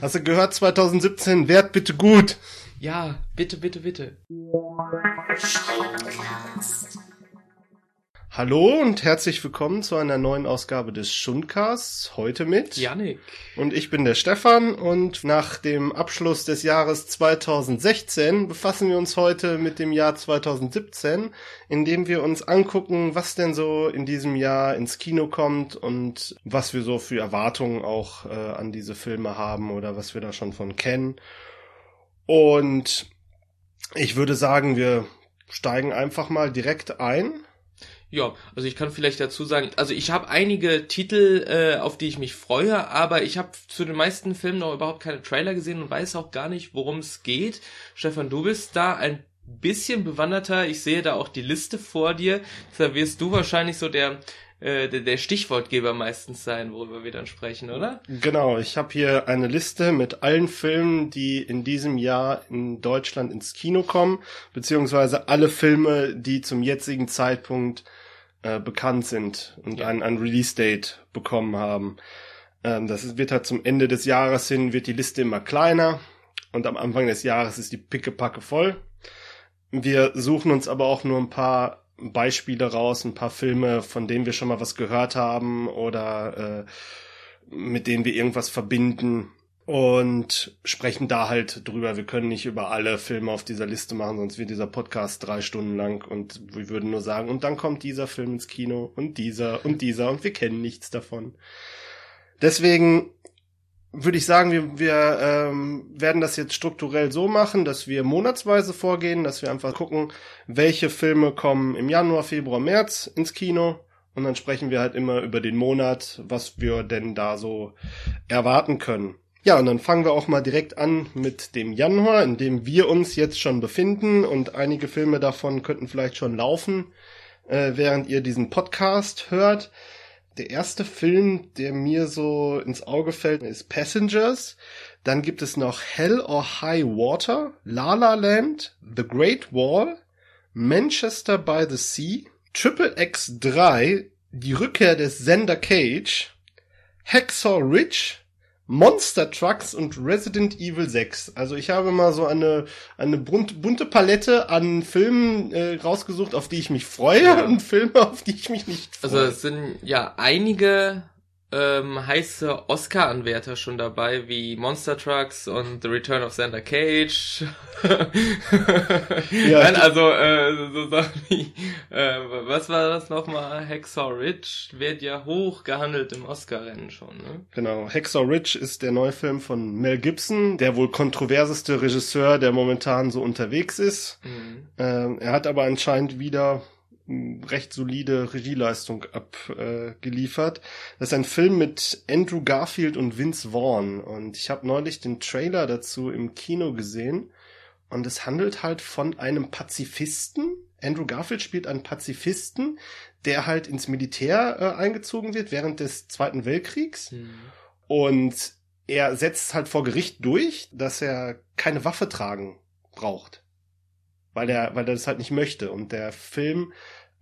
Hast du gehört, 2017, wert bitte gut. Ja, bitte, bitte, bitte. Hallo und herzlich willkommen zu einer neuen Ausgabe des Schundcasts. Heute mit Janik. Und ich bin der Stefan und nach dem Abschluss des Jahres 2016 befassen wir uns heute mit dem Jahr 2017, indem wir uns angucken, was denn so in diesem Jahr ins Kino kommt und was wir so für Erwartungen auch äh, an diese Filme haben oder was wir da schon von kennen. Und ich würde sagen, wir steigen einfach mal direkt ein ja, also ich kann vielleicht dazu sagen, also ich habe einige Titel, äh, auf die ich mich freue, aber ich habe zu den meisten Filmen noch überhaupt keine Trailer gesehen und weiß auch gar nicht, worum es geht. Stefan, du bist da ein bisschen bewanderter. Ich sehe da auch die Liste vor dir. Da wirst du wahrscheinlich so der äh, der, der Stichwortgeber meistens sein, worüber wir dann sprechen, oder? Genau, ich habe hier eine Liste mit allen Filmen, die in diesem Jahr in Deutschland ins Kino kommen, beziehungsweise alle Filme, die zum jetzigen Zeitpunkt äh, bekannt sind und ja. ein, ein Release-Date bekommen haben. Ähm, das wird halt zum Ende des Jahres hin, wird die Liste immer kleiner und am Anfang des Jahres ist die Pickepacke voll. Wir suchen uns aber auch nur ein paar Beispiele raus, ein paar Filme, von denen wir schon mal was gehört haben oder äh, mit denen wir irgendwas verbinden und sprechen da halt drüber. Wir können nicht über alle Filme auf dieser Liste machen, sonst wird dieser Podcast drei Stunden lang und wir würden nur sagen, und dann kommt dieser Film ins Kino und dieser und dieser und wir kennen nichts davon. Deswegen würde ich sagen, wir, wir ähm, werden das jetzt strukturell so machen, dass wir monatsweise vorgehen, dass wir einfach gucken, welche Filme kommen im Januar, Februar, März ins Kino. Und dann sprechen wir halt immer über den Monat, was wir denn da so erwarten können. Ja, und dann fangen wir auch mal direkt an mit dem Januar, in dem wir uns jetzt schon befinden und einige Filme davon könnten vielleicht schon laufen, äh, während ihr diesen Podcast hört. Der erste Film, der mir so ins Auge fällt, ist Passengers. Dann gibt es noch Hell or High Water, La La Land, The Great Wall, Manchester by the Sea, Triple X 3, Die Rückkehr des Sender Cage, Hacksaw Ridge, Monster Trucks und Resident Evil 6. Also ich habe mal so eine, eine bunt, bunte Palette an Filmen äh, rausgesucht, auf die ich mich freue ja. und Filme, auf die ich mich nicht freue. Also es sind ja einige ähm, heiße Oscar-Anwärter schon dabei, wie Monster Trucks und The Return of Xander Cage. ja, Nein, also äh, so Sachen wie, äh, was war das nochmal? Hacksaw Ridge wird ja hoch gehandelt im Oscar-Rennen schon. Ne? Genau, Hacksaw Ridge ist der neue Film von Mel Gibson, der wohl kontroverseste Regisseur, der momentan so unterwegs ist. Mhm. Ähm, er hat aber anscheinend wieder recht solide Regieleistung abgeliefert. Äh, das ist ein Film mit Andrew Garfield und Vince Vaughn und ich habe neulich den Trailer dazu im Kino gesehen und es handelt halt von einem Pazifisten. Andrew Garfield spielt einen Pazifisten, der halt ins Militär äh, eingezogen wird während des Zweiten Weltkriegs mhm. und er setzt halt vor Gericht durch, dass er keine Waffe tragen braucht weil er, weil er das halt nicht möchte. Und der Film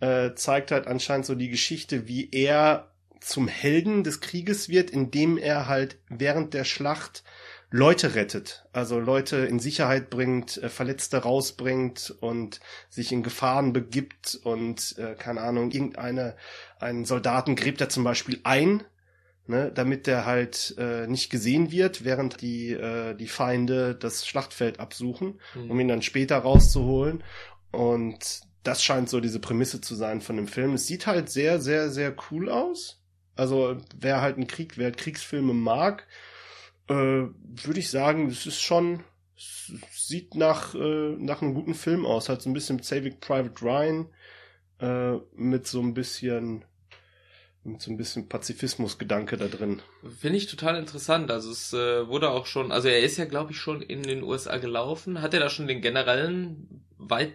äh, zeigt halt anscheinend so die Geschichte, wie er zum Helden des Krieges wird, indem er halt während der Schlacht Leute rettet, also Leute in Sicherheit bringt, äh, Verletzte rausbringt und sich in Gefahren begibt und äh, keine Ahnung, irgendeine einen Soldaten gräbt er zum Beispiel ein, ne, damit der halt äh, nicht gesehen wird, während die äh, die Feinde das Schlachtfeld absuchen, mhm. um ihn dann später rauszuholen und das scheint so diese Prämisse zu sein von dem Film. Es sieht halt sehr, sehr, sehr cool aus. Also wer halt einen Krieg, wer halt Kriegsfilme mag, äh, würde ich sagen, es ist schon, sieht nach, äh, nach einem guten Film aus. Halt so ein bisschen Saving Private Ryan, äh, mit so ein bisschen, mit so ein bisschen Pazifismusgedanke da drin. Finde ich total interessant. Also es äh, wurde auch schon, also er ist ja, glaube ich, schon in den USA gelaufen. Hat er da schon den generellen weit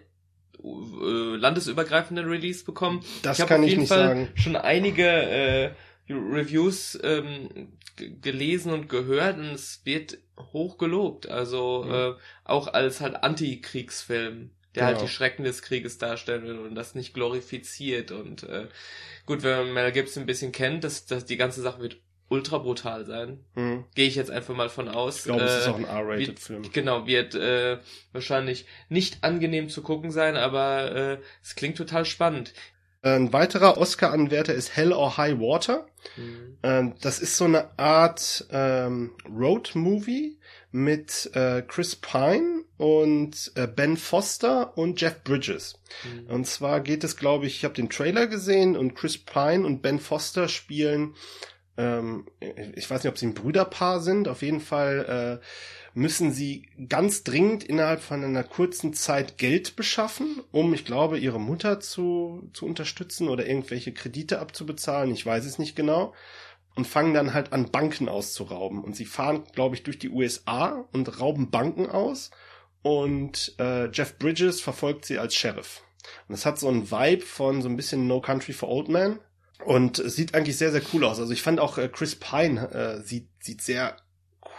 äh, landesübergreifenden Release bekommen. Das ich kann ich nicht Fall sagen. Schon einige äh, Reviews ähm, gelesen und gehört und es wird hoch gelobt. Also mhm. äh, auch als halt Antikriegsfilm, der genau. halt die Schrecken des Krieges darstellen will und das nicht glorifiziert. Und äh, gut, wenn man Mel Gibson ein bisschen kennt, dass, dass die ganze Sache wird ultra brutal sein. Hm. Gehe ich jetzt einfach mal von aus. Ich glaube, äh, es ist auch ein R-Rated-Film. Genau, wird äh, wahrscheinlich nicht angenehm zu gucken sein, aber äh, es klingt total spannend. Ein weiterer Oscar-Anwärter ist Hell or High Water. Mhm. Ähm, das ist so eine Art ähm, Road-Movie mit äh, Chris Pine und äh, Ben Foster und Jeff Bridges. Mhm. Und zwar geht es, glaube ich, ich habe den Trailer gesehen und Chris Pine und Ben Foster spielen, ähm, ich weiß nicht, ob sie ein Brüderpaar sind, auf jeden Fall äh, müssen sie ganz dringend innerhalb von einer kurzen Zeit Geld beschaffen, um, ich glaube, ihre Mutter zu, zu unterstützen oder irgendwelche Kredite abzubezahlen, ich weiß es nicht genau. Und fangen dann halt an, Banken auszurauben. Und sie fahren, glaube ich, durch die USA und rauben Banken aus. Und äh, Jeff Bridges verfolgt sie als Sheriff. Und es hat so einen Vibe von so ein bisschen No Country for Old Men. Und es sieht eigentlich sehr, sehr cool aus. Also ich fand auch äh, Chris Pine äh, sieht, sieht sehr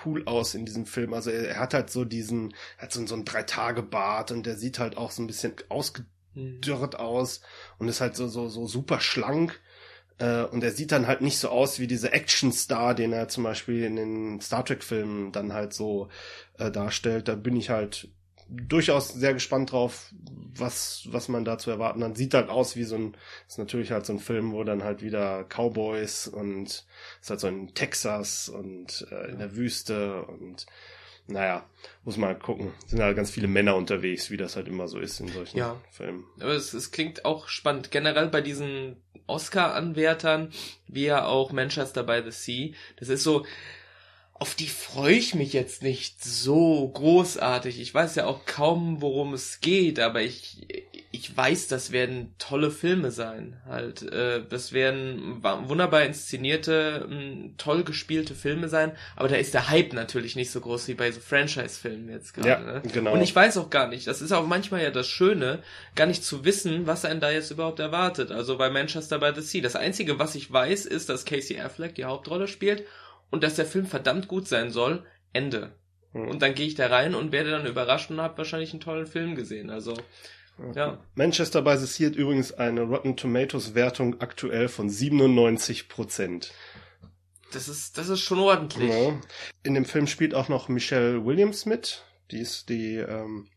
cool aus in diesem Film. Also er, er hat halt so diesen, er hat so, so einen Drei-Tage-Bart und der sieht halt auch so ein bisschen ausgedürrt aus und ist halt so, so, so super schlank. Äh, und er sieht dann halt nicht so aus wie dieser Action-Star, den er zum Beispiel in den Star Trek-Filmen dann halt so äh, darstellt. Da bin ich halt durchaus sehr gespannt drauf, was, was man da zu erwarten hat. Sieht halt aus wie so ein, ist natürlich halt so ein Film, wo dann halt wieder Cowboys und ist halt so in Texas und äh, in der Wüste und naja, muss man halt gucken. Sind halt ganz viele Männer unterwegs, wie das halt immer so ist in solchen Ja. Filmen. Aber es, es klingt auch spannend. Generell bei diesen Oscar-Anwärtern, wie ja auch Manchester by the Sea. Das ist so, auf die freue ich mich jetzt nicht so großartig. Ich weiß ja auch kaum, worum es geht, aber ich, ich weiß, das werden tolle Filme sein. Halt, äh, das werden wunderbar inszenierte, mh, toll gespielte Filme sein. Aber da ist der Hype natürlich nicht so groß wie bei so Franchise-Filmen jetzt gerade. Ja, ne? genau. Und ich weiß auch gar nicht, das ist auch manchmal ja das Schöne, gar nicht zu wissen, was einen da jetzt überhaupt erwartet. Also bei Manchester by the Sea. Das Einzige, was ich weiß, ist, dass Casey Affleck die Hauptrolle spielt und dass der Film verdammt gut sein soll. Ende. Hm. Und dann gehe ich da rein und werde dann überrascht und habe wahrscheinlich einen tollen Film gesehen. Also, ja. Manchester by the Sea hat übrigens eine Rotten Tomatoes Wertung aktuell von 97 Prozent. Das ist, das ist schon ordentlich. Ja. In dem Film spielt auch noch Michelle Williams mit. Die ist die, ähm,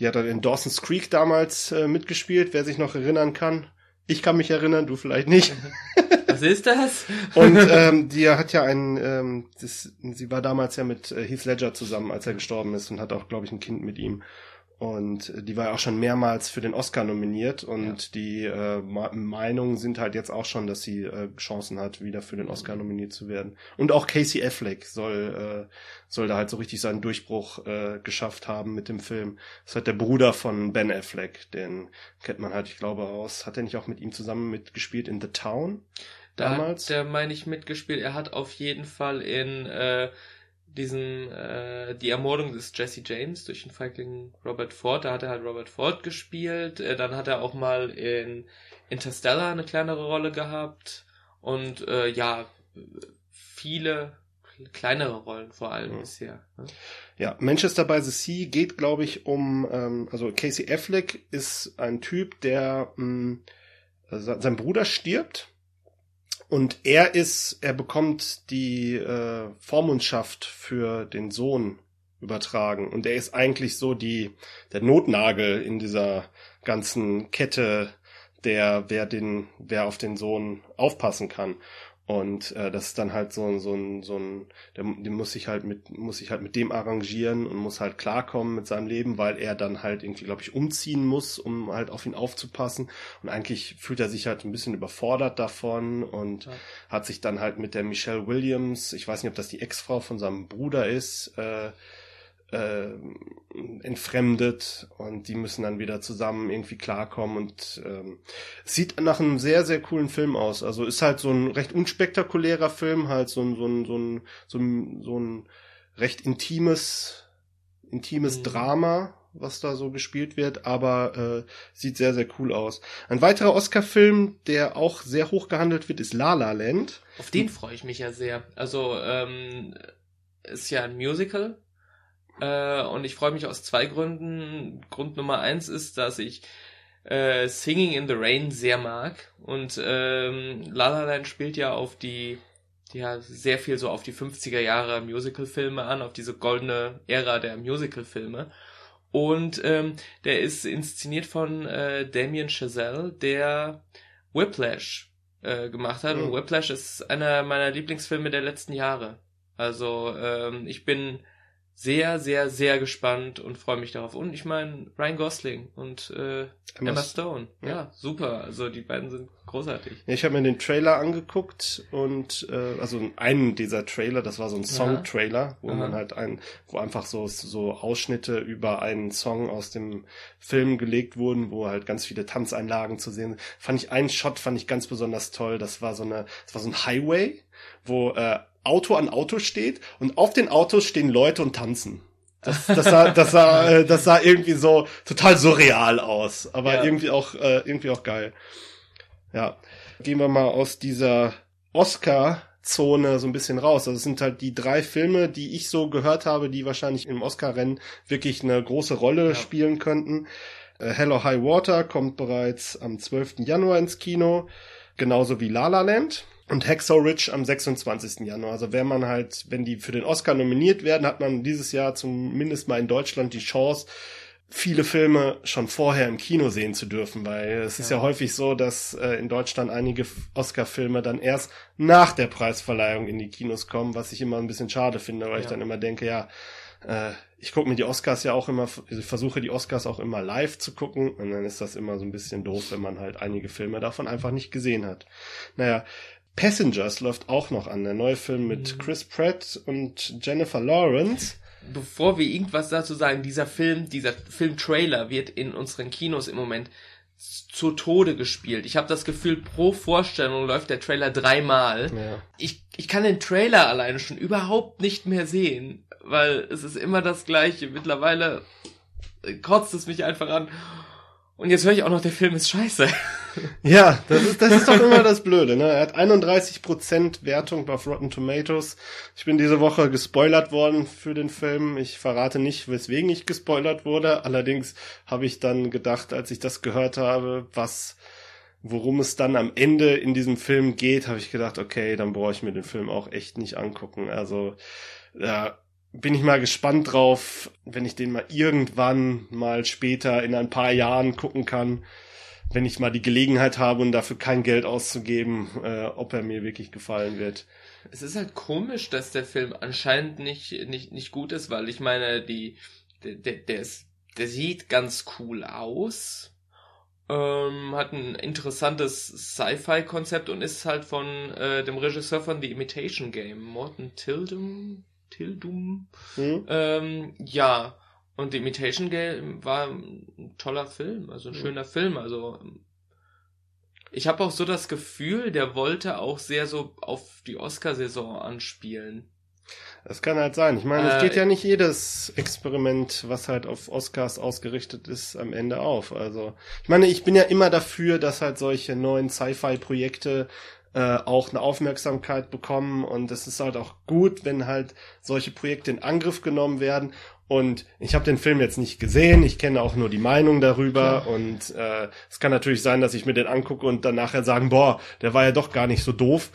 die hat dann in Dawson's Creek damals äh, mitgespielt, wer sich noch erinnern kann. Ich kann mich erinnern, du vielleicht nicht. Was ist das? Und ähm, die hat ja ein, ähm, das, sie war damals ja mit äh, Heath Ledger zusammen, als er gestorben ist und hat auch, glaube ich, ein Kind mit ihm. Und äh, die war ja auch schon mehrmals für den Oscar nominiert und die äh, Meinungen sind halt jetzt auch schon, dass sie äh, Chancen hat, wieder für den Oscar nominiert zu werden. Und auch Casey Affleck soll äh, soll da halt so richtig seinen Durchbruch äh, geschafft haben mit dem Film. Das ist halt der Bruder von Ben Affleck, den kennt man halt, ich glaube, aus. Hat er nicht auch mit ihm zusammen mitgespielt in The Town? Da damals? hat der, meine ich, mitgespielt. Er hat auf jeden Fall in äh, diesem äh, Die Ermordung des Jesse James durch den Feigling Robert Ford, da hat er halt Robert Ford gespielt. Äh, dann hat er auch mal in Interstellar eine kleinere Rolle gehabt. Und äh, ja, viele kleinere Rollen vor allem Ja. bisher. Ne? Ja, Manchester by the Sea geht, glaube ich, um, ähm, also Casey Affleck ist ein Typ, der, mh, se- sein Bruder stirbt und er ist, er bekommt die äh, Vormundschaft für den Sohn übertragen und er ist eigentlich so die, der Notnagel in dieser ganzen Kette, der, wer den, wer auf den Sohn aufpassen kann. Und äh, das ist dann halt so, ein so ein, so ein, der, der muss sich halt mit, muss sich halt mit dem arrangieren und muss halt klarkommen mit seinem Leben, weil er dann halt irgendwie, glaube ich, umziehen muss, um halt auf ihn aufzupassen. Und eigentlich fühlt er sich halt ein bisschen überfordert davon und Ja. hat sich dann halt mit der Michelle Williams, ich weiß nicht, ob das die Ex-Frau von seinem Bruder ist, äh, äh, entfremdet und die müssen dann wieder zusammen irgendwie klarkommen und ähm, es sieht nach einem sehr, sehr coolen Film aus. Also ist halt so ein recht unspektakulärer Film, halt so ein, so ein, so ein, so ein, so ein recht intimes, intimes Mhm. Drama, was da so gespielt wird, aber äh, sieht sehr, sehr cool aus. Ein weiterer Oscar-Film, der auch sehr hoch gehandelt wird, ist La La Land. Auf den freue ich mich ja sehr. Also, ähm, ist ja ein Musical. Äh, und ich freue mich aus zwei Gründen. Grund Nummer eins ist, dass ich äh, Singing in the Rain sehr mag. Und ähm, La La Land spielt ja auf die ja sehr viel so auf die 50er Jahre Musical-Filme an, auf diese goldene Ära der Musical-Filme. Und ähm, der ist inszeniert von äh, Damien Chazelle, der Whiplash äh, gemacht hat. Mhm. Und Whiplash ist einer meiner Lieblingsfilme der letzten Jahre. Also ähm, ich bin sehr, sehr, sehr gespannt und freue mich darauf. Und ich meine, Ryan Gosling und äh, Emma, Emma Stone. Ja. ja. super. Also die beiden sind großartig. Ja, ich habe mir den Trailer angeguckt und äh, also einen dieser Trailer, das war so ein Song-Trailer, wo Aha. man halt ein, wo einfach so so Ausschnitte über einen Song aus dem Film gelegt wurden, wo halt ganz viele Tanzeinlagen zu sehen. Fand ich einen Shot fand ich ganz besonders toll. Das war so eine, das war so ein Highway, wo äh, Auto an Auto steht und auf den Autos stehen Leute und tanzen. Das, das, sah, das, sah, äh, das sah irgendwie so total surreal aus, aber ja. irgendwie auch äh, irgendwie auch geil. Ja, gehen wir mal aus dieser Oscar-Zone so ein bisschen raus. Also es sind halt die drei Filme, die ich so gehört habe, die wahrscheinlich im Oscar-Rennen wirklich eine große Rolle ja. spielen könnten. Äh, Hello High Water kommt bereits am 12. Januar ins Kino, genauso wie La La Land und Hacksaw Ridge am 26. Januar. Also wenn man halt, wenn die für den Oscar nominiert werden, hat man dieses Jahr zumindest mal in Deutschland die Chance, viele Filme schon vorher im Kino sehen zu dürfen, weil es ja. ist ja häufig so, dass äh, in Deutschland einige Oscar-Filme dann erst nach der Preisverleihung in die Kinos kommen, was ich immer ein bisschen schade finde, weil ja. ich dann immer denke, ja, äh, ich gucke mir die Oscars ja auch immer, ich versuche die Oscars auch immer live zu gucken und dann ist das immer so ein bisschen doof, wenn man halt einige Filme davon einfach nicht gesehen hat. Naja, Passengers läuft auch noch an, der neue Film mit mhm. Chris Pratt und Jennifer Lawrence. Bevor wir irgendwas dazu sagen, dieser Film, dieser Filmtrailer wird in unseren Kinos im Moment zu Tode gespielt. Ich habe das Gefühl, pro Vorstellung läuft der Trailer dreimal. Ja. Ich, ich kann den Trailer alleine schon überhaupt nicht mehr sehen, weil es ist immer das Gleiche. Mittlerweile kotzt es mich einfach an. Und jetzt höre ich auch noch, der Film ist scheiße. Ja, das ist, das ist doch immer das Blöde. Ne? Er hat 31% Wertung bei Rotten Tomatoes. Ich bin diese Woche gespoilert worden für den Film. Ich verrate nicht, weswegen ich gespoilert wurde. Allerdings habe ich dann gedacht, als ich das gehört habe, was worum es dann am Ende in diesem Film geht, habe ich gedacht, okay, dann brauche ich mir den Film auch echt nicht angucken. Also ja, bin ich mal gespannt drauf, wenn ich den mal irgendwann mal später in ein paar Jahren gucken kann, wenn ich mal die Gelegenheit habe und dafür kein Geld auszugeben, äh, ob er mir wirklich gefallen wird. Es ist halt komisch, dass der Film anscheinend nicht nicht nicht gut ist, weil ich meine, die der der, der, ist, der sieht ganz cool aus. Ähm, hat ein interessantes Sci-Fi-Konzept und ist halt von äh, dem Regisseur von The Imitation Game, Morton Tildum, Tildum. Hm? Ähm, ja, und The Imitation Game war ein toller Film, also ein hm. schöner Film. Also ich habe auch so das Gefühl, der wollte auch sehr so auf die Oscar-Saison anspielen. Das kann halt sein. Ich meine, äh, es geht ja nicht jedes Experiment, was halt auf Oscars ausgerichtet ist, am Ende auf. Also, ich meine, ich bin ja immer dafür, dass halt solche neuen Sci-Fi-Projekte äh, auch eine Aufmerksamkeit bekommen und es ist halt auch gut, wenn halt solche Projekte in Angriff genommen werden und ich habe den Film jetzt nicht gesehen, ich kenne auch nur die Meinung darüber Klar. und äh, es kann natürlich sein, dass ich mir den angucke und dann nachher sagen, boah, der war ja doch gar nicht so doof.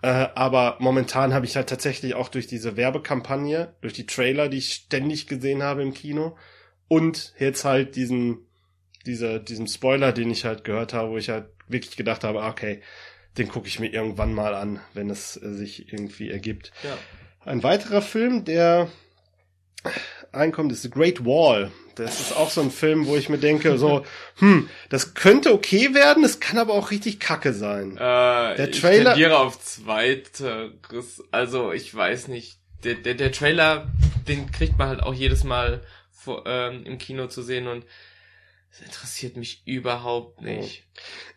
Äh, aber momentan habe ich halt tatsächlich auch durch diese Werbekampagne, durch die Trailer, die ich ständig gesehen habe im Kino und jetzt halt diesen, dieser, diesem Spoiler, den ich halt gehört habe, wo ich halt wirklich gedacht habe, okay, den gucke ich mir irgendwann mal an, wenn es äh, sich irgendwie ergibt. Ja. Ein weiterer Film, der einkommt, ist The Great Wall. Das ist auch so ein Film, wo ich mir denke, so, hm, das könnte okay werden, es kann aber auch richtig kacke sein. Äh, der Trailer. Ich tendiere auf zweiteres. Also, ich weiß nicht. Der, der, der Trailer, den kriegt man halt auch jedes Mal vor, ähm, im Kino zu sehen und das interessiert mich überhaupt nicht.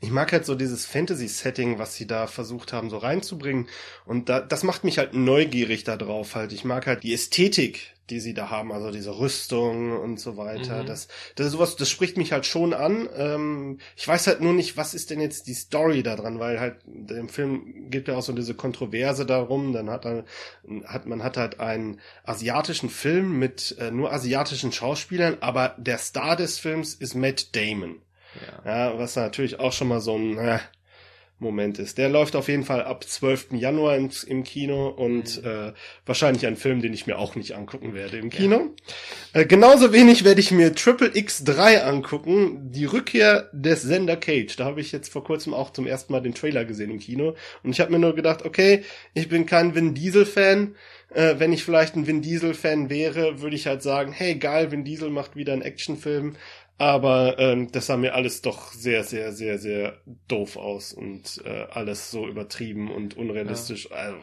Ich mag halt so dieses Fantasy-Setting, was sie da versucht haben, so reinzubringen. Und da, das macht mich halt neugierig da drauf halt. Ich mag halt die Ästhetik die sie da haben, also diese Rüstung und so weiter. Mhm. Das, das ist sowas, das spricht mich halt schon an. Ähm, ich weiß halt nur nicht, was ist denn jetzt die Story da dran, weil halt im Film gibt ja auch so diese Kontroverse darum. Dann hat, er, hat man hat halt einen asiatischen Film mit äh, nur asiatischen Schauspielern, aber der Star des Films ist Matt Damon. Ja. ja was natürlich auch schon mal so ein äh, Moment ist. Der läuft auf jeden Fall ab 12. Januar im, im Kino und mhm. äh, wahrscheinlich ein Film, den ich mir auch nicht angucken werde im Kino. Ja. Äh, genauso wenig werde ich mir Triple X3 angucken, die Rückkehr des Sender Cage. Da habe ich jetzt vor kurzem auch zum ersten Mal den Trailer gesehen im Kino und ich habe mir nur gedacht, okay, ich bin kein Vin Diesel Fan. Äh, wenn ich vielleicht ein Vin Diesel Fan wäre, würde ich halt sagen, hey geil, Vin Diesel macht wieder einen Actionfilm. Aber ähm, das sah mir alles doch sehr, sehr, sehr, sehr doof aus und äh, alles so übertrieben und unrealistisch. Ja. Also,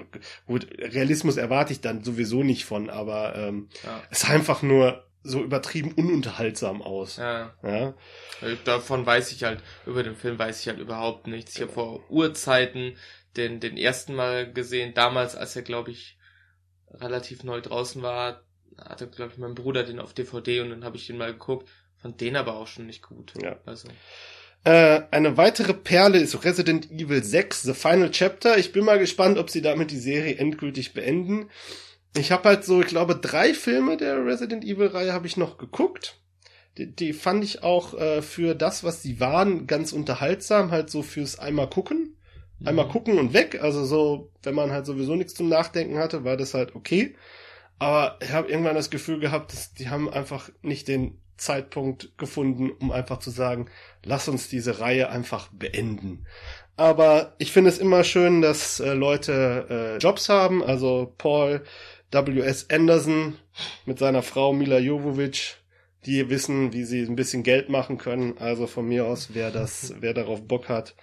gut, Realismus erwarte ich dann sowieso nicht von, aber ähm, ja. es sah einfach nur so übertrieben ununterhaltsam aus. Ja. ja. Davon weiß ich halt, über den Film weiß ich halt überhaupt nichts. Ich habe vor Urzeiten den, den ersten Mal gesehen, damals, als er, glaube ich, relativ neu draußen war, hatte, glaube ich, mein Bruder den auf DVD und dann habe ich den mal geguckt Fand den aber auch schon nicht gut. Ja. Also. Äh, eine weitere Perle ist Resident Evil 6, The Final Chapter. Ich bin mal gespannt, ob sie damit die Serie endgültig beenden. Ich habe halt so, ich glaube, drei Filme der Resident Evil-Reihe habe ich noch geguckt. Die, die fand ich auch äh, für das, was sie waren, ganz unterhaltsam, halt so fürs einmal gucken. Einmal mhm. gucken und weg. Also so, wenn man halt sowieso nichts zum Nachdenken hatte, war das halt okay. Aber ich habe irgendwann das Gefühl gehabt, dass die haben einfach nicht den Zeitpunkt gefunden, um einfach zu sagen, lass uns diese Reihe einfach beenden. Aber ich finde es immer schön, dass äh, Leute äh, Jobs haben. Also Paul W.S. Anderson mit seiner Frau Mila Jovovich, die wissen, wie sie ein bisschen Geld machen können. Also von mir aus, wer das, wer darauf Bock hat,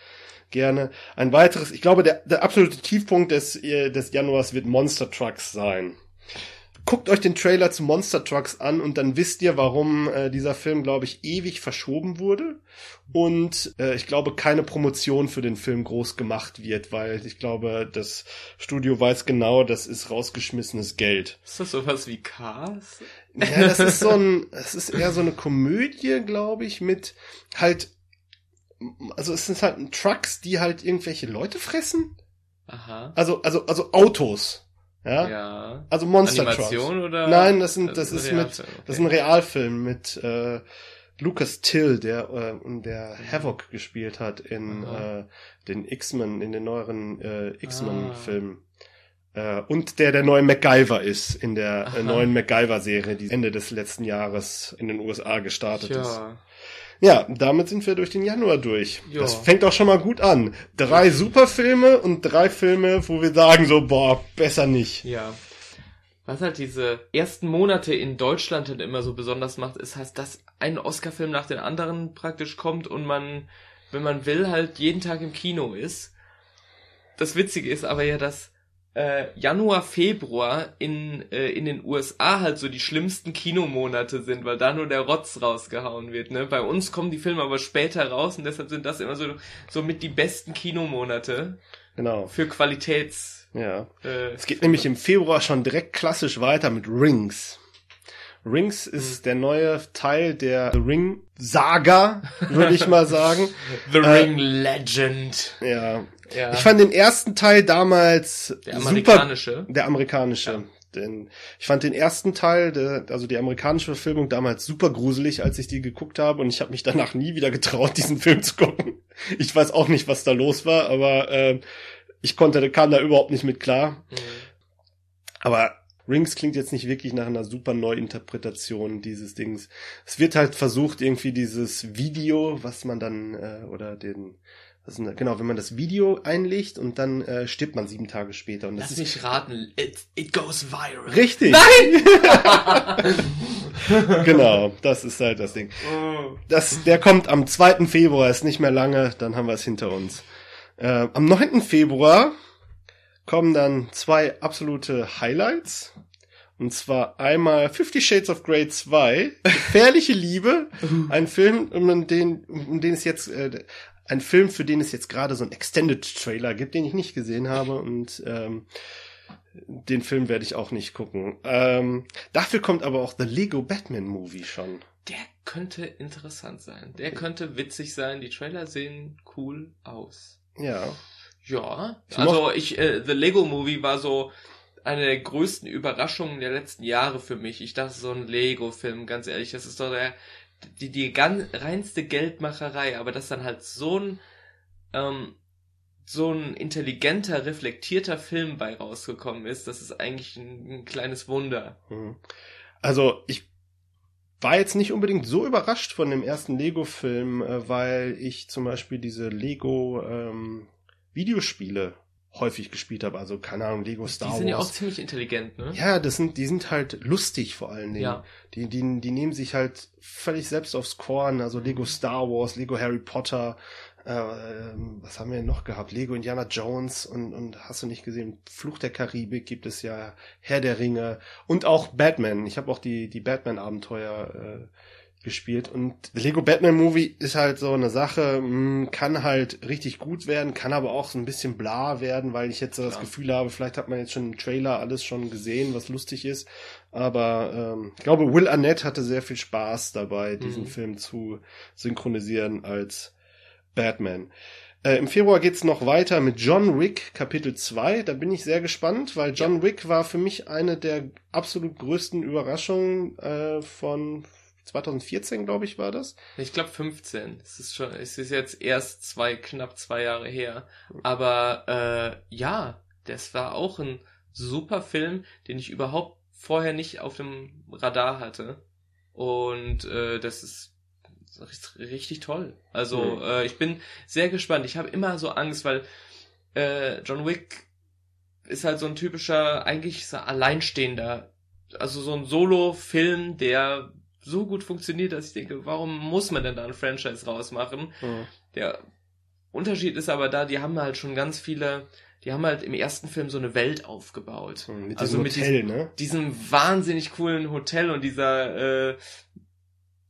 gerne. Ein weiteres, ich glaube, der, der absolute Tiefpunkt des, äh, des Januars wird Monster Trucks sein guckt euch den Trailer zu Monster Trucks an und dann wisst ihr, warum äh, dieser Film, glaube ich, ewig verschoben wurde und äh, ich glaube keine Promotion für den Film groß gemacht wird, weil ich glaube, das Studio weiß genau, das ist rausgeschmissenes Geld. Ist das sowas wie Cars? Ja, das ist so ein, es ist eher so eine Komödie, glaube ich, mit halt, also es sind halt Trucks, die halt irgendwelche Leute fressen. Aha. Also, also, also Autos. Ja. ja. Also Monster Animation Trucks. oder? Nein, das sind das, das ist, mit okay. das ist ein Realfilm mit äh, Lucas Till, der äh, der Havoc gespielt hat in äh, den X-Men in den neueren äh, X-Men Filmen. Äh, und der der neue MacGyver ist in der äh, neuen MacGyver Serie, die Ende des letzten Jahres in den USA gestartet ja. ist. Ja, damit sind wir durch den Januar durch. Jo. Das fängt auch schon mal gut an. Drei Superfilme und drei Filme, wo wir sagen so, boah, besser nicht. Ja. Was halt diese ersten Monate in Deutschland halt immer so besonders macht, ist halt, dass ein Oscar-Film nach den anderen praktisch kommt und man, wenn man will, halt jeden Tag im Kino ist. Das Witzige ist aber ja, dass äh, Januar, Februar in, äh, in den USA halt so die schlimmsten Kinomonate sind, weil da nur der Rotz rausgehauen wird. Ne? Bei uns kommen die Filme aber später raus und deshalb sind das immer so, so mit die besten Kinomonate. Genau. Für Qualitäts. Ja. Äh, es geht nämlich im Februar schon direkt klassisch weiter mit Rings. Rings ist mhm. der neue Teil der The Ring Saga, würde ich mal sagen. The Ring äh, Legend. Ja, ja. Ich fand den ersten Teil damals der amerikanische. Super, der amerikanische. Ja. Denn ich fand den ersten Teil, der, also die amerikanische Verfilmung damals super gruselig, als ich die geguckt habe und ich habe mich danach nie wieder getraut, diesen Film zu gucken. Ich weiß auch nicht, was da los war, aber äh, ich konnte, kam da überhaupt nicht mit klar. Mhm. Aber Rings klingt jetzt nicht wirklich nach einer super Neuinterpretation dieses Dings. Es wird halt versucht, irgendwie dieses Video, was man dann, äh, oder den, eine, genau, wenn man das Video einlegt und dann äh, stirbt man sieben Tage später. Und das Lass ist, mich raten, it, it goes viral. Richtig. Nein! genau, das ist halt das Ding. Das, der kommt am 2. Februar, ist nicht mehr lange, dann haben wir es hinter uns. Äh, am 9. Februar kommen dann zwei absolute Highlights. Und zwar einmal Fifty Shades of Grey 2, Gefährliche Liebe, ein Film, um den, um den es jetzt äh, ein Film, für den es jetzt gerade so ein Extended Trailer gibt, den ich nicht gesehen habe und ähm, den Film werde ich auch nicht gucken. Ähm, dafür kommt aber auch The Lego Batman Movie schon. Der könnte interessant sein. Der könnte witzig sein. Die Trailer sehen cool aus. Ja. Ja. Also ich, äh, The Lego Movie war so eine der größten Überraschungen der letzten Jahre für mich. Ich dachte, so ein Lego-Film, ganz ehrlich, das ist doch der die, die ganz reinste Geldmacherei, aber dass dann halt so ein ähm, so ein intelligenter, reflektierter Film bei rausgekommen ist, das ist eigentlich ein, ein kleines Wunder. Mhm. Also ich war jetzt nicht unbedingt so überrascht von dem ersten Lego-Film, äh, weil ich zum Beispiel diese Lego ähm, Videospiele häufig gespielt habe. Also keine Ahnung, Lego Star Wars. Die sind ja auch ziemlich intelligent, ne? Ja, das sind, die sind halt lustig vor allen Dingen. Ja. Die, die, die nehmen sich halt völlig selbst aufs Korn. Also Lego Star Wars, Lego Harry Potter, äh, ähm, was haben wir denn noch gehabt? Lego Indiana Jones und, und hast du nicht gesehen? Fluch der Karibik gibt es ja, Herr der Ringe und auch Batman. Ich habe auch die, die Batman-Abenteuer äh, gespielt. Und Lego Batman Movie ist halt so eine Sache, hm, kann halt richtig gut werden, kann aber auch so ein bisschen bla werden, weil ich jetzt so das Gefühl habe, vielleicht hat man jetzt schon im Trailer alles schon gesehen, was lustig ist. Aber ähm, ich glaube, Will Arnett hatte sehr viel Spaß dabei, diesen mhm. Film zu synchronisieren als Batman. Äh, Im Februar geht's noch weiter mit John Wick Kapitel 2. Da bin ich sehr gespannt, weil John ja. Wick war für mich eine der absolut größten Überraschungen äh, von 2014, glaube ich, war das. Ich glaube 15. Es ist schon, es ist jetzt erst zwei, knapp zwei Jahre her. Aber äh, ja, das war auch ein super Film, den ich überhaupt vorher nicht auf dem Radar hatte. Und äh, das ist richtig toll. Also mhm. äh, ich bin sehr gespannt. Ich habe immer so Angst, weil äh, John Wick ist halt so ein typischer, eigentlich so alleinstehender, also so ein Solo-Film, der so gut funktioniert, dass ich denke, warum muss man denn da ein Franchise rausmachen? Mhm. Der Unterschied ist aber da, die haben halt schon ganz viele, die haben halt im ersten Film so eine Welt aufgebaut. Mhm, mit also mit Hotel, diesem, ne? diesem wahnsinnig coolen Hotel und dieser, äh,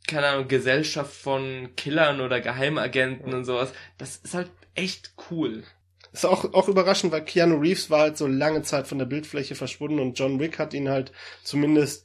keine Ahnung, Gesellschaft von Killern oder Geheimagenten mhm. und sowas. Das ist halt echt cool. Ist auch, auch überraschend, weil Keanu Reeves war halt so lange Zeit von der Bildfläche verschwunden und John Wick hat ihn halt zumindest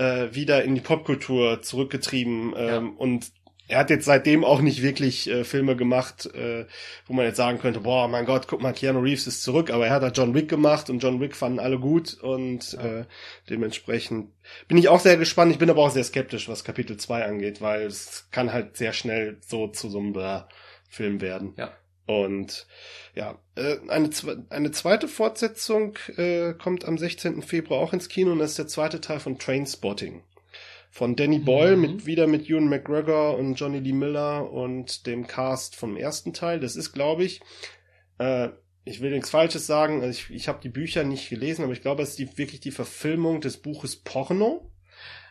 äh, wieder in die Popkultur zurückgetrieben ähm, ja. und er hat jetzt seitdem auch nicht wirklich äh, Filme gemacht, äh, wo man jetzt sagen könnte, boah, mein Gott, guck mal, Keanu Reeves ist zurück, aber er hat halt John Wick gemacht und John Wick fanden alle gut und ja. äh, dementsprechend bin ich auch sehr gespannt. Ich bin aber auch sehr skeptisch, was Kapitel 2 angeht, weil es kann halt sehr schnell so zu so einem Blah Film werden. Ja. Und ja, äh, eine, eine zweite Fortsetzung äh, kommt am 16. Februar auch ins Kino und das ist der zweite Teil von Trainspotting. Von Danny Boyle mhm. mit wieder mit Ewan McGregor und Johnny Lee Miller und dem Cast vom ersten Teil. Das ist, glaube ich, äh, ich will nichts Falsches sagen, also ich, ich habe die Bücher nicht gelesen, aber ich glaube, es ist die, wirklich die Verfilmung des Buches Porno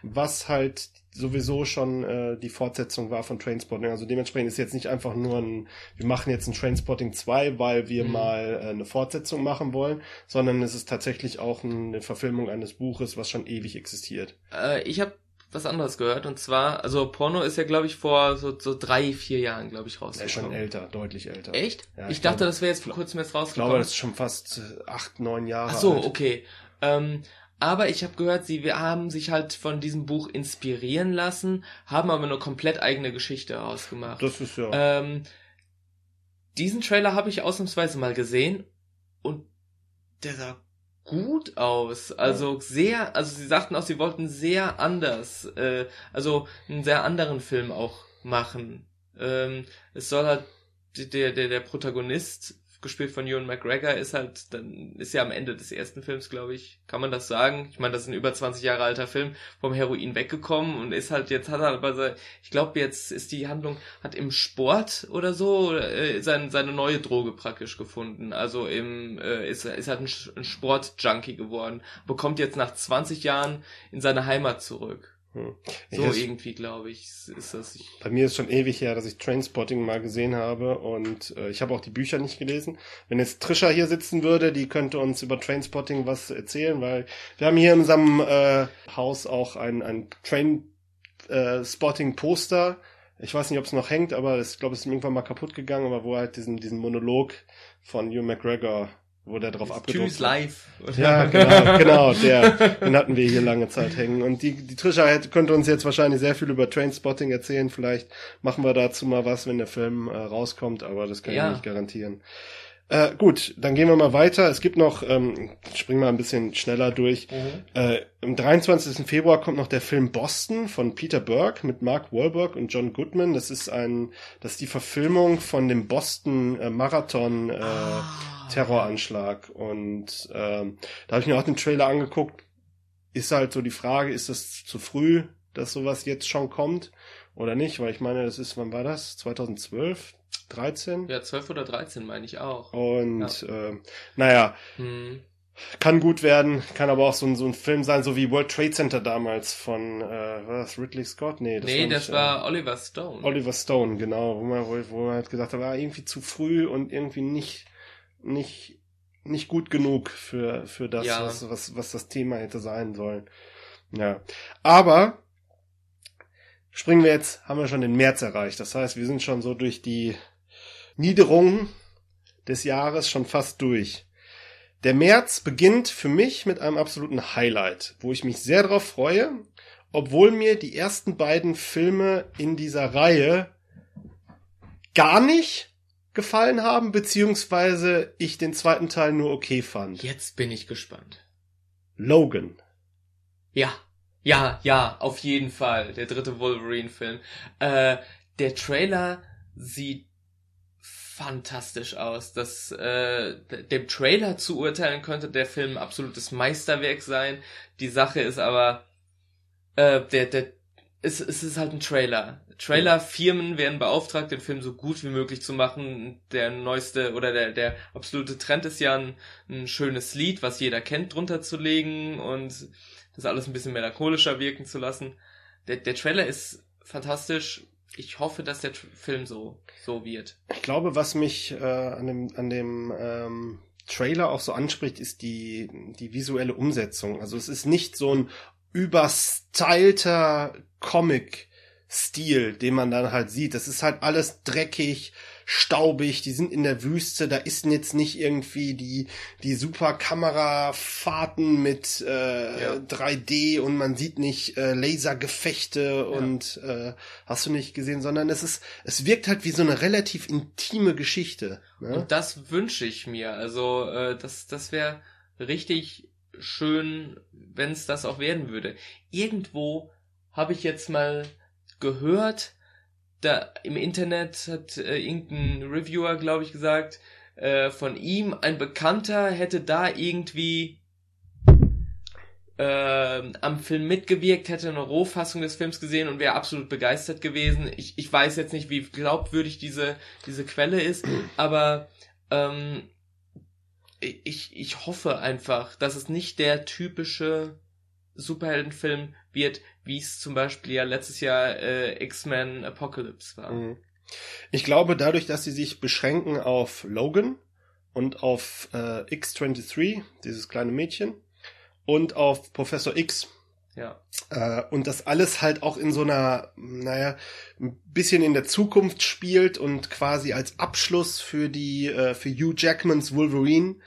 was halt sowieso schon äh, die Fortsetzung war von Trainspotting. Also dementsprechend ist jetzt nicht einfach nur ein, wir machen jetzt ein Trainspotting 2, weil wir mhm. mal äh, eine Fortsetzung machen wollen, sondern es ist tatsächlich auch eine Verfilmung eines Buches, was schon ewig existiert. Äh, ich habe was anderes gehört und zwar, also Porno ist ja glaube ich vor so, so drei, vier Jahren glaube ich rausgekommen. Ja, schon älter, deutlich älter. Echt? Ja, ich, ich, dachte, glaube, das wäre jetzt vor kurzem jetzt rausgekommen. Ich glaube, das ist schon fast acht, neun Jahre Ach so, alt. okay. Ähm, aber ich habe gehört, sie haben sich halt von diesem Buch inspirieren lassen, haben aber eine komplett eigene Geschichte ausgemacht. Das ist ja. Ähm, diesen Trailer habe ich ausnahmsweise mal gesehen und der sah gut aus. Also sehr, also sie sagten auch, sie wollten sehr anders, äh, also einen sehr anderen Film auch machen. Ähm, es soll halt der, der, der Protagonist gespielt von Ewan McGregor, ist halt, dann ist ja am Ende des ersten Films, glaube ich, kann man das sagen. Ich meine, das ist ein über 20 Jahre alter Film, vom Heroin weggekommen und ist halt, jetzt hat er aber, ich glaube, jetzt ist die Handlung, hat im Sport oder so äh, sein, seine neue Droge praktisch gefunden. Also im, äh, ist, ist halt ein, ein Sportjunkie geworden, bekommt jetzt nach 20 Jahren in seine Heimat zurück. Hm. So das, irgendwie, glaube ich, ist das. Ich bei mir ist schon ewig her, dass ich Trainspotting mal gesehen habe und äh, ich habe auch die Bücher nicht gelesen. Wenn jetzt Trisha hier sitzen würde, die könnte uns über Trainspotting was erzählen, weil wir haben hier in unserem äh, Haus auch ein, ein Trainspotting-Poster. Ich weiß nicht, ob es noch hängt, aber ich glaube, es ist irgendwann mal kaputt gegangen, aber wo halt diesen, diesen Monolog von Hugh McGregor wo der drauf abgedruckt Tschüss live. Ja, genau, genau, der, den hatten wir hier lange Zeit hängen. Und die, die Trisha hätte, könnte uns jetzt wahrscheinlich sehr viel über Trainspotting erzählen. Vielleicht machen wir dazu mal was, wenn der Film äh, rauskommt, aber das kann ja. ich nicht garantieren. Äh, gut, dann gehen wir mal weiter. Es gibt noch, ähm, springen wir ein bisschen schneller durch. Mhm. Äh, am 23. Februar kommt noch der Film Boston von Peter Burke mit Mark Wahlberg und John Goodman. Das ist ein, das ist die Verfilmung von dem Boston äh, Marathon äh, ah. Terroranschlag. Und ähm, da habe ich mir auch den Trailer angeguckt. Ist halt so die Frage, ist das zu früh, dass sowas jetzt schon kommt oder nicht? Weil ich meine, das ist, wann war das? 2012? 13? Ja, 12 oder 13 meine ich auch. Und ja. äh, naja, hm. kann gut werden, kann aber auch so ein, so ein Film sein, so wie World Trade Center damals von, äh, was, Ridley Scott? Nee, das nee, war, das war äh, Oliver Stone. Oliver Stone, genau, wo man, wo, wo man halt gesagt hat, war irgendwie zu früh und irgendwie nicht, nicht, nicht gut genug für, für das, ja. was, was, was das Thema hätte sein sollen. Ja. Aber springen wir jetzt, haben wir schon den März erreicht. Das heißt, wir sind schon so durch die Niederungen des Jahres schon fast durch. Der März beginnt für mich mit einem absoluten Highlight, wo ich mich sehr darauf freue, obwohl mir die ersten beiden Filme in dieser Reihe gar nicht gefallen haben, beziehungsweise ich den zweiten Teil nur okay fand. Jetzt bin ich gespannt. Logan. Ja, ja, ja, auf jeden Fall. Der dritte Wolverine-Film. Äh, der Trailer sieht fantastisch aus. Das äh, dem Trailer zu urteilen könnte der Film ein absolutes Meisterwerk sein. Die Sache ist aber, äh, der, der, es, es ist halt ein Trailer. Trailerfirmen werden beauftragt, den Film so gut wie möglich zu machen. Der neueste oder der, der absolute Trend ist ja ein, ein schönes Lied, was jeder kennt, drunter zu legen und das alles ein bisschen melancholischer wirken zu lassen. Der, der Trailer ist fantastisch ich hoffe, dass der Film so, so wird. Ich glaube, was mich äh, an dem, an dem ähm, Trailer auch so anspricht, ist die, die visuelle Umsetzung. Also es ist nicht so ein überstylter Comic-Stil, den man dann halt sieht. Das ist halt alles dreckig, staubig, die sind in der Wüste, da ist jetzt nicht irgendwie die, die super Kamerafahrten mit äh, ja. 3D und man sieht nicht äh, Lasergefechte ja. und äh, hast du nicht gesehen, sondern es ist, es wirkt halt wie so eine relativ intime Geschichte. Ne? Und das wünsche ich mir. Also äh, das, das wäre richtig schön, wenn es das auch werden würde. Irgendwo habe ich jetzt mal gehört, da im Internet hat äh, irgendein Reviewer, glaube ich, gesagt, äh, von ihm, ein Bekannter hätte da irgendwie äh, am Film mitgewirkt, hätte eine Rohfassung des Films gesehen und wäre absolut begeistert gewesen. Ich, ich weiß jetzt nicht, wie glaubwürdig diese, diese Quelle ist, aber ähm, ich, ich hoffe einfach, dass es nicht der typische Superheldenfilm wird, wie es zum Beispiel ja letztes Jahr äh, X-Men Apocalypse war. Mhm. Ich glaube, dadurch, dass sie sich beschränken auf Logan und auf äh, X-23, dieses kleine Mädchen, und auf Professor X, ja. Äh, und das alles halt auch in so einer, naja, ein bisschen in der Zukunft spielt und quasi als Abschluss für die, äh, für Hugh Jackmans Wolverine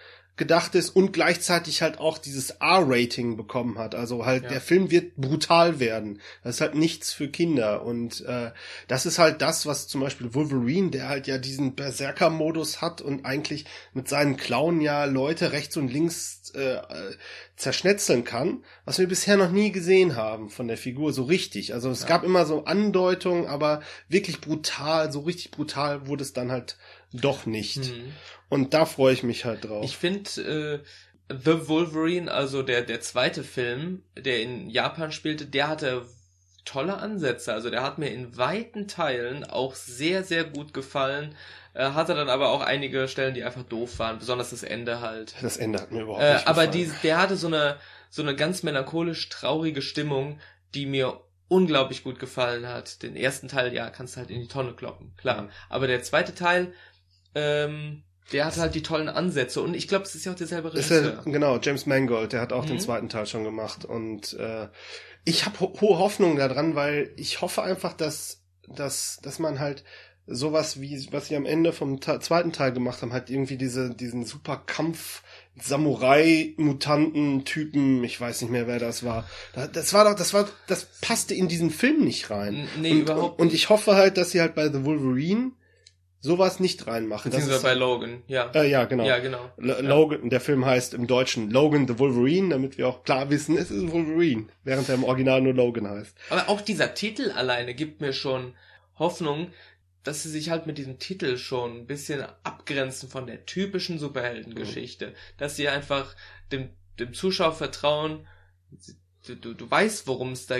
gedacht ist und gleichzeitig halt auch dieses R-Rating bekommen hat. Also halt ja. der Film wird brutal werden. Das ist halt nichts für Kinder und äh, das ist halt das, was zum Beispiel Wolverine, der halt ja diesen Berserker-Modus hat und eigentlich mit seinen Klauen ja Leute rechts und links äh, zerschnetzeln kann, was wir bisher noch nie gesehen haben von der Figur so richtig. Also es ja. gab immer so Andeutungen, aber wirklich brutal, so richtig brutal wurde es dann halt doch nicht. Mhm. Und da freue ich mich halt drauf. Ich finde äh, The Wolverine, also der der zweite Film, der in Japan spielte, der hatte tolle Ansätze. Also der hat mir in weiten Teilen auch sehr sehr gut gefallen. Äh, hatte dann aber auch einige Stellen, die einfach doof waren, besonders das Ende halt. Das Ende hat mir überhaupt äh, nicht Aber die, der hatte so eine so eine ganz melancholisch traurige Stimmung, die mir unglaublich gut gefallen hat. Den ersten Teil, ja, kannst du halt in die Tonne kloppen, klar. Aber der zweite Teil, ähm, der hat halt die tollen Ansätze und ich glaube, es ist ja auch derselbe Regisseur. Ist ja, genau, James Mangold, der hat auch mhm. den zweiten Teil schon gemacht und äh, ich habe ho hohe Hoffnung daran, weil ich hoffe einfach, dass dass dass man halt sowas wie was sie am Ende vom zweiten Teil gemacht haben, halt irgendwie diese diesen super Kampf Samurai-Mutanten-Typen, ich weiß nicht mehr, wer das war. Das war doch, das war, das passte in diesen Film nicht rein. Nee, und, überhaupt nicht. Und ich hoffe halt, dass sie halt bei The Wolverine sowas nicht reinmachen. Das Beziehungsweise bei Logan, ja. äh, ja, genau. Ja, genau. L Logan, der Film heißt im Deutschen Logan the Wolverine, damit wir auch klar wissen, es ist Wolverine, während er im Original nur Logan heißt. Aber auch dieser Titel alleine gibt mir schon Hoffnung, dass sie sich halt mit diesem Titel schon ein bisschen abgrenzen von der typischen Superheldengeschichte. Mhm. Dass sie einfach dem, dem Zuschauer vertrauen, du, du, du weißt, worum es da,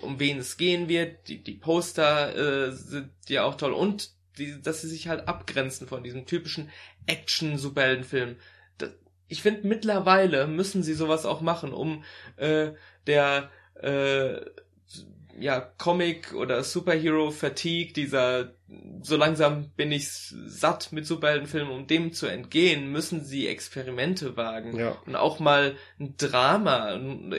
um wen es gehen wird, die, die Poster äh, sind ja auch toll und die, dass sie sich halt abgrenzen von diesem typischen Action-Superheldenfilm. Ich finde, mittlerweile müssen sie sowas auch machen, um äh, der äh, ja, Comic oder Superhero-Fatigue, dieser so langsam bin ich satt mit Superheldenfilmen, um dem zu entgehen, müssen sie Experimente wagen Ja. und auch mal ein Drama in,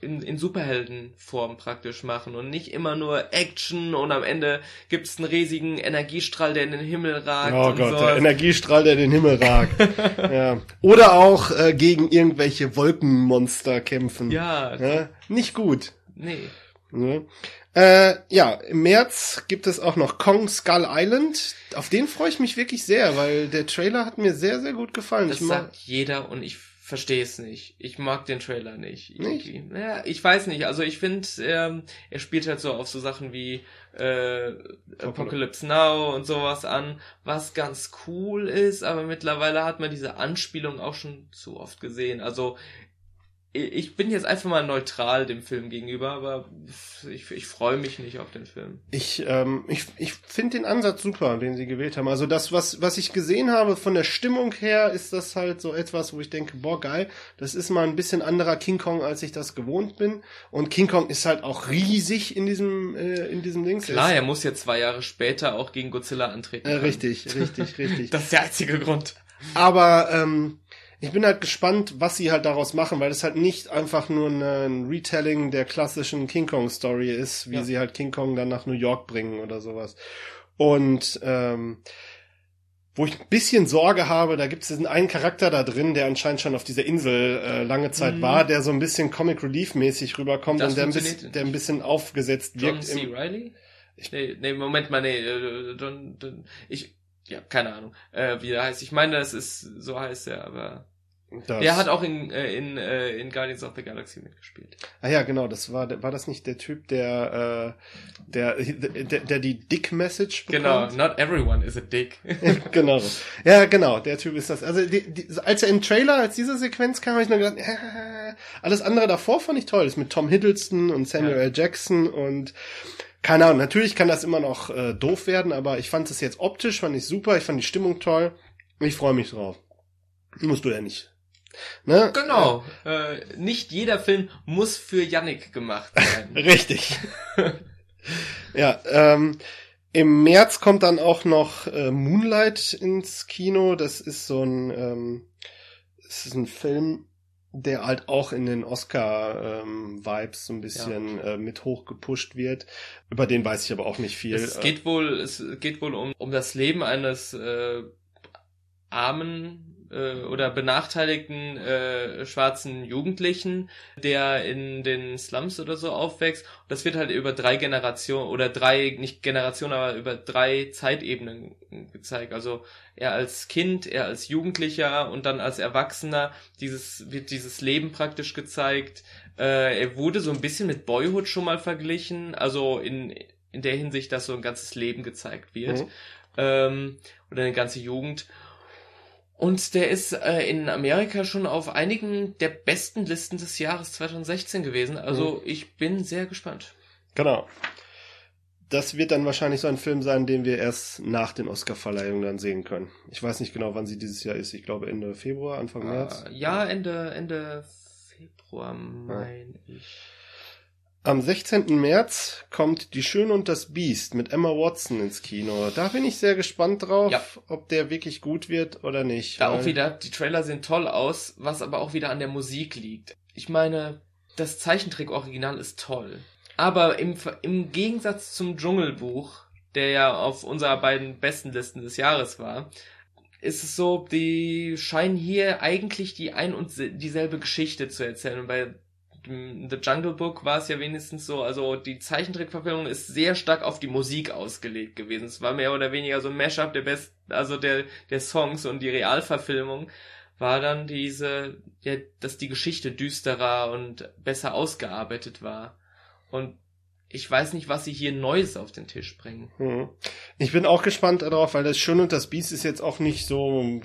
in, in Superheldenform praktisch machen und nicht immer nur Action und am Ende gibt's einen riesigen Energiestrahl, der in den Himmel ragt Oh Gott, so. der Energiestrahl, der den Himmel ragt. ja. Oder auch äh, gegen irgendwelche Wolkenmonster kämpfen. ja, Ja, Nicht gut. nee. Ne? Äh, ja, im März gibt es auch noch Kong Skull Island. Auf den freue ich mich wirklich sehr, weil der Trailer hat mir sehr, sehr gut gefallen. Das ich sagt jeder und ich verstehe es nicht. Ich mag den Trailer nicht. Nicht? Naja, ich weiß nicht. Also ich finde, ähm, er spielt halt so auf so Sachen wie äh, Apocalypse Now und sowas an, was ganz cool ist, aber mittlerweile hat man diese Anspielung auch schon zu oft gesehen. Also ich bin jetzt einfach mal neutral dem Film gegenüber, aber ich, ich freue mich nicht auf den Film. ich, ähm, ich, ich finde den Ansatz super, den sie gewählt haben. Also das, was, was ich gesehen habe von der Stimmung her, ist das halt so etwas, wo ich denke, boah, geil, das ist mal ein bisschen anderer King Kong, als ich das gewohnt bin. Und King Kong ist halt auch riesig in diesem, äh, in diesem Ding. Klar, er muss ja zwei Jahre später auch gegen Godzilla antreten. Äh, richtig, richtig, richtig. Das ist der einzige Grund. Aber ähm, ich bin halt gespannt, was sie halt daraus machen, weil es halt nicht einfach nur ein Retelling der klassischen King Kong Story ist, wie Ja. sie halt King Kong dann nach New York bringen oder sowas. Und ähm, wo ich ein bisschen Sorge habe, da gibt es diesen einen Charakter da drin, der anscheinend schon auf dieser Insel äh, lange Zeit Mhm. war, der so ein bisschen Comic Relief mäßig rüberkommt Das und der ein, bisschen, der ein bisschen aufgesetzt John wirkt. C. Im, Riley? nee, nee, Moment mal, nee, äh, John, John, ich, ja, keine Ahnung, äh, wie der heißt. Ich meine, das ist, so heißt er, aber das, der hat auch in, äh, in, äh, in Guardians of the Galaxy mitgespielt. Ah ja, genau, das war war das nicht der Typ, der äh, der der, der die Dick Message Genau, bekommt? not everyone is a dick. genau. Ja, genau, der Typ ist das. Also die, die, als er im Trailer, als diese Sequenz kam, habe ich nur gedacht, äh, alles andere davor fand ich toll. Das mit Tom Hiddleston und Samuel Ja. L. Jackson und keine Ahnung, natürlich kann das immer noch äh, doof werden, aber ich fand es jetzt optisch, fand ich super, ich fand die Stimmung toll. Ich freue mich drauf. Musst du ja nicht. Ne? genau, äh, nicht jeder Film muss für Yannick gemacht sein. Richtig. ja, ähm, im März kommt dann auch noch äh, Moonlight ins Kino. Das ist so ein, ähm, das ist ein Film, der halt auch in den Oscar-Vibes so ein bisschen äh, mit hochgepusht wird. Über den weiß ich aber auch nicht viel. Es geht wohl, es geht wohl um, um das Leben eines äh, armen äh, oder benachteiligten äh, schwarzen Jugendlichen, der in den Slums oder so aufwächst. Und das wird halt über drei Generationen oder drei, nicht Generationen, aber über drei Zeitebenen gezeigt. Also er als Kind, er als Jugendlicher und dann als Erwachsener. Dieses wird dieses Leben praktisch gezeigt. Äh, er wurde so ein bisschen mit Boyhood schon mal verglichen. Also in in der Hinsicht, dass so ein ganzes Leben gezeigt wird. Mhm. Ähm, oder eine ganze Jugend. Und der ist äh, in Amerika schon auf einigen der besten Listen des Jahres 2016 gewesen. Also ich bin sehr gespannt. Genau. Das wird dann wahrscheinlich so ein Film sein, den wir erst nach den Oscar-Verleihungen dann sehen können. Ich weiß nicht genau, wann sie dieses Jahr ist. Ich glaube Ende Februar, Anfang März. Äh, ja, Ende, Ende Februar, meine ich. Am 16. März kommt Die Schöne und das Biest mit Emma Watson ins Kino. Da bin ich sehr gespannt drauf, Ja. ob der wirklich gut wird oder nicht. Da auch wieder, die Trailer sehen toll aus, was aber auch wieder an der Musik liegt. Ich meine, das Zeichentrick-Original ist toll. Aber im, im Gegensatz zum Dschungelbuch, der ja auf unserer beiden besten Listen des Jahres war, ist es so, die scheinen hier eigentlich die ein und se- dieselbe Geschichte zu erzählen. Und bei The Jungle Book war es ja wenigstens so, also die Zeichentrickverfilmung ist sehr stark auf die Musik ausgelegt gewesen. Es war mehr oder weniger so ein Mashup der best, also der, der Songs und die Realverfilmung war dann diese, ja, dass die Geschichte düsterer und besser ausgearbeitet war. Und ich weiß nicht, was sie hier Neues auf den Tisch bringen. Hm. Ich bin auch gespannt darauf, weil das Schön und das Biest ist jetzt auch nicht so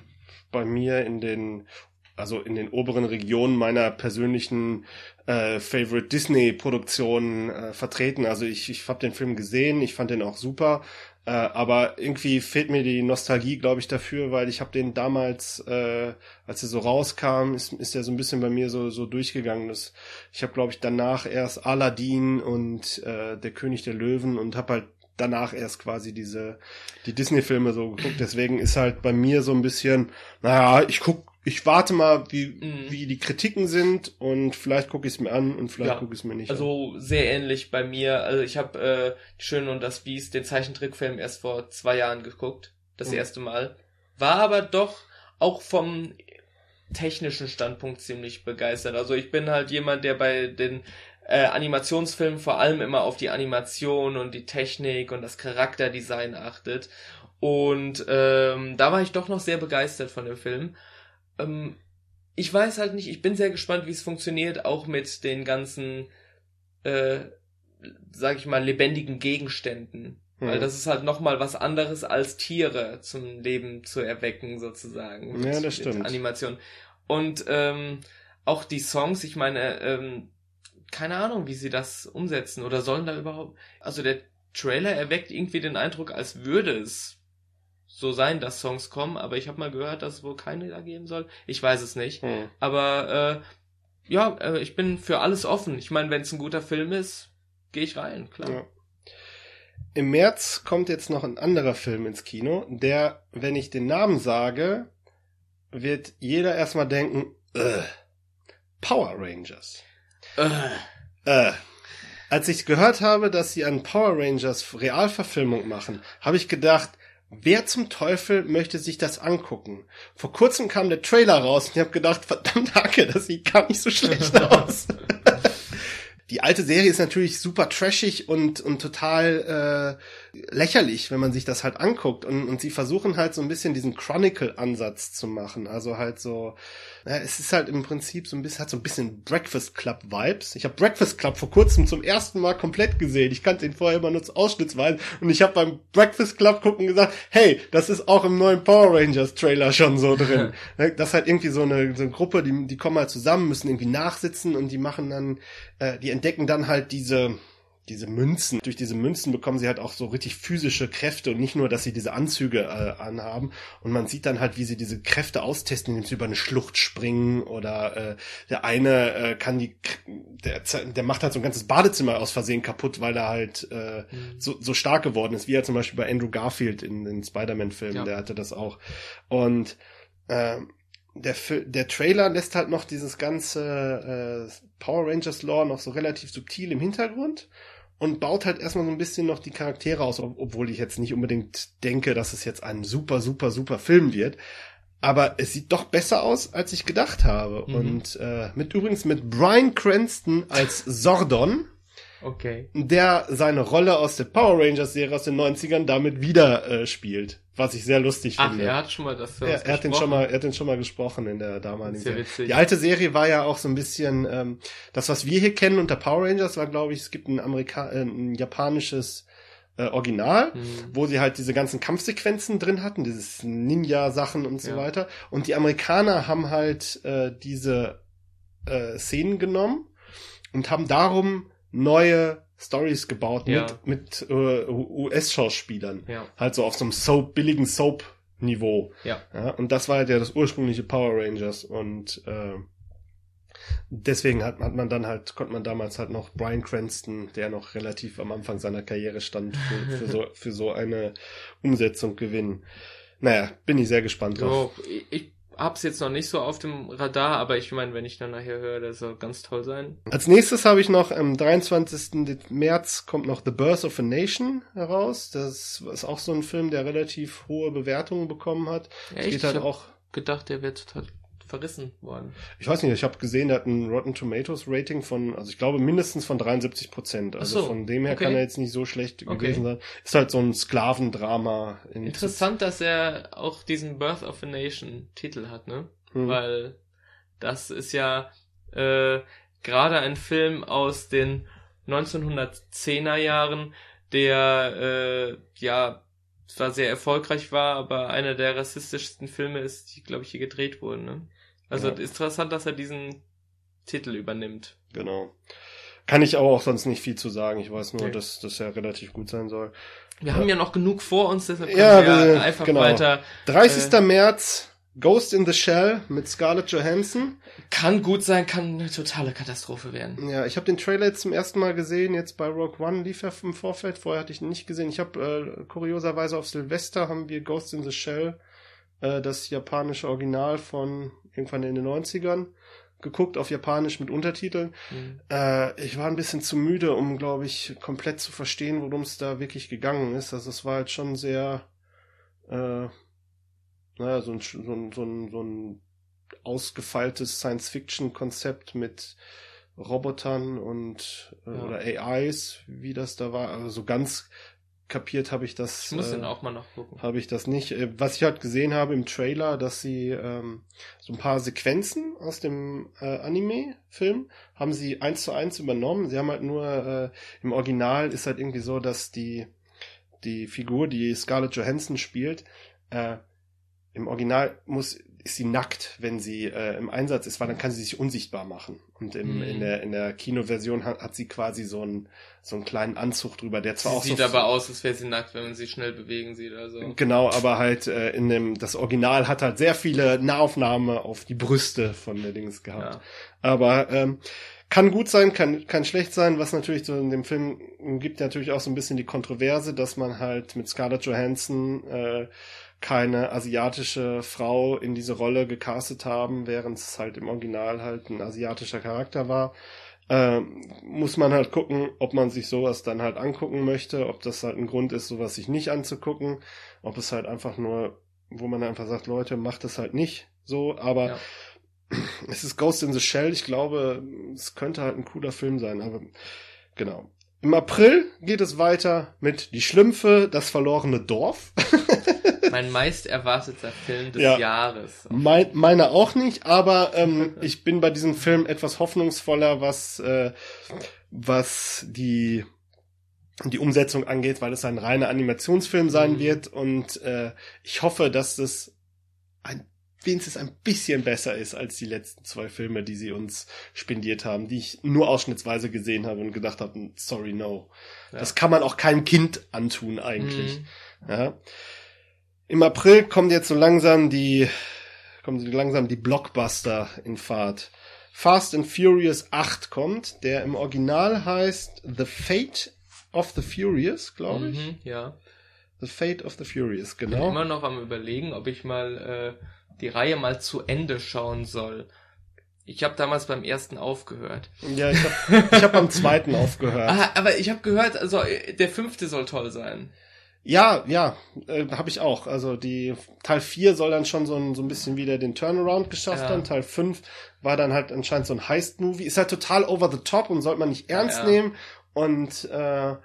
bei mir in den also in den oberen Regionen meiner persönlichen äh, Favorite Disney-Produktionen äh, vertreten. Also ich, ich habe den Film gesehen, ich fand den auch super, äh, aber irgendwie fehlt mir die Nostalgie, glaube ich, dafür, weil ich habe den damals, äh, als er so rauskam, ist, ist er so ein bisschen bei mir so so durchgegangen. Das, ich habe, glaube ich, danach erst Aladdin und äh, der König der Löwen und habe halt danach erst quasi diese die Disney-Filme so geguckt. Deswegen ist halt bei mir so ein bisschen, naja, ich guck ich warte mal, wie, mhm. wie die Kritiken sind und vielleicht gucke ich es mir an und vielleicht ja, gucke ich es mir nicht also an. Also sehr ähnlich bei mir. Also ich habe äh, Die Schöne und das Biest, den Zeichentrickfilm, erst vor zwei Jahren geguckt. Das mhm. erste Mal. War aber doch auch vom technischen Standpunkt ziemlich begeistert. Also ich bin halt jemand, der bei den äh, Animationsfilmen vor allem immer auf die Animation und die Technik und das Charakterdesign achtet. Und ähm, da war ich doch noch sehr begeistert von dem Film. Ähm, ich weiß halt nicht, ich bin sehr gespannt, wie es funktioniert, auch mit den ganzen, äh, sag ich mal, lebendigen Gegenständen. Mhm. Weil das ist halt nochmal was anderes als Tiere zum Leben zu erwecken, sozusagen. Mit, ja, das stimmt. Animation. Und ähm, auch die Songs, ich meine, ähm, keine Ahnung, wie sie das umsetzen oder sollen da überhaupt. Also der Trailer erweckt irgendwie den Eindruck, als würde es so sein, dass Songs kommen, aber ich habe mal gehört, dass es wohl keine da geben soll. Ich weiß es nicht. Hm. Aber äh, ja, äh, ich bin für alles offen. Ich meine, wenn es ein guter Film ist, gehe ich rein, klar. Ja. Im März kommt jetzt noch ein anderer Film ins Kino, der, wenn ich den Namen sage, wird jeder erstmal denken, äh, Power Rangers. Äh. Äh. Als ich gehört habe, dass sie einen Power Rangers Realverfilmung machen, habe ich gedacht, Wer zum Teufel möchte sich das angucken? Vor kurzem kam der Trailer raus und ich habe gedacht, verdammt Hacke, das sieht gar nicht so schlecht aus. Die alte Serie ist natürlich super trashig und, und total äh, lächerlich, wenn man sich das halt anguckt. Und, und sie versuchen halt so ein bisschen diesen Chronicle-Ansatz zu machen. Also halt so, ja, es ist halt im Prinzip so ein bisschen, hat so ein bisschen Breakfast Club-Vibes. Ich habe Breakfast Club vor kurzem zum ersten Mal komplett gesehen. Ich kannte ihn vorher immer nur ausschnittsweise. Und ich habe beim Breakfast Club gucken gesagt, hey, das ist auch im neuen Power Rangers Trailer schon so drin. das ist halt irgendwie so eine, so eine Gruppe, die, die kommen halt zusammen, müssen irgendwie nachsitzen und die machen dann, äh, die entdecken dann halt diese, diese Münzen. Durch diese Münzen bekommen sie halt auch so richtig physische Kräfte und nicht nur, dass sie diese Anzüge äh, anhaben. Und man sieht dann halt, wie sie diese Kräfte austesten, indem sie über eine Schlucht springen oder äh, der eine äh, kann die, der, der macht halt so ein ganzes Badezimmer aus Versehen kaputt, weil er halt äh, mhm. so, so stark geworden ist, wie er zum Beispiel bei Andrew Garfield in den Spider-Man-Filmen, ja. der hatte das auch. Und äh, der, der Trailer lässt halt noch dieses ganze äh, Power Rangers Lore noch so relativ subtil im Hintergrund und baut halt erstmal so ein bisschen noch die Charaktere aus, obwohl ich jetzt nicht unbedingt denke, dass es jetzt ein super, super, super Film wird. Aber es sieht doch besser aus, als ich gedacht habe. Mhm. Und äh, mit übrigens mit Brian Cranston als Sordon. Okay. Der seine Rolle aus der Power Rangers Serie aus den 90ern damit wieder äh, spielt. Was ich sehr lustig Ach, finde. er hat schon mal das er, er hat den schon mal, er hat den schon mal gesprochen in der damaligen Serie. Witzig. Die alte Serie war ja auch so ein bisschen, ähm, das was wir hier kennen unter Power Rangers war, glaube ich, es gibt ein Amerika äh, ein japanisches äh, Original, mhm. wo sie halt diese ganzen Kampfsequenzen drin hatten, dieses Ninja-Sachen und so ja. weiter. Und die Amerikaner haben halt äh, diese äh, Szenen genommen und haben darum neue Stories gebaut ja. mit, mit uh, US-Schauspielern. Ja. Halt so auf so einem Soap, billigen Soap-Niveau. Ja. ja. Und das war halt ja das ursprüngliche Power Rangers und äh, deswegen hat, hat man dann halt, konnte man damals halt noch Brian Cranston, der noch relativ am Anfang seiner Karriere stand, für, für, so, für so eine Umsetzung gewinnen. Naja, bin ich sehr gespannt drauf. Oh, ich hab's jetzt noch nicht so auf dem Radar, aber ich meine, wenn ich dann nachher höre, das soll ganz toll sein. Als nächstes habe ich noch am 23. März kommt noch The Birth of a Nation heraus. Das ist auch so ein Film, der relativ hohe Bewertungen bekommen hat. Echt? Geht halt ich auch gedacht, der wird total verrissen worden? Ich weiß nicht, ich habe gesehen, er hat ein Rotten Tomatoes Rating von, also ich glaube mindestens von 73 Prozent. Also so, von dem her okay. kann er jetzt nicht so schlecht Okay. gewesen sein. Ist halt so ein Sklavendrama. In Interessant, dass er auch diesen Birth of a Nation Titel hat, ne? Hm. Weil das ist ja äh, gerade ein Film aus den 1910er Jahren, der äh, ja zwar sehr erfolgreich war, aber einer der rassistischsten Filme ist, die, glaube ich, hier gedreht wurden. Ne? Also Ja. interessant, dass er diesen Titel übernimmt. Genau. Kann ich aber auch sonst nicht viel zu sagen. Ich weiß nur, Nee. dass das ja relativ gut sein soll. Wir Ja. haben ja noch genug vor uns, deshalb können Ja, wir wir- einfach genau. weiter. 30. März, Ghost in the Shell mit Scarlett Johansson. Kann gut sein, kann eine totale Katastrophe werden. Ja, ich habe den Trailer jetzt zum ersten Mal gesehen. Jetzt bei Rogue One lief er im Vorfeld. Vorher hatte ich ihn nicht gesehen. Ich habe äh, kurioserweise auf Silvester haben wir Ghost in the Shell, äh, das japanische Original von irgendwann in den 90ern, geguckt auf Japanisch mit Untertiteln. Hm. Äh, ich war ein bisschen zu müde, um, glaube ich, komplett zu verstehen, worum es da wirklich gegangen ist. Also es war halt schon sehr, äh, naja, so ein, so ein, so ein, so ein ausgefeiltes Science-Fiction-Konzept mit Robotern und äh, Ja. oder AIs, wie das da war. Also so ganz kapiert habe ich das. Ich muss äh, den auch mal noch gucken. habe ich das nicht. Äh, Was ich halt gesehen habe im Trailer, dass sie ähm, so ein paar Sequenzen aus dem äh, Anime-Film haben sie eins zu eins übernommen. Sie haben halt nur äh, im Original ist halt irgendwie so, dass die die Figur, die Scarlett Johansson spielt, äh, im Original muss ist sie nackt, wenn sie äh, im Einsatz ist, weil dann kann sie sich unsichtbar machen. Und im, Mhm. in der in der Kinoversion hat, hat sie quasi so einen so einen kleinen Anzug drüber, der zwar Sie auch sieht so aber aus, als wäre sie nackt, wenn man sie schnell bewegen sieht oder so. Genau, aber halt äh, in dem das Original hat halt sehr viele Nahaufnahme auf die Brüste von der Dings gehabt. Ja. Aber ähm, kann gut sein, kann kann schlecht sein. Was natürlich so in dem Film gibt natürlich auch so ein bisschen die Kontroverse, dass man halt mit Scarlett Johansson äh, keine asiatische Frau in diese Rolle gecastet haben, während es halt im Original halt ein asiatischer Charakter war. Ähm, muss man halt gucken, ob man sich sowas dann halt angucken möchte, ob das halt ein Grund ist, sowas sich nicht anzugucken, ob es halt einfach nur, wo man einfach sagt, Leute, macht es halt nicht so, aber Ja. es ist Ghost in the Shell, ich glaube, es könnte halt ein cooler Film sein, aber genau. Im April geht es weiter mit Die Schlümpfe, das verlorene Dorf. Mein meist erwarteter Film des Ja. Jahres. Mein, meine auch nicht, aber ähm, ich bin bei diesem Film etwas hoffnungsvoller, was, äh, was die, die Umsetzung angeht, weil es ein reiner Animationsfilm sein Mhm. wird und äh, ich hoffe, dass das ein wenigstens ein bisschen besser ist als die letzten zwei Filme, die sie uns spendiert haben, die ich nur ausschnittsweise gesehen habe und gedacht habe, sorry, no. Ja. Das kann man auch keinem Kind antun eigentlich. Mhm. Ja. Im April kommt jetzt so langsam die, kommen so langsam die Blockbuster in Fahrt. Fast and Furious 8 kommt, der im Original heißt The Fate of the Furious, glaube ich. Mhm, ja. The Fate of the Furious, Ich bin genau. immer noch am überlegen, ob ich mal äh, die Reihe mal zu Ende schauen soll. Ich habe damals beim ersten aufgehört. Ja, ich habe ich hab am zweiten aufgehört. Ah, aber ich habe gehört, also äh, der fünfte soll toll sein. Ja, ja, äh, habe ich auch. Also die Teil 4 soll dann schon so ein, so ein bisschen wieder den Turnaround geschafft Ja. haben. Teil 5 war dann halt anscheinend so ein Heist-Movie. Ist halt total over the top und sollte man nicht ernst Ja. nehmen. Und äh,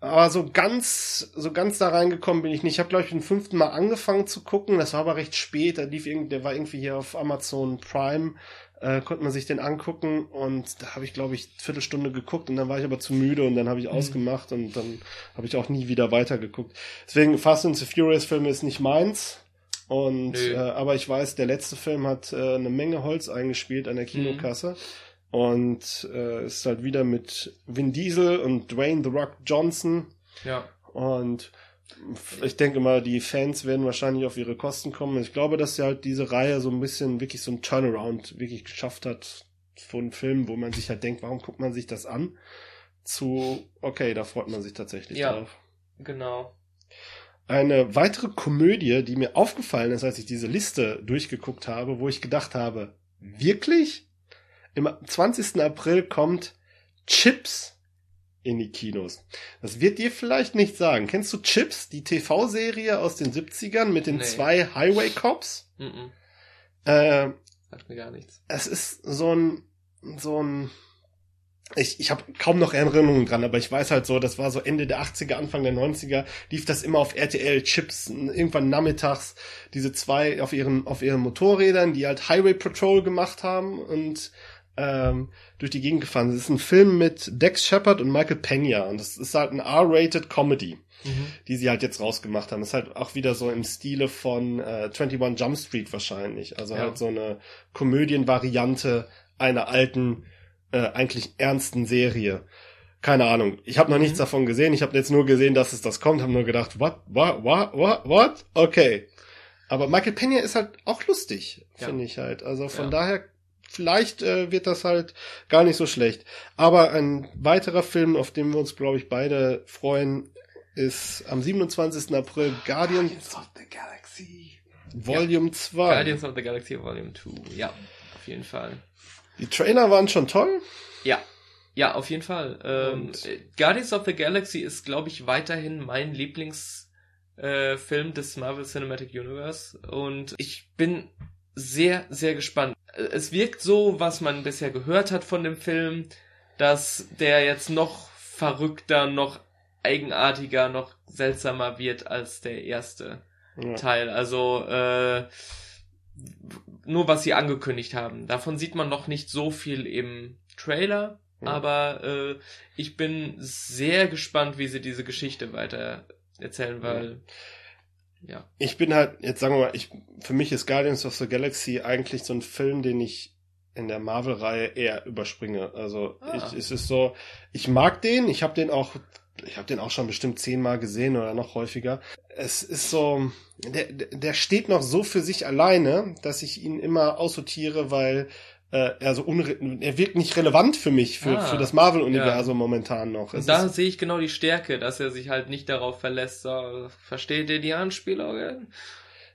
aber so ganz, so ganz da reingekommen bin ich nicht. Ich habe, glaube ich, den fünften Mal angefangen zu gucken. Das war aber recht spät. Da lief irgendwie, der war irgendwie hier auf Amazon Prime. Äh, konnte man sich den angucken und da habe ich, glaube ich, Viertelstunde geguckt und dann war ich aber zu müde und dann habe ich Mhm. ausgemacht und dann habe ich auch nie wieder weitergeguckt. Deswegen Fast and the Furious Filme ist nicht meins. Und Nö. äh, aber ich weiß, der letzte Film hat äh, eine Menge Holz eingespielt an der Kinokasse. Und äh, ist halt wieder mit Vin Diesel und Dwayne The Rock Johnson. Ja. Und ich denke mal, die Fans werden wahrscheinlich auf ihre Kosten kommen. Ich glaube, dass sie halt diese Reihe so ein bisschen wirklich so ein Turnaround wirklich geschafft hat von Filmen, wo man sich halt denkt, warum guckt man sich das an? Zu, okay, da freut man sich tatsächlich Ja. drauf. Genau. Eine weitere Komödie, die mir aufgefallen ist, als ich diese Liste durchgeguckt habe, wo ich gedacht habe, wirklich? Im 20. April kommt Chips in die Kinos. Das wird dir vielleicht nicht sagen. Kennst du Chips, die TV-Serie aus den 70ern mit den Nee. zwei Highway Cops? Mhm. Äh, Sagt mir gar nichts. Es ist so ein, so ein, ich, ich habe kaum noch Erinnerungen dran, aber ich weiß halt so, das war so Ende der 80er, Anfang der 90er, lief das immer auf RTL Chips, irgendwann nachmittags, diese zwei auf ihren, auf ihren Motorrädern, die halt Highway Patrol gemacht haben und ähm, durch die Gegend gefahren. Das ist ein Film mit Dex Shepard und Michael Pena und das ist halt ein R-rated Comedy, mhm. die sie halt jetzt rausgemacht haben. Das ist halt auch wieder so im Stile von äh, 21 Jump Street wahrscheinlich. Also ja. halt so eine Komödienvariante einer alten äh, eigentlich ernsten Serie. Keine Ahnung. Ich habe noch nichts mhm. davon gesehen. Ich habe jetzt nur gesehen, dass es das kommt. Habe nur gedacht, what, what, what, what, what? Okay. Aber Michael Pena ist halt auch lustig, ja. finde ich halt. Also von ja. daher, vielleicht äh, wird das halt gar nicht so schlecht. Aber ein weiterer Film, auf den wir uns, glaube ich, beide freuen, ist am 27. April Guardians, Guardians of the Galaxy Volume ja. 2. Guardians of the Galaxy Volume 2, ja, auf jeden Fall. Die Trailer waren schon toll. Ja. Ja, auf jeden Fall. Ähm, Guardians of the Galaxy ist, glaube ich, weiterhin mein Lieblingsfilm äh, des Marvel Cinematic Universe. Und ich bin sehr, sehr gespannt. Es wirkt so, was man bisher gehört hat von dem Film, dass der jetzt noch verrückter, noch eigenartiger, noch seltsamer wird als der erste ja. Teil. Also äh, nur was sie angekündigt haben. Davon sieht man noch nicht so viel im Trailer, ja. aber äh, ich bin sehr gespannt, wie sie diese Geschichte weiter erzählen, weil ja. Ja. Ich bin halt, jetzt sagen wir mal, ich, für mich ist Guardians of the Galaxy eigentlich so ein Film, den ich in der Marvel-Reihe eher überspringe. Also ah. ich, es ist so, ich mag den, ich habe den auch ich habe den auch schon bestimmt zehnmal gesehen oder noch häufiger. Es ist so, der, der steht noch so für sich alleine, dass ich ihn immer aussortiere, weil äh, er so unre er wirkt nicht relevant für mich, für, ah, für das Marvel-Universum ja. momentan noch. Es da sehe ich genau die Stärke, dass er sich halt nicht darauf verlässt, so, versteht ihr die Anspielungen?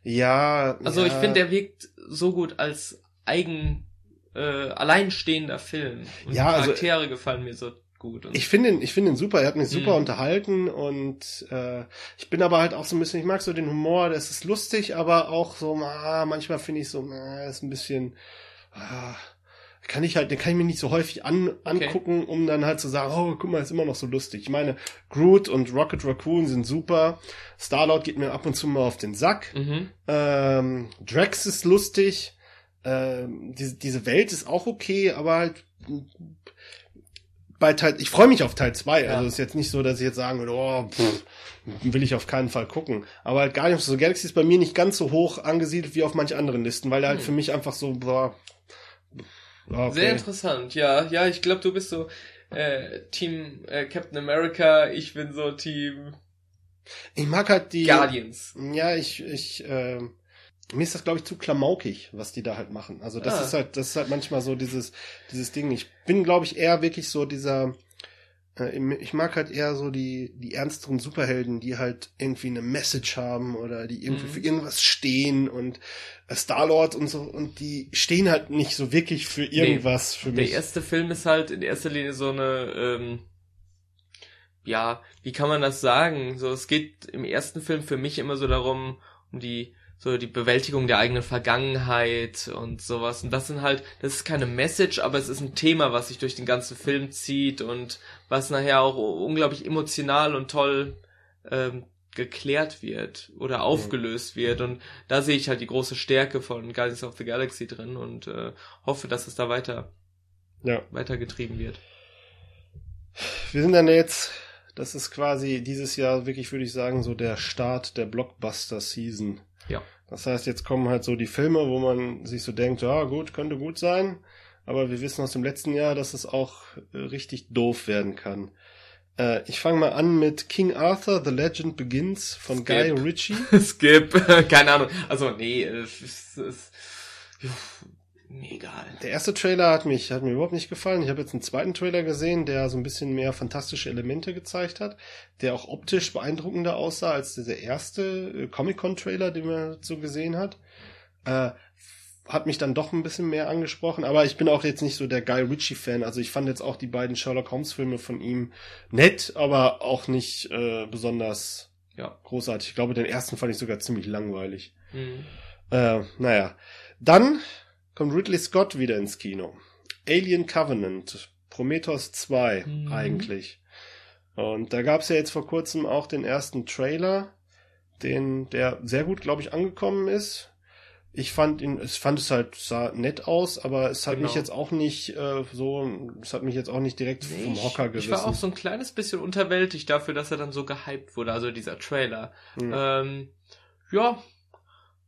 Ja. Also ja. ich finde, der wirkt so gut als eigen äh, alleinstehender Film. Und ja, also Charaktere also, gefallen mir so gut. ich finde ihn, ich finde ihn super. Er hat mich super mhm. unterhalten und äh, ich bin aber halt auch so ein bisschen, ich mag so den Humor, das ist lustig, aber auch so, ah, manchmal finde ich so, ah, ist ein bisschen, kann ich halt, den kann ich mir nicht so häufig an, angucken, okay. um dann halt zu sagen, oh, guck mal, ist immer noch so lustig. Ich meine, Groot und Rocket Raccoon sind super. Starlord geht mir ab und zu mal auf den Sack. Mhm. Ähm, Drax ist lustig. Ähm, diese, diese Welt ist auch okay, aber halt bei Teil, ich freue mich auf Teil 2. Ja. Also ist jetzt nicht so, dass ich jetzt sagen würde, oh, pff, will ich auf keinen Fall gucken. Aber halt Guardians of the Galaxy ist bei mir nicht ganz so hoch angesiedelt wie auf manch anderen Listen, weil er halt hm. für mich einfach so, boah, okay. Sehr interessant, ja. Ja, ich glaube, du bist so äh, Team äh, Captain America, ich bin so Team ich mag halt die Guardians. Ja, ich ich äh, mir ist das glaube ich zu klamaukig, was die da halt machen. Also das ah. ist halt das ist halt manchmal so dieses dieses Ding. Ich bin glaube ich eher wirklich so dieser äh, ich mag halt eher so die die ernsteren Superhelden, die halt irgendwie eine Message haben oder die irgendwie mhm. für irgendwas stehen und äh, Star-Lord und so und die stehen halt nicht so wirklich für irgendwas nee, für mich. Der erste Film ist halt in erster Linie so eine ähm ja, wie kann man das sagen? So, es geht im ersten Film für mich immer so darum, um die so die Bewältigung der eigenen Vergangenheit und sowas. Und das sind halt, das ist keine Message, aber es ist ein Thema, was sich durch den ganzen Film zieht und was nachher auch unglaublich emotional und toll ähm, geklärt wird oder mhm. aufgelöst wird. Und da sehe ich halt die große Stärke von Guardians of the Galaxy drin und äh, hoffe, dass es da weiter ja. weitergetrieben wird. Wir sind dann jetzt, das ist quasi dieses Jahr wirklich, würde ich sagen, so der Start der Blockbuster-Season. Ja. Das heißt, jetzt kommen halt so die Filme, wo man sich so denkt, ja gut, könnte gut sein, aber wir wissen aus dem letzten Jahr, dass es auch äh, richtig doof werden kann. Äh, ich fange mal an mit King Arthur, The Legend Begins von Skip. Guy Ritchie. Skip, keine Ahnung. Also nee, es, es, es, mir egal. Der erste Trailer hat mich, hat mir überhaupt nicht gefallen. Ich habe jetzt einen zweiten Trailer gesehen, der so ein bisschen mehr fantastische Elemente gezeigt hat, der auch optisch beeindruckender aussah als dieser erste äh, Comic-Con-Trailer, den man so gesehen hat. Äh, hat mich dann doch ein bisschen mehr angesprochen, aber ich bin auch jetzt nicht so der Guy Ritchie-Fan. Also ich fand jetzt auch die beiden Sherlock Holmes-Filme von ihm nett, aber auch nicht äh, besonders ja, großartig. Ich glaube, den ersten fand ich sogar ziemlich langweilig. Mhm. Äh, naja. Dann kommt Ridley Scott wieder ins Kino. Alien Covenant, Prometheus 2 mhm. eigentlich. Und da gab's ja jetzt vor kurzem auch den ersten Trailer, den der sehr gut, glaube ich, angekommen ist. Ich fand ihn, es fand es halt sah nett aus, aber es hat genau. mich jetzt auch nicht äh, so, es hat mich jetzt auch nicht direkt nee, vom Hocker gerissen. Ich war auch so ein kleines bisschen unterwältigt dafür, dass er dann so gehypt wurde, also dieser Trailer. Mhm. Ähm, ja,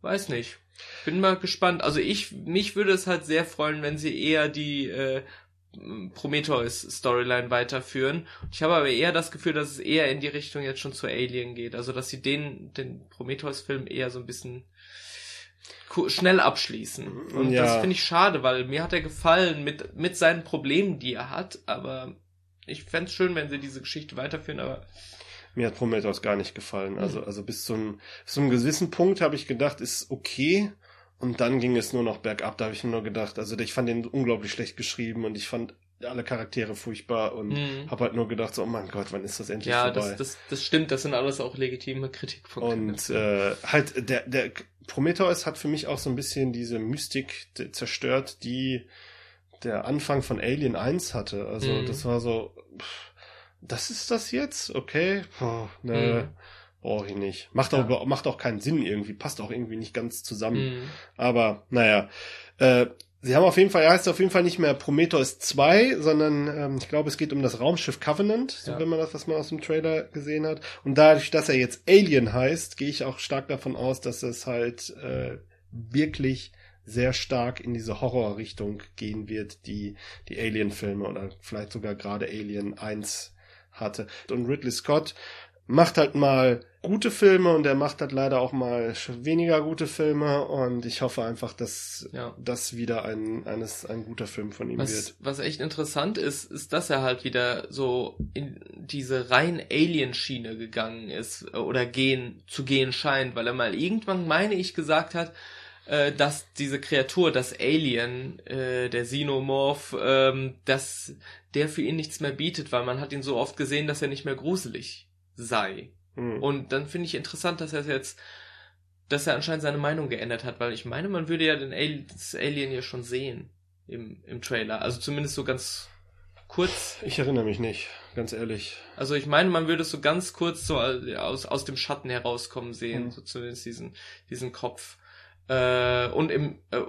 weiß nicht. Bin mal gespannt. Also ich, mich würde es halt sehr freuen, wenn sie eher die äh, Prometheus-Storyline weiterführen. Ich habe aber eher das Gefühl, dass es eher in die Richtung jetzt schon zu Alien geht. Also dass sie den, den Prometheus-Film eher so ein bisschen schnell abschließen. Und ja. das finde ich schade, weil mir hat er gefallen mit, mit seinen Problemen, die er hat, aber ich fände schön, wenn sie diese Geschichte weiterführen, aber. Mir hat Prometheus gar nicht gefallen. Also, mhm. also bis zu einem, bis zu einem gewissen Punkt habe ich gedacht, ist okay. Und dann ging es nur noch bergab. Da habe ich nur gedacht, also ich fand den unglaublich schlecht geschrieben und ich fand alle Charaktere furchtbar und mhm. habe halt nur gedacht, so, oh mein Gott, wann ist das endlich ja, vorbei? Ja, das, das, das stimmt, das sind alles auch legitime Kritikpunkte. Und äh, halt, der, der Prometheus hat für mich auch so ein bisschen diese Mystik zerstört, die der Anfang von Alien 1 hatte. Also mhm. das war so, pff, das ist das jetzt? Okay, oh, ne, mhm. brauche ich nicht. Macht auch, ja. macht auch keinen Sinn irgendwie, passt auch irgendwie nicht ganz zusammen. Mhm. Aber naja, äh, Sie haben auf jeden Fall, er heißt auf jeden Fall nicht mehr Prometheus 2, sondern ähm, ich glaube, es geht um das Raumschiff Covenant, so ja. wenn man das, was man aus dem Trailer gesehen hat. Und dadurch, dass er jetzt Alien heißt, gehe ich auch stark davon aus, dass es halt äh, wirklich sehr stark in diese Horrorrichtung gehen wird, die die Alien-Filme oder vielleicht sogar gerade Alien 1 hatte. Und Ridley Scott macht halt mal gute Filme und er macht halt leider auch mal weniger gute Filme und ich hoffe einfach, dass ja. das wieder ein, eines, ein guter Film von ihm was, wird. Was echt interessant ist, ist, dass er halt wieder so in diese rein Alien-Schiene gegangen ist oder gehen, zu gehen scheint, weil er mal irgendwann, meine ich, gesagt hat, äh, dass diese Kreatur, das Alien, äh, der Xenomorph, ähm, dass der für ihn nichts mehr bietet, weil man hat ihn so oft gesehen, dass er nicht mehr gruselig sei. Mhm. Und dann finde ich interessant, dass er jetzt, dass er anscheinend seine Meinung geändert hat, weil ich meine, man würde ja den Alien, das Alien ja schon sehen im, im Trailer. Also zumindest so ganz kurz. Ich erinnere mich nicht, ganz ehrlich. Also ich meine, man würde es so ganz kurz so aus, aus dem Schatten herauskommen sehen, mhm. so zumindest diesen, diesen Kopf. Äh, und im, äh,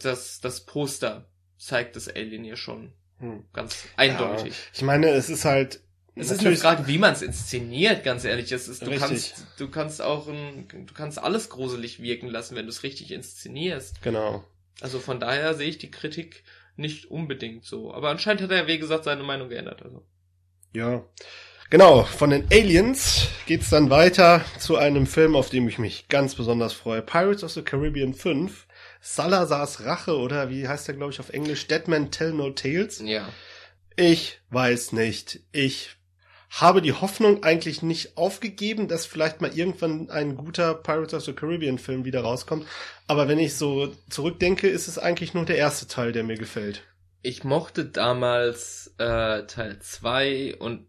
das, das Poster zeigt das Alien ja schon. Hm. Ganz eindeutig. Ja, ich meine, es ist halt es ist eine Frage, wie man es inszeniert, ganz ehrlich. Es ist, du richtig. kannst, du kannst auch ein, du kannst alles gruselig wirken lassen, wenn du es richtig inszenierst. Genau. Also von daher sehe ich die Kritik nicht unbedingt so. Aber anscheinend hat er, wie gesagt, seine Meinung geändert. Also. Ja. Genau, von den Aliens geht's dann weiter zu einem Film, auf dem ich mich ganz besonders freue. Pirates of the Caribbean 5. Salazars Rache oder wie heißt der, glaube ich, auf Englisch? Dead Man Tell No Tales. Ja. Ich weiß nicht. Ich habe die Hoffnung eigentlich nicht aufgegeben, dass vielleicht mal irgendwann ein guter Pirates of the Caribbean Film wieder rauskommt. Aber wenn ich so zurückdenke, ist es eigentlich nur der erste Teil, der mir gefällt. Ich mochte damals äh, Teil 2 und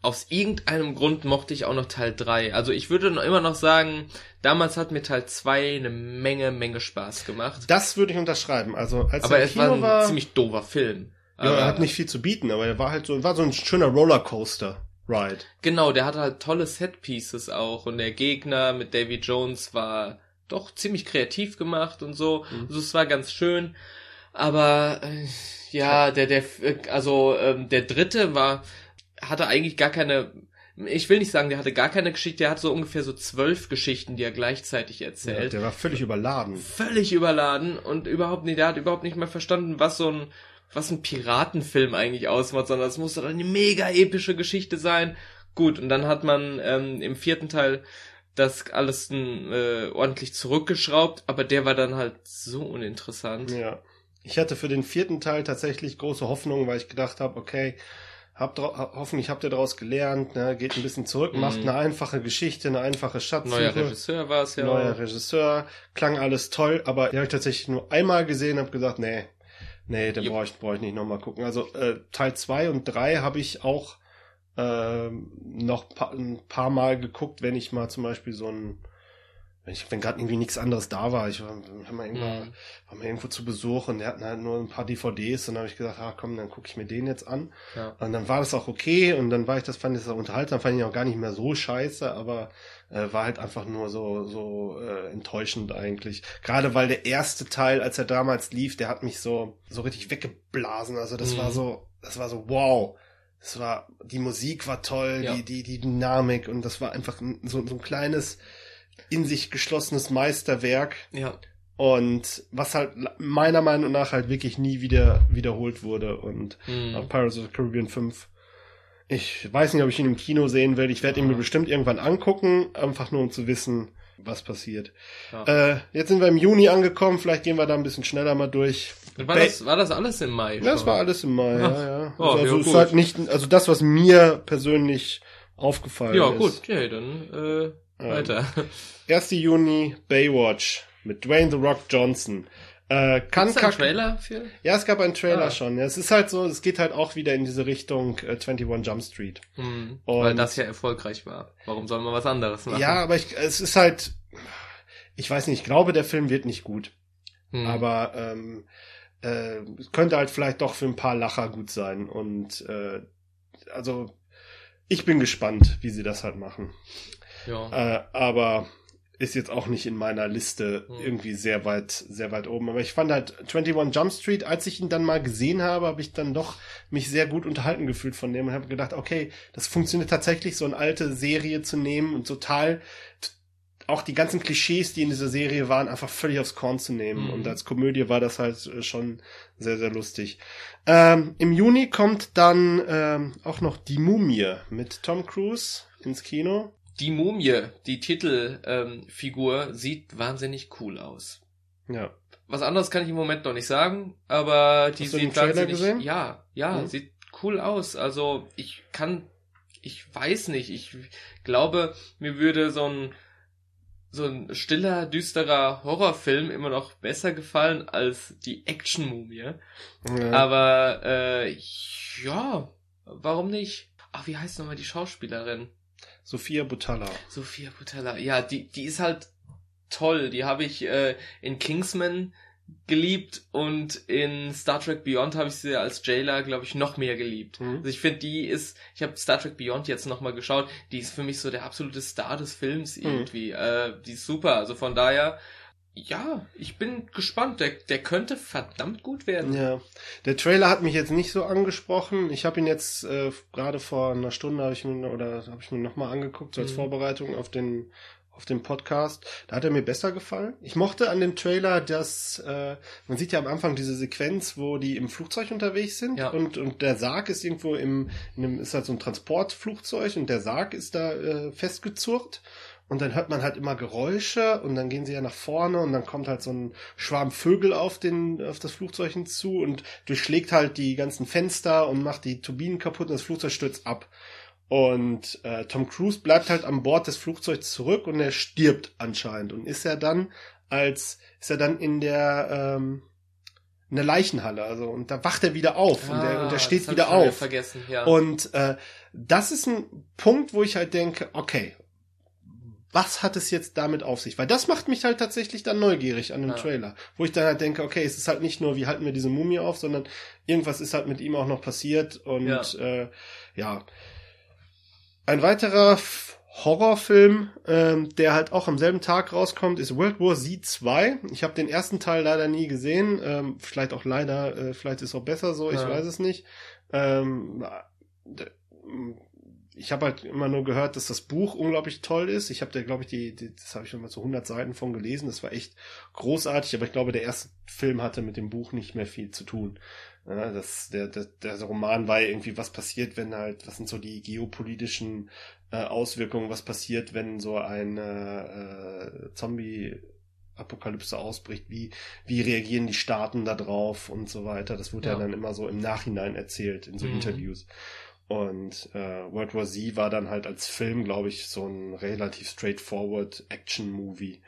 aus irgendeinem Grund mochte ich auch noch Teil 3. Also ich würde noch immer noch sagen, damals hat mir Teil 2 eine Menge, Menge Spaß gemacht. Das würde ich unterschreiben. Also als aber es war ein war, ziemlich doofer Film. Ja, er hat nicht viel zu bieten, aber er war halt so, war so ein schöner Rollercoaster. Ride. Genau, der hatte halt tolle Setpieces auch und der Gegner mit Davy Jones war doch ziemlich kreativ gemacht und so. Mhm. Also es war ganz schön. Aber äh, ja, der, der, also ähm, der dritte war, hatte eigentlich gar keine, ich will nicht sagen, der hatte gar keine Geschichte, der hat so ungefähr so zwölf Geschichten, die er gleichzeitig erzählt. Ja, der war völlig überladen. Völlig überladen und überhaupt nicht, der hat überhaupt nicht mehr verstanden, was so ein was ein Piratenfilm eigentlich ausmacht, sondern es musste dann eine mega epische Geschichte sein. Gut, und dann hat man ähm, im vierten Teil das alles äh, ordentlich zurückgeschraubt, aber der war dann halt so uninteressant. Ja. Ich hatte für den vierten Teil tatsächlich große Hoffnung, weil ich gedacht habe, okay, habt hoffentlich habt ihr daraus gelernt, ne, geht ein bisschen zurück, mhm. macht eine einfache Geschichte, eine einfache Schatzsuche. Neuer Regisseur war es ja. Neuer Regisseur, klang alles toll, aber den habe ich tatsächlich nur einmal gesehen, habe gesagt, nee, Nee, den brauche ich, brauch ich nicht nochmal gucken. Also äh, Teil 2 und 3 habe ich auch äh, noch pa ein paar Mal geguckt, wenn ich mal zum Beispiel so ein ich, wenn gerade irgendwie nichts anderes da war, ich war, war mal irgendwo, Mhm. war mal irgendwo zu Besuch und der hatten halt nur ein paar DVDs und dann habe ich gesagt, ah komm, dann gucke ich mir den jetzt an. Ja. Und dann war das auch okay und dann war ich das, fand ich das auch unterhaltsam, fand ich auch gar nicht mehr so scheiße, aber äh, war halt einfach nur so, so äh, enttäuschend eigentlich. Gerade weil der erste Teil, als er damals lief, der hat mich so, so richtig weggeblasen. Also das Mhm. war so, das war so, wow. Das war, die Musik war toll, Ja. die, die, die Dynamik und das war einfach ein- so, so ein kleines, in sich geschlossenes Meisterwerk. Ja. Und was halt meiner Meinung nach halt wirklich nie wieder wiederholt wurde. Und Mhm. auch Pirates of the Caribbean 5. Ich weiß nicht, ob ich ihn im Kino sehen will. Ich werde ihn mir Ja. bestimmt irgendwann angucken, einfach nur um zu wissen, was passiert. Ja. Äh, jetzt sind wir im Juni angekommen, vielleicht gehen wir da ein bisschen schneller mal durch. war, das, war das alles im Mai? das schon? war alles im Mai, Ach. ja, ja. Oh, also, ja, also halt nicht, also das, was mir persönlich aufgefallen Ja, ist. gut, okay, dann äh, Ähm, weiter. 1. Juni, Baywatch mit Dwayne The Rock Johnson. Äh, kann Gibt's einen Trailer für? Ja, es gab einen Trailer Ah. schon. Ja, es ist halt so, es geht halt auch wieder in diese Richtung äh, 21 Jump Street. Hm, Und- weil das ja erfolgreich war. Warum soll man was anderes machen? Ja, aber ich, es ist halt, ich weiß nicht, ich glaube, der Film wird nicht gut. Hm. Aber ähm, äh, könnte halt vielleicht doch für ein paar Lacher gut sein. Und äh, also ich bin gespannt, wie sie das halt machen. Ja. Äh, aber ist jetzt auch nicht in meiner Liste Hm. irgendwie sehr weit, sehr weit oben. Aber ich fand halt 21 Jump Street, als ich ihn dann mal gesehen habe, habe ich dann doch mich sehr gut unterhalten gefühlt von dem und habe gedacht, okay, das funktioniert tatsächlich, so eine alte Serie zu nehmen und total auch die ganzen Klischees, die in dieser Serie waren, einfach völlig aufs Korn zu nehmen. Mhm. Und als Komödie war das halt äh, schon sehr, sehr lustig. Ähm, Im Juni kommt dann ähm, auch noch Die Mumie mit Tom Cruise ins Kino. Die Mumie, die Titelfigur, ähm, sieht wahnsinnig cool aus. Ja. Was anderes kann ich im Moment noch nicht sagen, aber die Hast sieht wahnsinnig, gesehen? ja, ja, Mhm. sieht cool aus. Also ich kann, ich weiß nicht, ich glaube, mir würde so ein so ein stiller, düsterer Horrorfilm immer noch besser gefallen als die Action-Mumie. ja. Aber äh, ja, warum nicht? Ach, wie heißt nochmal die Schauspielerin? Sophia Butala. Sophia Butella. Ja, die, die ist halt toll. Die habe ich äh, in Kingsman geliebt und in Star Trek Beyond habe ich sie als Jailer, glaube ich, noch mehr geliebt. Mhm. Also ich finde, die ist, ich habe Star Trek Beyond jetzt nochmal geschaut, die ist für mich so der absolute Star des Films Mhm. irgendwie. Äh, die ist super. Also von daher, ja, ich bin gespannt. Der, der könnte verdammt gut werden. Ja, der Trailer hat mich jetzt nicht so angesprochen. Ich habe ihn jetzt äh, gerade vor einer Stunde habe ich mir oder habe ich mir noch mal angeguckt so als Mhm. Vorbereitung auf den auf den Podcast. Da hat er mir besser gefallen. Ich mochte an dem Trailer, dass äh, man sieht ja am Anfang diese Sequenz, wo die im Flugzeug unterwegs sind Ja. und und der Sarg ist irgendwo im in einem, ist halt so ein Transportflugzeug und der Sarg ist da äh, festgezurrt. Und dann hört man halt immer Geräusche und dann gehen sie ja nach vorne und dann kommt halt so ein Schwarm Vögel auf den, auf das Flugzeug hinzu und durchschlägt halt die ganzen Fenster und macht die Turbinen kaputt und das Flugzeug stürzt ab. Und äh, Tom Cruise bleibt halt an Bord des Flugzeugs zurück und er stirbt anscheinend. Und ist er dann als, ist er dann in der, ähm, in der Leichenhalle, also und da wacht er wieder auf und, der, und der Ah, steht wieder auf. Ja. Und äh, das ist ein Punkt, wo ich halt denke, okay, was hat es jetzt damit auf sich? Weil das macht mich halt tatsächlich dann neugierig an dem Ja. Trailer. Wo ich dann halt denke, okay, es ist halt nicht nur, wie halten wir diese Mumie auf, sondern irgendwas ist halt mit ihm auch noch passiert. Und Ja. äh, ja. Ein weiterer Horrorfilm, ähm, der halt auch am selben Tag rauskommt, ist World War Z 2. Ich habe den ersten Teil leider nie gesehen. Ähm, vielleicht auch leider, äh, vielleicht ist es auch besser so, ich Ja. weiß es nicht. Ähm, ich habe halt immer nur gehört, dass das Buch unglaublich toll ist. Ich habe da, glaube ich, die, die das habe ich schon mal so 100 Seiten von gelesen. Das war echt großartig, aber ich glaube, der erste Film hatte mit dem Buch nicht mehr viel zu tun. Ja, das, der, der, der Roman war ja irgendwie, was passiert, wenn halt, was sind so die geopolitischen äh, Auswirkungen, was passiert, wenn so eine äh, Zombie Apokalypse ausbricht, wie, wie reagieren die Staaten da drauf und so weiter. Das wurde ja, Ja. dann immer so im Nachhinein erzählt in so Mhm. Interviews. Und äh, World War Z war dann halt als Film, glaube ich, so ein relativ straightforward Action-Movie.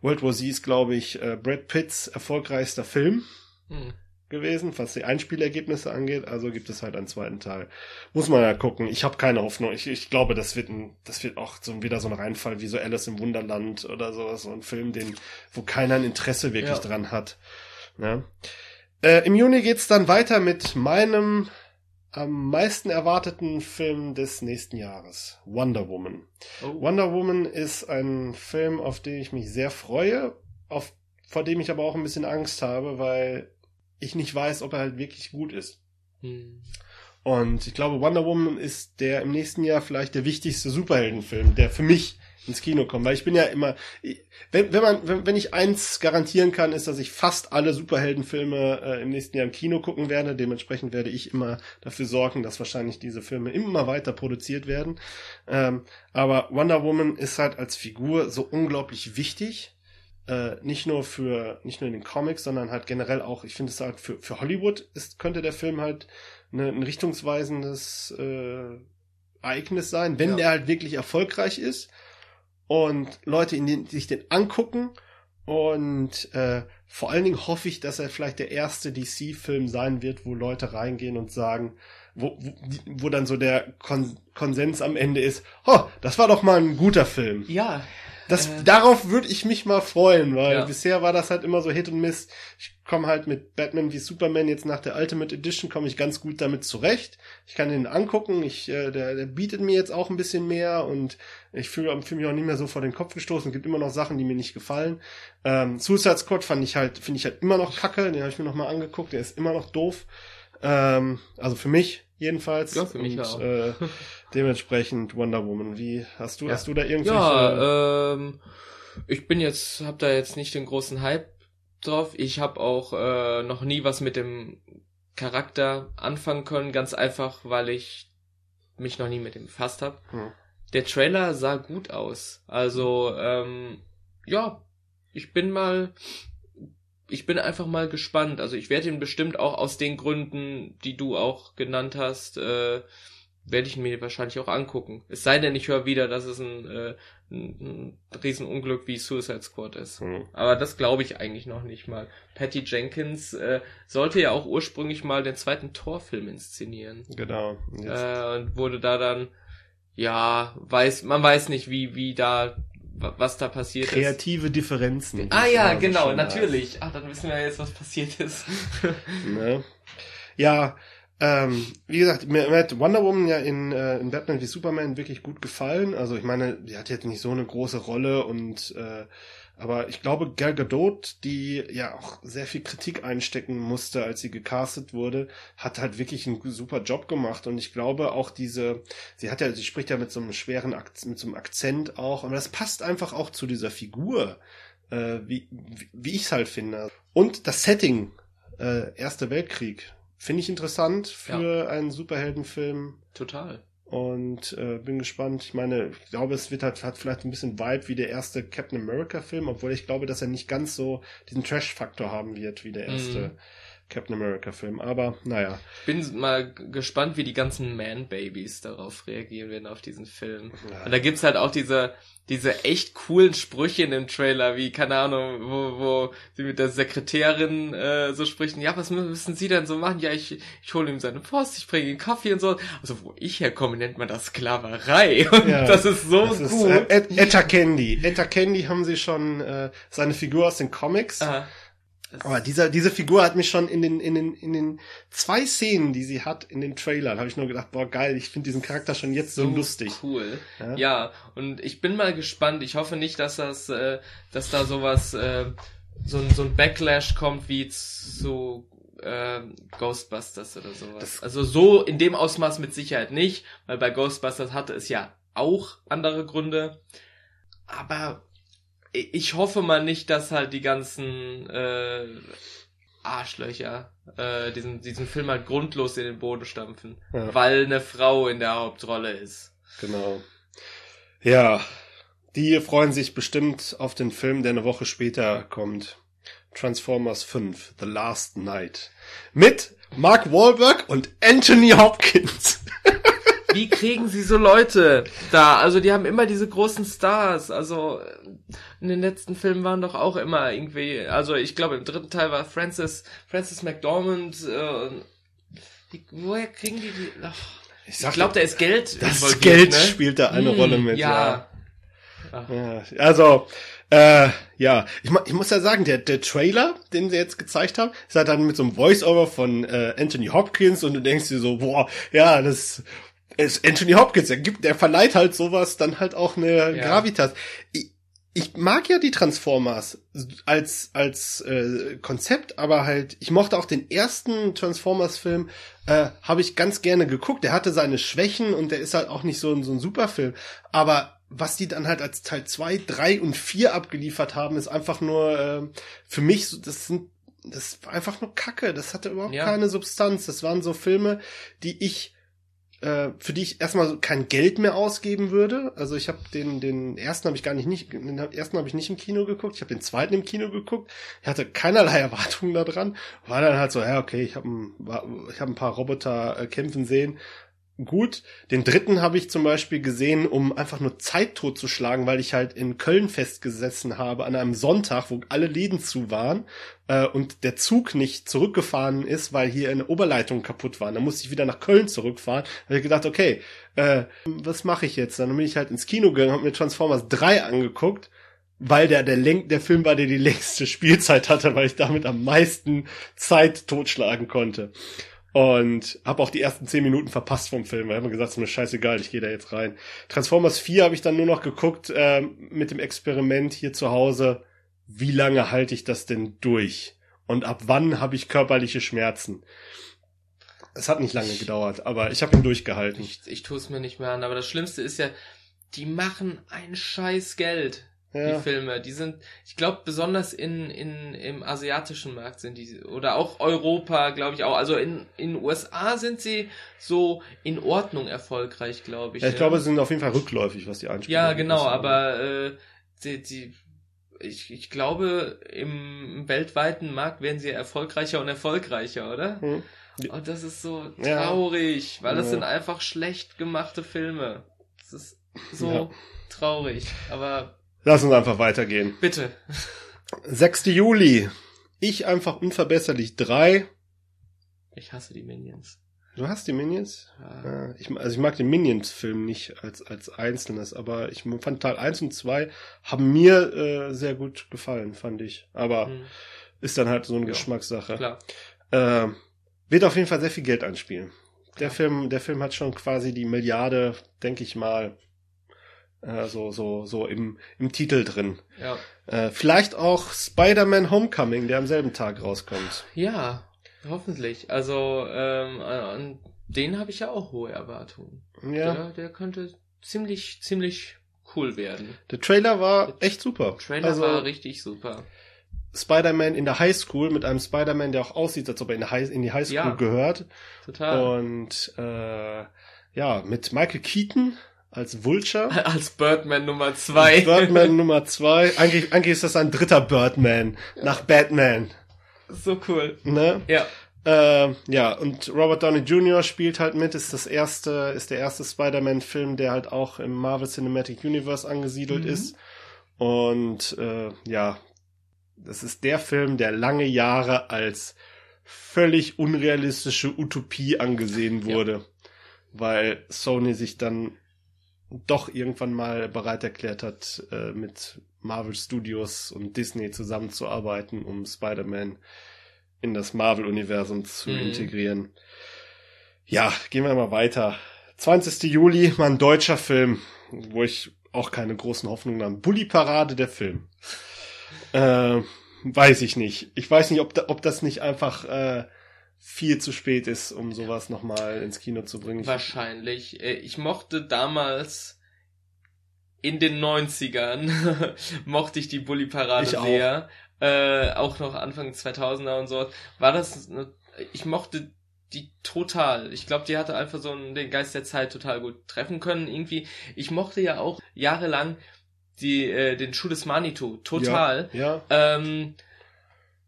World War Z ist, glaube ich, äh, Brad Pitts erfolgreichster Film. Hm. gewesen, was die Einspielergebnisse angeht. Also gibt es halt einen zweiten Teil. Muss man ja gucken. Ich habe keine Hoffnung. Ich, ich glaube, das wird ein, das wird auch so wieder so ein Reinfall wie so Alice im Wunderland oder sowas, so ein Film, den, wo keiner ein Interesse wirklich ja. dran hat. Ja. Äh, Im Juni geht's dann weiter mit meinem am meisten erwarteten Film des nächsten Jahres, Wonder Woman. Oh. Wonder Woman ist ein Film, auf den ich mich sehr freue, auf, vor dem ich aber auch ein bisschen Angst habe, weil ich nicht weiß, ob er halt wirklich gut ist. Hm. Und ich glaube, Wonder Woman ist der im nächsten Jahr vielleicht der wichtigste Superheldenfilm, der für mich ins Kino kommen, weil ich bin ja immer, wenn, wenn man, wenn, wenn ich eins garantieren kann, ist, dass ich fast alle Superheldenfilme äh, im nächsten Jahr im Kino gucken werde. Dementsprechend werde ich immer dafür sorgen, dass wahrscheinlich diese Filme immer weiter produziert werden. Ähm, aber Wonder Woman ist halt als Figur so unglaublich wichtig. Äh, nicht nur für, nicht nur in den Comics, sondern halt generell auch, ich finde es halt für, für Hollywood ist, könnte der Film halt eine, ein richtungsweisendes äh, Ereignis sein, wenn ja. der halt wirklich erfolgreich ist und Leute in den, sich den angucken und äh, vor allen Dingen hoffe ich, dass er vielleicht der erste DC-Film sein wird, wo Leute reingehen und sagen, wo, wo, wo dann so der Kon Konsens am Ende ist, oh, das war doch mal ein guter Film. Ja, das, äh, darauf würde ich mich mal freuen, weil ja. bisher war das halt immer so Hit und Miss. Ich komme halt mit Batman wie Superman jetzt nach der Ultimate Edition komme ich ganz gut damit zurecht. Ich kann den angucken, ich, äh, der, der bietet mir jetzt auch ein bisschen mehr und ich fühle fühl mich auch nicht mehr so vor den Kopf gestoßen. Es gibt immer noch Sachen, die mir nicht gefallen. Ähm, Suicide Squad fand ich halt, finde ich halt immer noch kacke, den habe ich mir noch mal angeguckt, der ist immer noch doof. Ähm, also für mich jedenfalls. Ja, für mich und, auch. Äh, dementsprechend Wonder Woman. Wie hast du, ja. hast du da irgendwelche? Ja, ähm, ich bin jetzt, hab da jetzt nicht den großen Hype drauf. Ich habe auch äh, noch nie was mit dem Charakter anfangen können, ganz einfach, weil ich mich noch nie mit ihm befasst habe. Hm. Der Trailer sah gut aus. Also, ähm, ja, ich bin mal ich bin einfach mal gespannt. Also ich werde ihn bestimmt auch aus den Gründen, die du auch genannt hast, äh, werde ich mir wahrscheinlich auch angucken. Es sei denn, ich höre wieder, dass es ein, äh, ein, ein Riesenunglück wie Suicide Squad ist. Mhm. Aber das glaube ich eigentlich noch nicht mal. Patty Jenkins äh, sollte ja auch ursprünglich mal den zweiten Torfilm inszenieren. Genau. Äh, und wurde da dann, ja, weiß, man weiß nicht, wie, wie da was da passiert Kreative ist. Kreative Differenzen. Ah ja, genau, natürlich. Ach, dann wissen wir jetzt, was passiert ist. ne? Ja, ähm, wie gesagt, mir, mir hat Wonder Woman ja in, äh, in Batman wie Superman wirklich gut gefallen. Also ich meine, die hat jetzt nicht so eine große Rolle und äh, aber ich glaube, Gal Gadot, die ja auch sehr viel Kritik einstecken musste, als sie gecastet wurde, hat halt wirklich einen super Job gemacht. Und ich glaube auch diese, sie hat ja, sie spricht ja mit so einem schweren Akzent, mit so einem Akzent auch. Und das passt einfach auch zu dieser Figur, äh, wie, wie, wie ich es halt finde. Und das Setting, äh, Erster Weltkrieg, finde ich interessant für ja. einen Superheldenfilm. Total. Und äh, bin gespannt. Ich meine, ich glaube, es wird halt, hat vielleicht ein bisschen Vibe wie der erste Captain America-Film, obwohl ich glaube, dass er nicht ganz so diesen Trash-Faktor haben wird wie der erste. Mm. Captain America Film. Aber naja. Bin mal gespannt, wie die ganzen Man-Babies darauf reagieren werden, auf diesen Film. Ja. Und da gibt's halt auch diese, diese echt coolen Sprüche in dem Trailer, wie, keine Ahnung, wo, wo sie mit der Sekretärin äh, so sprechen, ja, was müssen sie denn so machen? Ja, ich, ich hole ihm seine Post, ich bringe ihm Kaffee und so. Also wo ich herkomme, nennt man das Sklaverei. Und ja, das ist so das gut. Ist, äh, Etta Candy. Etta Candy haben sie schon äh, seine Figur aus den Comics. Aha aber dieser, diese Figur hat mich schon in den, in den, in den zwei Szenen, die sie hat, in den Trailern, habe ich nur gedacht, boah, geil, ich finde diesen Charakter schon jetzt so, so lustig. Cool. Ja? ja? und ich bin mal gespannt. Ich hoffe nicht, dass das, äh, dass da sowas, äh, so ein, so ein Backlash kommt wie zu äh, Ghostbusters oder sowas. Das also so in dem Ausmaß mit Sicherheit nicht, weil bei Ghostbusters hatte es ja auch andere Gründe. Aber ich hoffe mal nicht, dass halt die ganzen äh, Arschlöcher äh, diesen, diesen Film halt grundlos in den Boden stampfen, ja. weil eine Frau in der Hauptrolle ist. Genau. Ja, die freuen sich bestimmt auf den Film, der eine Woche später kommt. Transformers 5, The Last Night. Mit Mark Wahlberg und Anthony Hopkins. wie kriegen sie so Leute da? Also die haben immer diese großen Stars. Also in den letzten Filmen waren doch auch immer irgendwie, also ich glaube im dritten Teil war Francis, Francis McDormand, äh, die, woher kriegen die die? Ach, ich, ich glaube, da ist Geld. Das Geld ne? spielt da eine hm, Rolle mit. Ja. ja. ja. Also, äh, ja, ich, ich muss ja sagen, der, der Trailer, den sie jetzt gezeigt haben, ist halt dann mit so einem Voice-Over von äh, Anthony Hopkins und du denkst dir so, boah, ja, das ist Anthony Hopkins, der gibt, der verleiht halt sowas dann halt auch eine ja. Gravitas. Ich, ich mag ja die Transformers als als äh, Konzept, aber halt ich mochte auch den ersten Transformers-Film, äh, habe ich ganz gerne geguckt. Der hatte seine Schwächen und der ist halt auch nicht so, ein so ein Superfilm, aber was die dann halt als Teil zwei, drei und vier abgeliefert haben, ist einfach nur äh, für mich, so, das sind das war einfach nur Kacke. Das hatte überhaupt ja. keine Substanz. Das waren so Filme, die ich äh, für die ich erstmal kein Geld mehr ausgeben würde. Also ich habe den den ersten habe ich gar nicht nicht den ersten habe ich nicht im Kino geguckt. Ich habe den zweiten im Kino geguckt. Ich hatte keinerlei Erwartungen daran. War dann halt so, ja okay, ich habe ich habe ein paar Roboter äh, kämpfen sehen gut. Den dritten habe ich zum Beispiel gesehen, um einfach nur Zeit totzuschlagen, weil ich halt in Köln festgesessen habe an einem Sonntag, wo alle Läden zu waren äh, und der Zug nicht zurückgefahren ist, weil hier eine Oberleitung kaputt war. Dann musste ich wieder nach Köln zurückfahren. Da habe ich gedacht, okay, äh, was mache ich jetzt? Dann bin ich halt ins Kino gegangen, habe mir Transformers 3 angeguckt weil der der Lenk der Film war, der die längste Spielzeit hatte, weil ich damit am meisten Zeit totschlagen konnte. Und habe auch die ersten zehn Minuten verpasst vom Film, weil ich habe mir gesagt, es ist mir scheißegal, ich gehe da jetzt rein. Transformers 4 habe ich dann nur noch geguckt äh, mit dem Experiment hier zu Hause. Wie lange halte ich das denn durch? Und ab wann habe ich körperliche Schmerzen? Es hat nicht lange gedauert, aber ich habe ihn durchgehalten. Ich, ich tue es mir nicht mehr an, aber das Schlimmste ist ja, die machen ein scheiß Geld ja. die Filme. Die sind, ich glaube, besonders in, in, im asiatischen Markt sind die, oder auch Europa, glaube ich auch. Also in, in USA sind sie so in Ordnung erfolgreich, glaube ich. Ja, ich ja. glaube, sie sind auf jeden Fall rückläufig, was die Anspielung Ja, genau, aber äh, die, die, ich, ich glaube, im weltweiten Markt werden sie erfolgreicher und erfolgreicher, oder? Hm. Und das ist so traurig, ja. weil das sind einfach schlecht gemachte Filme. Das ist so traurig, aber Lass uns einfach weitergehen. Bitte. 6. Juli. Ich einfach unverbesserlich 3. Ich hasse die Minions. Du hast die Minions? Ja. Ich, also ich mag den Minions-Film nicht als, als einzelnes, aber ich fand Teil 1 und 2 haben mir äh, sehr gut gefallen, fand ich. Aber hm. ist dann halt so eine ja. Geschmackssache. Klar. Äh, wird auf jeden Fall sehr viel Geld einspielen. Der Film, der Film hat schon quasi die Milliarde, denke ich mal, äh, so, so, so im, im Titel drin. Ja. Äh, vielleicht auch Spider-Man Homecoming, der am selben Tag rauskommt. Ja, hoffentlich. Also, ähm, an den habe ich ja auch hohe Erwartungen. Ja. Der, der könnte ziemlich, ziemlich cool werden. Der Trailer war echt super. Der Trailer also, war richtig super. Spider-Man in der Highschool mit einem Spider-Man, der auch aussieht, als ob er in, High, in die Highschool ja, gehört. Total. Und äh, ja, mit Michael Keaton als Vulture. Als Birdman Nummer zwei. Als Birdman Nummer zwei. Eigentlich, eigentlich ist das ein dritter Birdman ja. nach Batman. So cool. Ne? Ja. Äh, ja, und Robert Downey Jr. spielt halt mit, ist das erste, ist der erste Spider-Man-Film, der halt auch im Marvel Cinematic Universe angesiedelt mhm. ist. Und äh, ja, das ist der Film, der lange Jahre als völlig unrealistische Utopie angesehen wurde. Ja. Weil Sony sich dann doch irgendwann mal bereit erklärt hat, äh, mit Marvel Studios und Disney zusammenzuarbeiten, um Spider-Man in das Marvel-Universum zu mhm. integrieren. Ja, gehen wir mal weiter. 20. Juli, mal ein deutscher Film, wo ich auch keine großen Hoffnungen habe. Bully-Parade, der Film. Äh, weiß ich nicht. Ich weiß nicht, ob, da, ob das nicht einfach äh, viel zu spät ist, um sowas nochmal ins Kino zu bringen. Wahrscheinlich. Äh, ich mochte damals in den 90ern mochte ich die Bully Parade ich sehr. Auch. Äh, auch noch Anfang 2000er und so. War das eine, ich mochte die total. Ich glaube, die hatte einfach so einen, den Geist der Zeit total gut treffen können irgendwie. Ich mochte ja auch jahrelang die äh, den Schuh des Manitou total. Ja. ja. Ähm,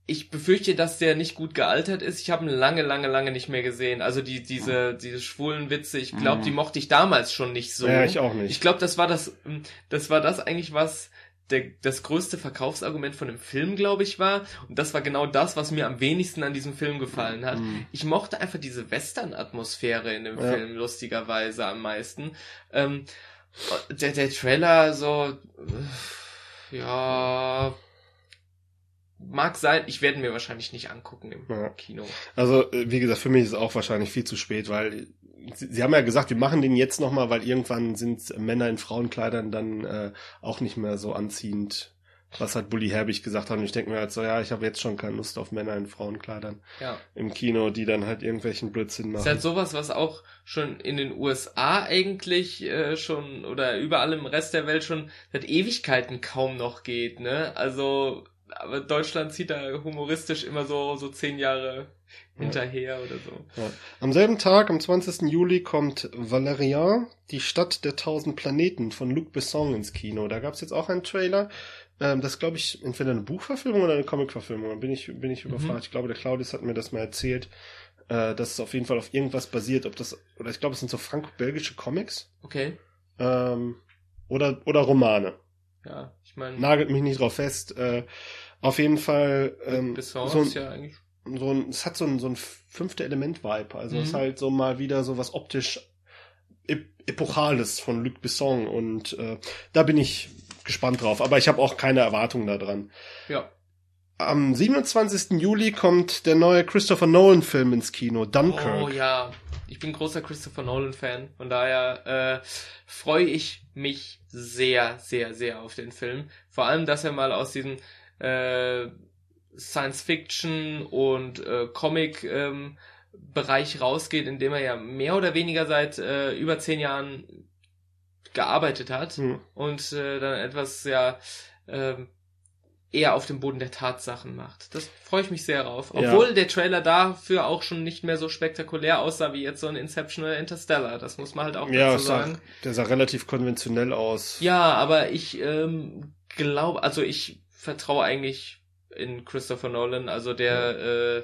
ich befürchte, dass der nicht gut gealtert ist. Ich habe ihn lange, lange, lange nicht mehr gesehen. Also die diese diese schwulen Witze, ich glaube, Mhm. die mochte ich damals schon nicht so. Ja, ich auch nicht. Ich glaube, das war das das war das eigentlich was der, das größte Verkaufsargument von dem Film, glaube ich, war. Und das war genau das, was mir am wenigsten an diesem Film gefallen hat. Mhm. Ich mochte einfach diese Western-Atmosphäre in dem Ja. Film lustigerweise am meisten. Ähm, der, der Trailer so, äh, ja, mag sein. Ich werde mir wahrscheinlich nicht angucken im Ja. Kino. Also, äh, wie gesagt, für mich ist es auch wahrscheinlich viel zu spät, weil sie, sie haben ja gesagt, wir machen den jetzt nochmal, weil irgendwann sind Männer in Frauenkleidern dann äh, auch nicht mehr so anziehend, was halt Bully Herbig gesagt hat. Und ich denke mir halt so, ja, ich habe jetzt schon keine Lust auf Männer in Frauenkleidern Ja. im Kino, die dann halt irgendwelchen Blödsinn Ist machen. halt sowas, was auch schon in den USA eigentlich äh, schon oder überall im Rest der Welt schon seit Ewigkeiten kaum noch geht, ne? Also, aber Deutschland zieht da humoristisch immer so, so zehn Jahre hinterher oder so. Ja. Am selben Tag, am 20. Juli, kommt Valerian, die Stadt der tausend Planeten von Luc Besson ins Kino. Da gab's jetzt auch einen Trailer. Ähm, das glaube ich entweder eine Buchverfilmung oder eine Comicverfilmung. Da bin ich, bin ich Mhm. überfragt. Ich glaube, der Claudius hat mir das mal erzählt, äh, dass es auf jeden Fall auf irgendwas basiert. Ob das, oder ich glaube, es sind so franco-belgische Comics. Okay. Ähm, oder, oder Romane. Ja, ich meine, Nagelt mich nicht drauf fest. Äh, auf jeden Fall, ähm, Besson so ein- ist ja eigentlich. so ein, es hat so ein, so ein fünfte Element-Vibe. Also es ist Mhm. halt so mal wieder so was optisch ep Epochales von Luc Besson und äh, da bin ich gespannt drauf. Aber ich habe auch keine Erwartungen daran. Ja. Am 27. Juli kommt der neue Christopher Nolan-Film ins Kino, Dunkirk. Oh ja, ich bin großer Christopher Nolan-Fan. Von daher äh, freue ich mich sehr, sehr, sehr auf den Film. Vor allem, dass er mal aus diesem äh, Science-Fiction und äh, Comic ähm, Bereich rausgeht, in dem er ja mehr oder weniger seit äh, über zehn Jahren gearbeitet hat Hm. und äh, dann etwas ja ähm, eher auf dem Boden der Tatsachen macht. Das freue ich mich sehr drauf. Ja. Obwohl der Trailer dafür auch schon nicht mehr so spektakulär aussah wie jetzt so ein Inception oder Interstellar. Das muss man halt auch Ja, dazu es sah, sagen. der sah relativ konventionell aus. Ja, aber ich ähm, glaube, also ich vertraue eigentlich in Christopher Nolan. Also der, äh,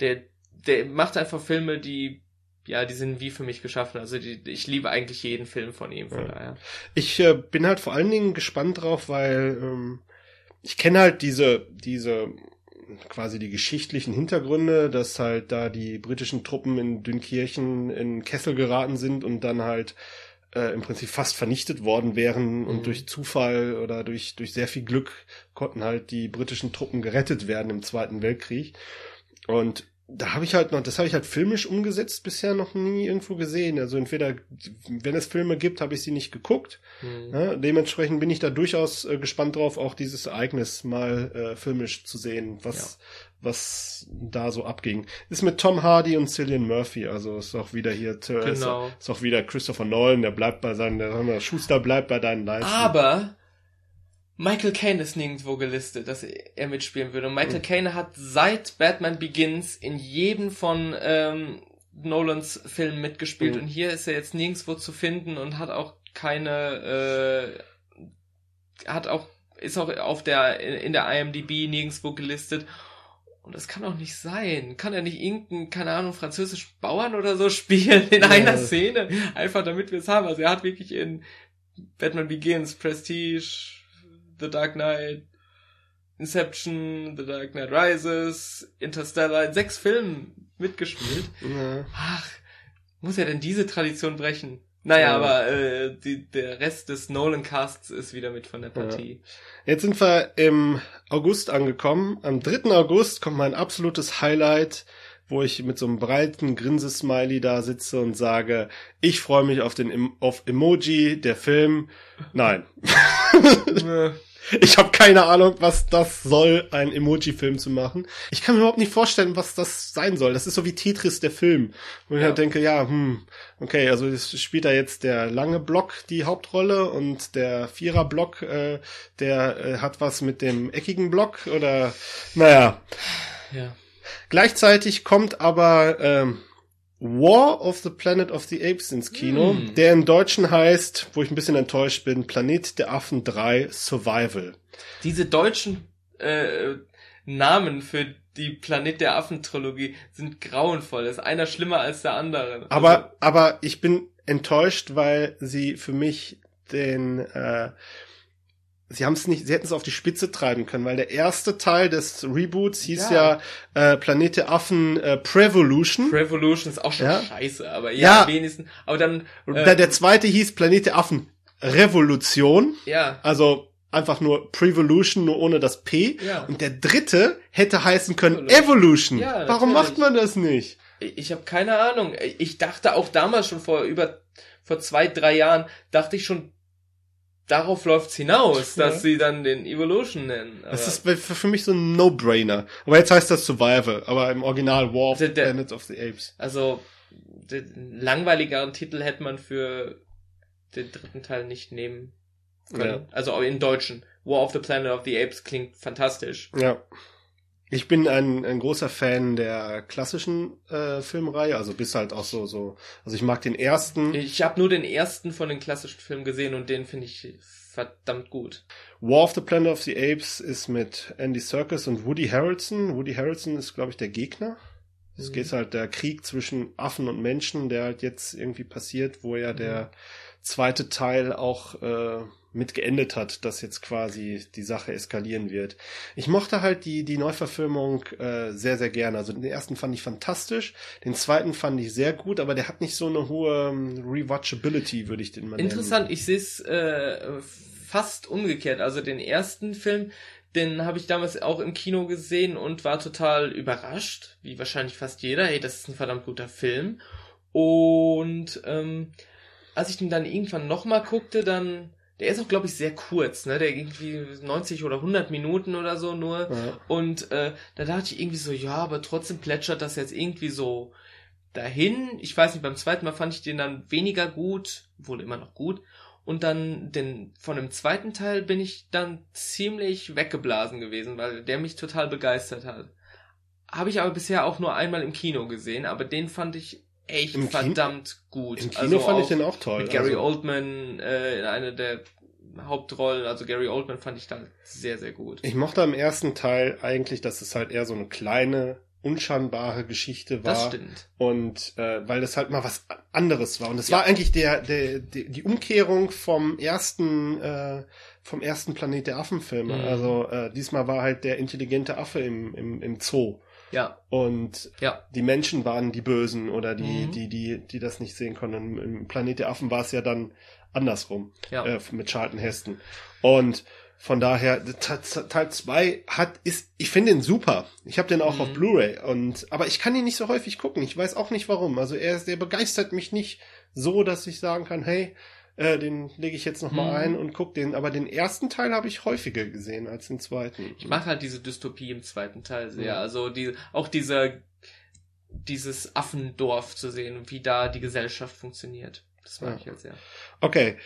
der, der macht einfach Filme, die ja, die sind wie für mich geschaffen. Also die, ich liebe eigentlich jeden Film von ihm. Von Ja. daher. Ich äh, bin halt vor allen Dingen gespannt drauf, weil ähm, ich kenne halt diese, diese quasi die geschichtlichen Hintergründe, dass halt da die britischen Truppen in Dünkirchen in Kessel geraten sind und dann halt äh, im Prinzip fast vernichtet worden wären Mhm. und durch Zufall oder durch, durch sehr viel Glück konnten halt die britischen Truppen gerettet werden im Zweiten Weltkrieg. Und da habe ich halt noch, das habe ich halt filmisch umgesetzt, bisher noch nie irgendwo gesehen. Also entweder, wenn es Filme gibt, habe ich sie nicht geguckt. Hm. Ja, dementsprechend bin ich da durchaus äh, gespannt drauf, auch dieses Ereignis mal äh, filmisch zu sehen, was, was da so abging. Ist mit Tom Hardy und Cillian Murphy, also ist auch wieder hier, äh, ist, Genau. ist auch wieder Christopher Nolan, der bleibt bei seinen, der Schuster bleibt bei deinen Leisten. Aber Michael Caine ist nirgendwo gelistet, dass er mitspielen würde. Und Michael Mhm. Caine hat seit Batman Begins in jedem von ähm, Nolans Filmen mitgespielt Mhm. und hier ist er jetzt nirgendwo zu finden und hat auch keine, äh, hat auch, ist auch auf der, in der IMDb nirgendwo gelistet. Und das kann doch nicht sein. Kann er nicht irgendeinen, keine Ahnung, französischen Bauern oder so spielen in Ja. einer Szene? Einfach damit wir es haben. Also er hat wirklich in Batman Begins, Prestige, The Dark Knight, Inception, The Dark Knight Rises, Interstellar, in sechs Filmen mitgespielt. Ja. Ach, muss er denn diese Tradition brechen? Naja, Ja. aber äh, die, der Rest des Nolan-Casts ist wieder mit von der Partie. Jetzt sind wir im August angekommen. Am 3. August kommt mein absolutes Highlight, wo ich mit so einem breiten Grinsesmiley da sitze und sage, ich freue mich auf den auf Emoji, der Film. Nein. Ich habe keine Ahnung, was das soll, einen Emoji-Film zu machen. Ich kann mir überhaupt nicht vorstellen, was das sein soll. Das ist so wie Tetris, der Film. Und ich Ja. halt denke, ja, hm, okay, also es spielt da jetzt der lange Block die Hauptrolle und der Vierer-Block, äh, der äh, hat was mit dem eckigen Block oder, naja. ja. Gleichzeitig kommt aber ähm, War of the Planet of the Apes ins Kino, Hm. der im Deutschen heißt, wo ich ein bisschen enttäuscht bin, Planet der Affen 3 Survival. Diese deutschen äh, Namen für die Planet der Affen Trilogie sind grauenvoll. Das ist einer schlimmer als der andere. Aber, also, aber ich bin enttäuscht, weil sie für mich den, äh, sie haben es nicht, sie hätten es auf die Spitze treiben können, weil der erste Teil des Reboots hieß ja, ja äh, Planet der Affen äh, Prevolution. Prevolution ist auch schon ja. scheiße, aber ja, ja, wenigstens. Aber dann äh, der, der zweite hieß Planet der Affen Revolution. Ja. Also einfach nur Prevolution, nur ohne das P. Ja. Und der dritte hätte heißen können Evolution. Ja, Warum macht man das nicht? Ich, ich habe keine Ahnung. Ich dachte auch damals schon vor über vor zwei, drei Jahren, dachte ich schon, darauf läuft's hinaus, ja. dass sie dann den Evolution nennen. Aber das ist für mich so ein No-Brainer. Aber jetzt heißt das Survival, aber im Original War of the Planet of the Apes. Also den langweiligeren Titel hätte man für den dritten Teil nicht nehmen können. Ja. Also in Deutschen. War of the Planet of the Apes klingt fantastisch. Ja. Ich bin ein, ein großer Fan der klassischen äh, Filmreihe, also bis halt auch so so. Also ich mag den ersten. Ich habe nur den ersten von den klassischen Filmen gesehen und den finde ich verdammt gut. War of the Planet of the Apes ist mit Andy Serkis und Woody Harrelson. Woody Harrelson ist glaube ich der Gegner. Es mhm. geht halt der Krieg zwischen Affen und Menschen, der halt jetzt irgendwie passiert, wo ja der mhm. zweite Teil auch äh, mit geendet hat, dass jetzt quasi die Sache eskalieren wird. Ich mochte halt die, die Neuverfilmung äh, sehr, sehr gerne. Also den ersten fand ich fantastisch, den zweiten fand ich sehr gut, aber der hat nicht so eine hohe um, Rewatchability, würde ich den mal Interessant, nennen. ich sehe es äh, fast umgekehrt. Also den ersten Film, den habe ich damals auch im Kino gesehen und war total überrascht, wie wahrscheinlich fast jeder. Hey, das ist ein verdammt guter Film. Und ähm, als ich den dann irgendwann nochmal guckte, dann der ist auch, glaube ich, sehr kurz, ne? Der irgendwie 90 oder 100 Minuten oder so nur. Ja. Und äh, da dachte ich irgendwie so, ja, aber trotzdem plätschert das jetzt irgendwie so dahin. Ich weiß nicht, beim zweiten Mal fand ich den dann weniger gut, wohl immer noch gut. Und dann den von dem zweiten Teil bin ich dann ziemlich weggeblasen gewesen, weil der mich total begeistert hat. Habe ich aber bisher auch nur einmal im Kino gesehen, aber den fand ich echt Im verdammt Kino? gut. Im Kino also fand ich den auch toll. Mit Gary also. Oldman äh, in einer der Hauptrollen, also Gary Oldman fand ich dann sehr, sehr gut. Ich mochte am ersten Teil eigentlich, dass es halt eher so eine kleine, unscheinbare Geschichte war. Das stimmt. Und äh, weil das halt mal was anderes war. Und es ja. war eigentlich der, der, der, die Umkehrung vom ersten, äh, vom ersten Planet der Affenfilme. Mhm. Also äh, diesmal war halt der intelligente Affe im, im, im Zoo. Ja. Und ja. die Menschen waren die Bösen oder die, mhm. die, die, die das nicht sehen konnten. Im Planet der Affen war es ja dann andersrum. Ja. Äh, mit Charlton Heston. Und von daher, Teil 2 hat, ist, ich finde ihn super. Ich habe den auch mhm. auf Blu-ray und, aber ich kann ihn nicht so häufig gucken. Ich weiß auch nicht warum. Also er, der begeistert mich nicht so, dass ich sagen kann, hey, äh, den lege ich jetzt noch mal mhm. ein und guck den. Aber den ersten Teil habe ich häufiger gesehen als den zweiten. Ich mag halt diese Dystopie im zweiten Teil sehr. Ja. Also die, auch dieser, dieses Affendorf zu sehen und wie da die Gesellschaft funktioniert. Das mag ja. ich halt sehr. Okay.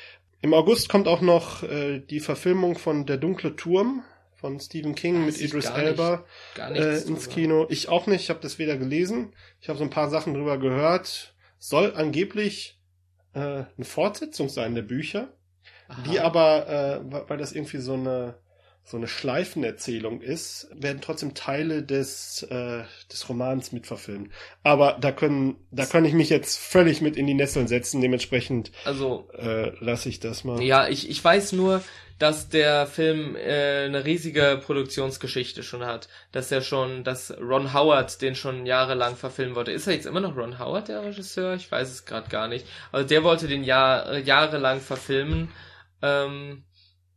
Im August kommt auch noch äh, die Verfilmung von Der dunkle Turm von Stephen King Weiß mit Idris Elba äh, ins Kino. Ich auch nicht, ich habe das weder gelesen. Ich habe so ein paar Sachen drüber gehört. Soll angeblich äh, eine Fortsetzung sein der Bücher, Aha. die aber, äh, weil das irgendwie so eine so eine Schleifenerzählung ist, werden trotzdem Teile des äh, des Romans mitverfilmt. Aber da können da kann ich mich jetzt völlig mit in die Nesseln setzen. Dementsprechend also äh, lasse ich das mal. Ja, ich ich weiß nur, dass der Film äh, eine riesige Produktionsgeschichte schon hat. Dass er schon, dass Ron Howard den schon jahrelang verfilmen wollte. Ist er jetzt immer noch Ron Howard, der Regisseur? Ich weiß es gerade gar nicht. Also der wollte den Jahr, äh, jahrelang verfilmen. Ähm,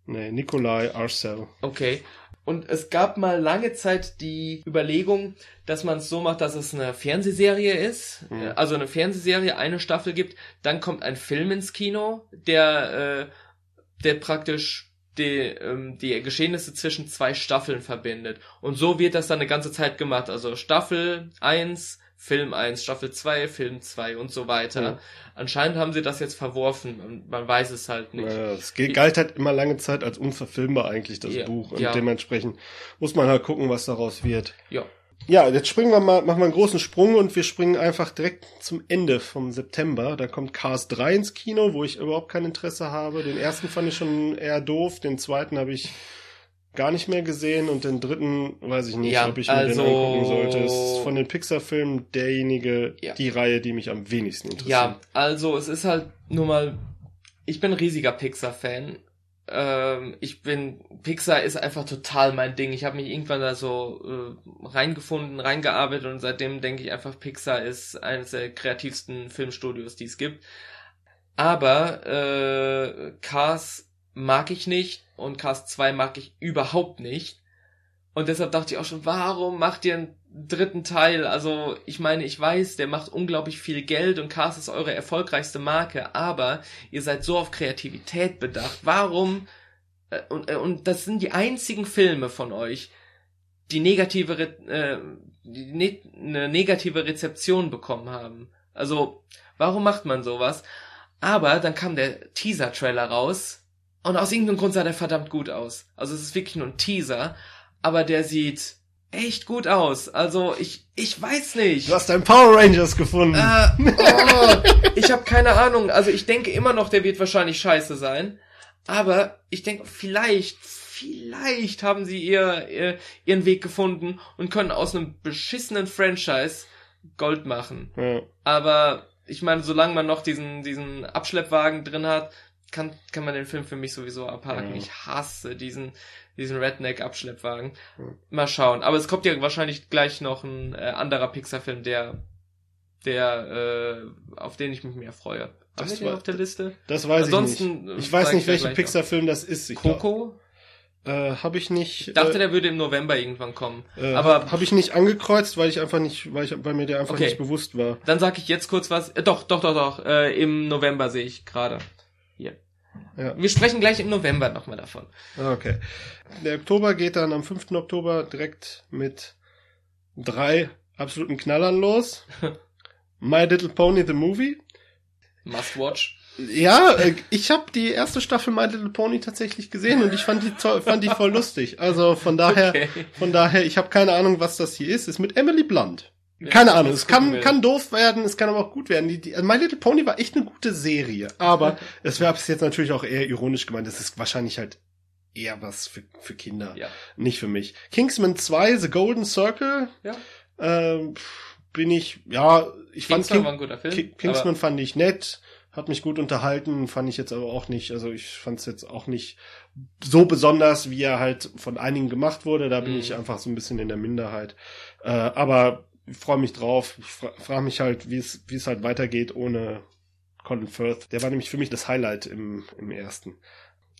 nee, Nikolai Arcel. Okay. Und es gab mal lange Zeit die Überlegung, dass man es so macht, dass es eine Fernsehserie ist, mhm. also eine Fernsehserie, eine Staffel gibt, dann kommt ein Film ins Kino, der, äh, der praktisch die, ähm, die Geschehnisse zwischen zwei Staffeln verbindet. Und so wird das dann eine ganze Zeit gemacht. Also Staffel 1, Film 1, Staffel 2, Film 2 und so weiter. Ja. Anscheinend haben sie das jetzt verworfen und man weiß es halt nicht. Ja, es galt halt immer lange Zeit als unverfilmbar eigentlich, das ja, Buch. Und ja. dementsprechend muss man halt gucken, was daraus wird. Ja. Ja, jetzt springen wir mal, machen wir einen großen Sprung und wir springen einfach direkt zum Ende vom September. Da kommt Cars 3 ins Kino, wo ich überhaupt kein Interesse habe. Den ersten fand ich schon eher doof, den zweiten habe ich gar nicht mehr gesehen und den dritten weiß ich nicht, Ja, ob ich mir also- den angucken sollte. Es ist von den Pixar-Filmen derjenige, Ja. die Reihe, die mich am wenigsten interessiert. Ja, also es ist halt nur mal, ich bin ein riesiger Pixar-Fan. Ähm, ich bin, Pixar ist einfach total mein Ding. Ich habe mich irgendwann da so äh, reingefunden, reingearbeitet und seitdem denke ich einfach, Pixar ist eines der kreativsten Filmstudios, die es gibt. Aber äh, Cars mag ich nicht und Cars 2 mag ich überhaupt nicht. Und deshalb dachte ich auch schon, warum macht ihr einen dritten Teil? Also, ich meine, ich weiß, der macht unglaublich viel Geld und Cars ist eure erfolgreichste Marke, aber ihr seid so auf Kreativität bedacht. Warum? äh, Und, äh, und das sind die einzigen Filme von euch, die negative, äh, die ne eine negative Rezeption bekommen haben. Also, warum macht man sowas? Aber dann kam der Teaser-Trailer raus und aus irgendeinem Grund sah der verdammt gut aus. Also es ist wirklich nur ein Teaser, aber der sieht echt gut aus. Also ich, ich weiß nicht. Du hast deinen Power Rangers gefunden. Äh, oh, ich habe keine Ahnung. Also ich denke immer noch, der wird wahrscheinlich scheiße sein. Aber ich denke, vielleicht, vielleicht haben sie ihr, ihr ihren Weg gefunden und können aus einem beschissenen Franchise Gold machen. Ja. Aber ich meine, solange man noch diesen, diesen Abschleppwagen drin hat, kann, kann man den Film für mich sowieso abhaken. Ja. Ich hasse diesen, diesen Redneck-Abschleppwagen. Ja. Mal schauen. Aber es kommt ja wahrscheinlich gleich noch ein äh, anderer Pixar-Film, der, der, äh, auf den ich mich mehr freue. Haben Das wir den auf der Liste? Das weiß ich Ansonsten, nicht. äh, Ich weiß nicht, ich welcher Pixar-Film das ist. Ich Coco? äh, habe ich nicht. Ich dachte, der würde im November irgendwann kommen. äh, aber habe ich nicht angekreuzt, weil ich einfach nicht, weil ich, weil mir der einfach Okay. nicht bewusst war. dann sag ich jetzt kurz was. Äh, doch, doch, doch, doch. Äh, Im November sehe ich gerade. Ja. Wir sprechen gleich im November nochmal davon. Okay. Der Oktober geht dann am 5. Oktober direkt mit drei absoluten Knallern los. My Little Pony the Movie. Must watch. Ja, äh, ich habe die erste Staffel My Little Pony tatsächlich gesehen und ich fand die fand die voll lustig. Also von daher, Okay. von daher, ich habe keine Ahnung, was das hier ist. Ist mit Emily Blunt. Keine Ja, Ahnung, es kann, kann doof werden, es kann aber auch gut werden. Die, die, My Little Pony war echt eine gute Serie, aber es wäre jetzt natürlich auch eher ironisch gemeint. Das ist wahrscheinlich halt eher was für, für Kinder, Ja. nicht für mich. Kingsman 2, The Golden Circle, Ja. ähm, bin ich, ja, ich fand Kingsman King, war ein guter Film. Ki- Kingsman fand ich nett, hat mich gut unterhalten, fand ich jetzt aber auch nicht, also ich fand es jetzt auch nicht so besonders, wie er halt von einigen gemacht wurde. Da bin Mhm. ich einfach so ein bisschen in der Minderheit. Äh, aber ich freue mich drauf. Ich fra frage mich halt, wie es wie es halt weitergeht ohne Colin Firth. Der war nämlich für mich das Highlight im, im ersten.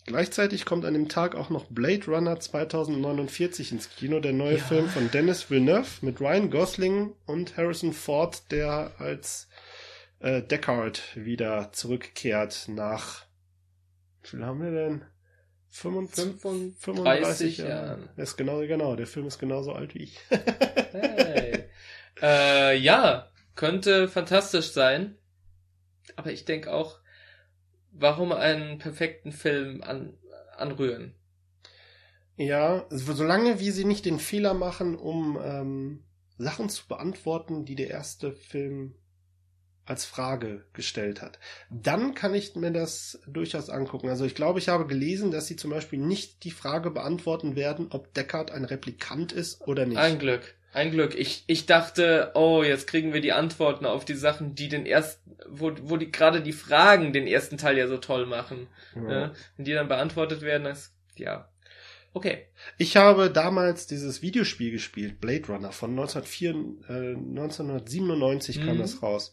Gleichzeitig kommt an dem Tag auch noch Blade Runner 2049 ins Kino, der neue Ja. Film von Dennis Villeneuve mit Ryan Gosling und Harrison Ford, der als äh, Deckard wieder zurückkehrt nach, wie viel haben wir denn? 25, 35 35 Jahre. Jahren. Das ist genau, genau, der Film ist genauso alt wie ich. Hey. äh, ja, könnte fantastisch sein. Aber ich denke auch, warum einen perfekten Film an, anrühren? Ja, so- solange wie sie nicht den Fehler machen, um ähm, Sachen zu beantworten, die der erste Film als Frage gestellt hat. Dann kann ich mir das durchaus angucken. Also ich glaube, ich habe gelesen, dass sie zum Beispiel nicht die Frage beantworten werden, ob Deckard ein Replikant ist oder nicht. Ein Glück. Ein Glück. Ich, ich dachte, oh, jetzt kriegen wir die Antworten auf die Sachen, die den ersten, wo, wo die gerade die Fragen den ersten Teil ja so toll machen. Ja. Ne? Wenn die dann beantwortet werden, das, ja. Okay. Ich habe damals dieses Videospiel gespielt, Blade Runner, von 1904, äh, 1997 kam Mhm. das raus.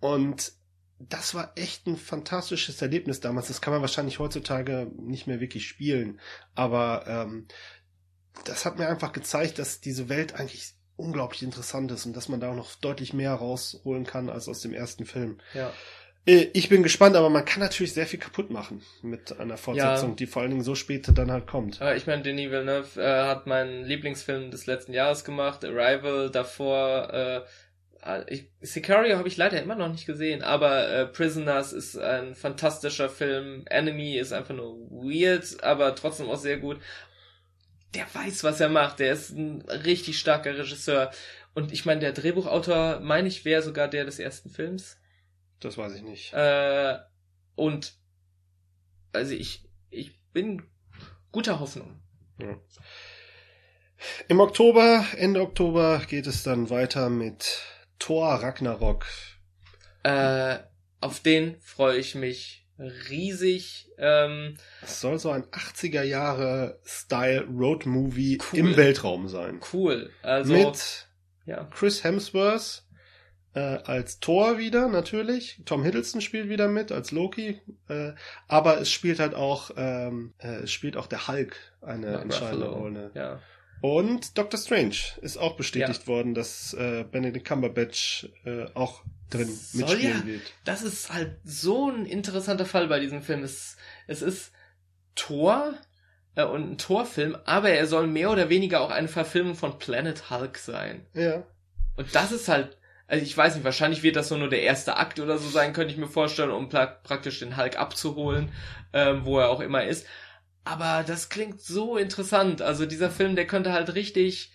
Und das war echt ein fantastisches Erlebnis damals. Das kann man wahrscheinlich heutzutage nicht mehr wirklich spielen. Aber ähm, das hat mir einfach gezeigt, dass diese Welt eigentlich unglaublich interessant ist und dass man da auch noch deutlich mehr rausholen kann als aus dem ersten Film. Ja. Äh, Ich bin gespannt, aber man kann natürlich sehr viel kaputt machen mit einer Fortsetzung, Ja. die vor allen Dingen so spät dann halt kommt. Ich meine, Denis Villeneuve äh, hat meinen Lieblingsfilm des letzten Jahres gemacht, Arrival, davor, äh, ich, Sicario habe ich leider immer noch nicht gesehen, aber äh, Prisoners ist ein fantastischer Film, Enemy ist einfach nur weird, aber trotzdem auch sehr gut. Der weiß, was er macht, der ist ein richtig starker Regisseur. Und ich meine, der Drehbuchautor, meine ich, wäre sogar der des ersten Films. Das weiß ich nicht. Äh, und also ich, ich bin guter Hoffnung. Ja. Im Oktober, Ende Oktober geht es dann weiter mit Thor Ragnarok. Äh, auf den freue ich mich riesig. Ähm, es soll so ein 80er Jahre Style Road Movie Cool. im Weltraum sein. cool. Also mit ja. Chris Hemsworth äh, als Thor wieder natürlich. Tom Hiddleston spielt wieder mit als Loki. Äh, aber es spielt halt auch ähm, äh, es spielt auch der Hulk eine Mark entscheidende. Rolle. Ja. Und Doctor Strange ist auch bestätigt worden, dass äh, Benedict Cumberbatch äh, auch drin Soll mitspielen ja. wird. Das ist halt so ein interessanter Fall bei diesem Film. Es, es ist Thor äh, und ein Thor-Film, aber er soll mehr oder weniger auch eine Verfilmung von Planet Hulk sein. Ja. Und das ist halt, also ich weiß nicht, wahrscheinlich wird das so nur der erste Akt oder so sein, könnte ich mir vorstellen, um pla praktisch den Hulk abzuholen, ähm, wo er auch immer ist. Aber das klingt so interessant. Also dieser Film, der könnte halt richtig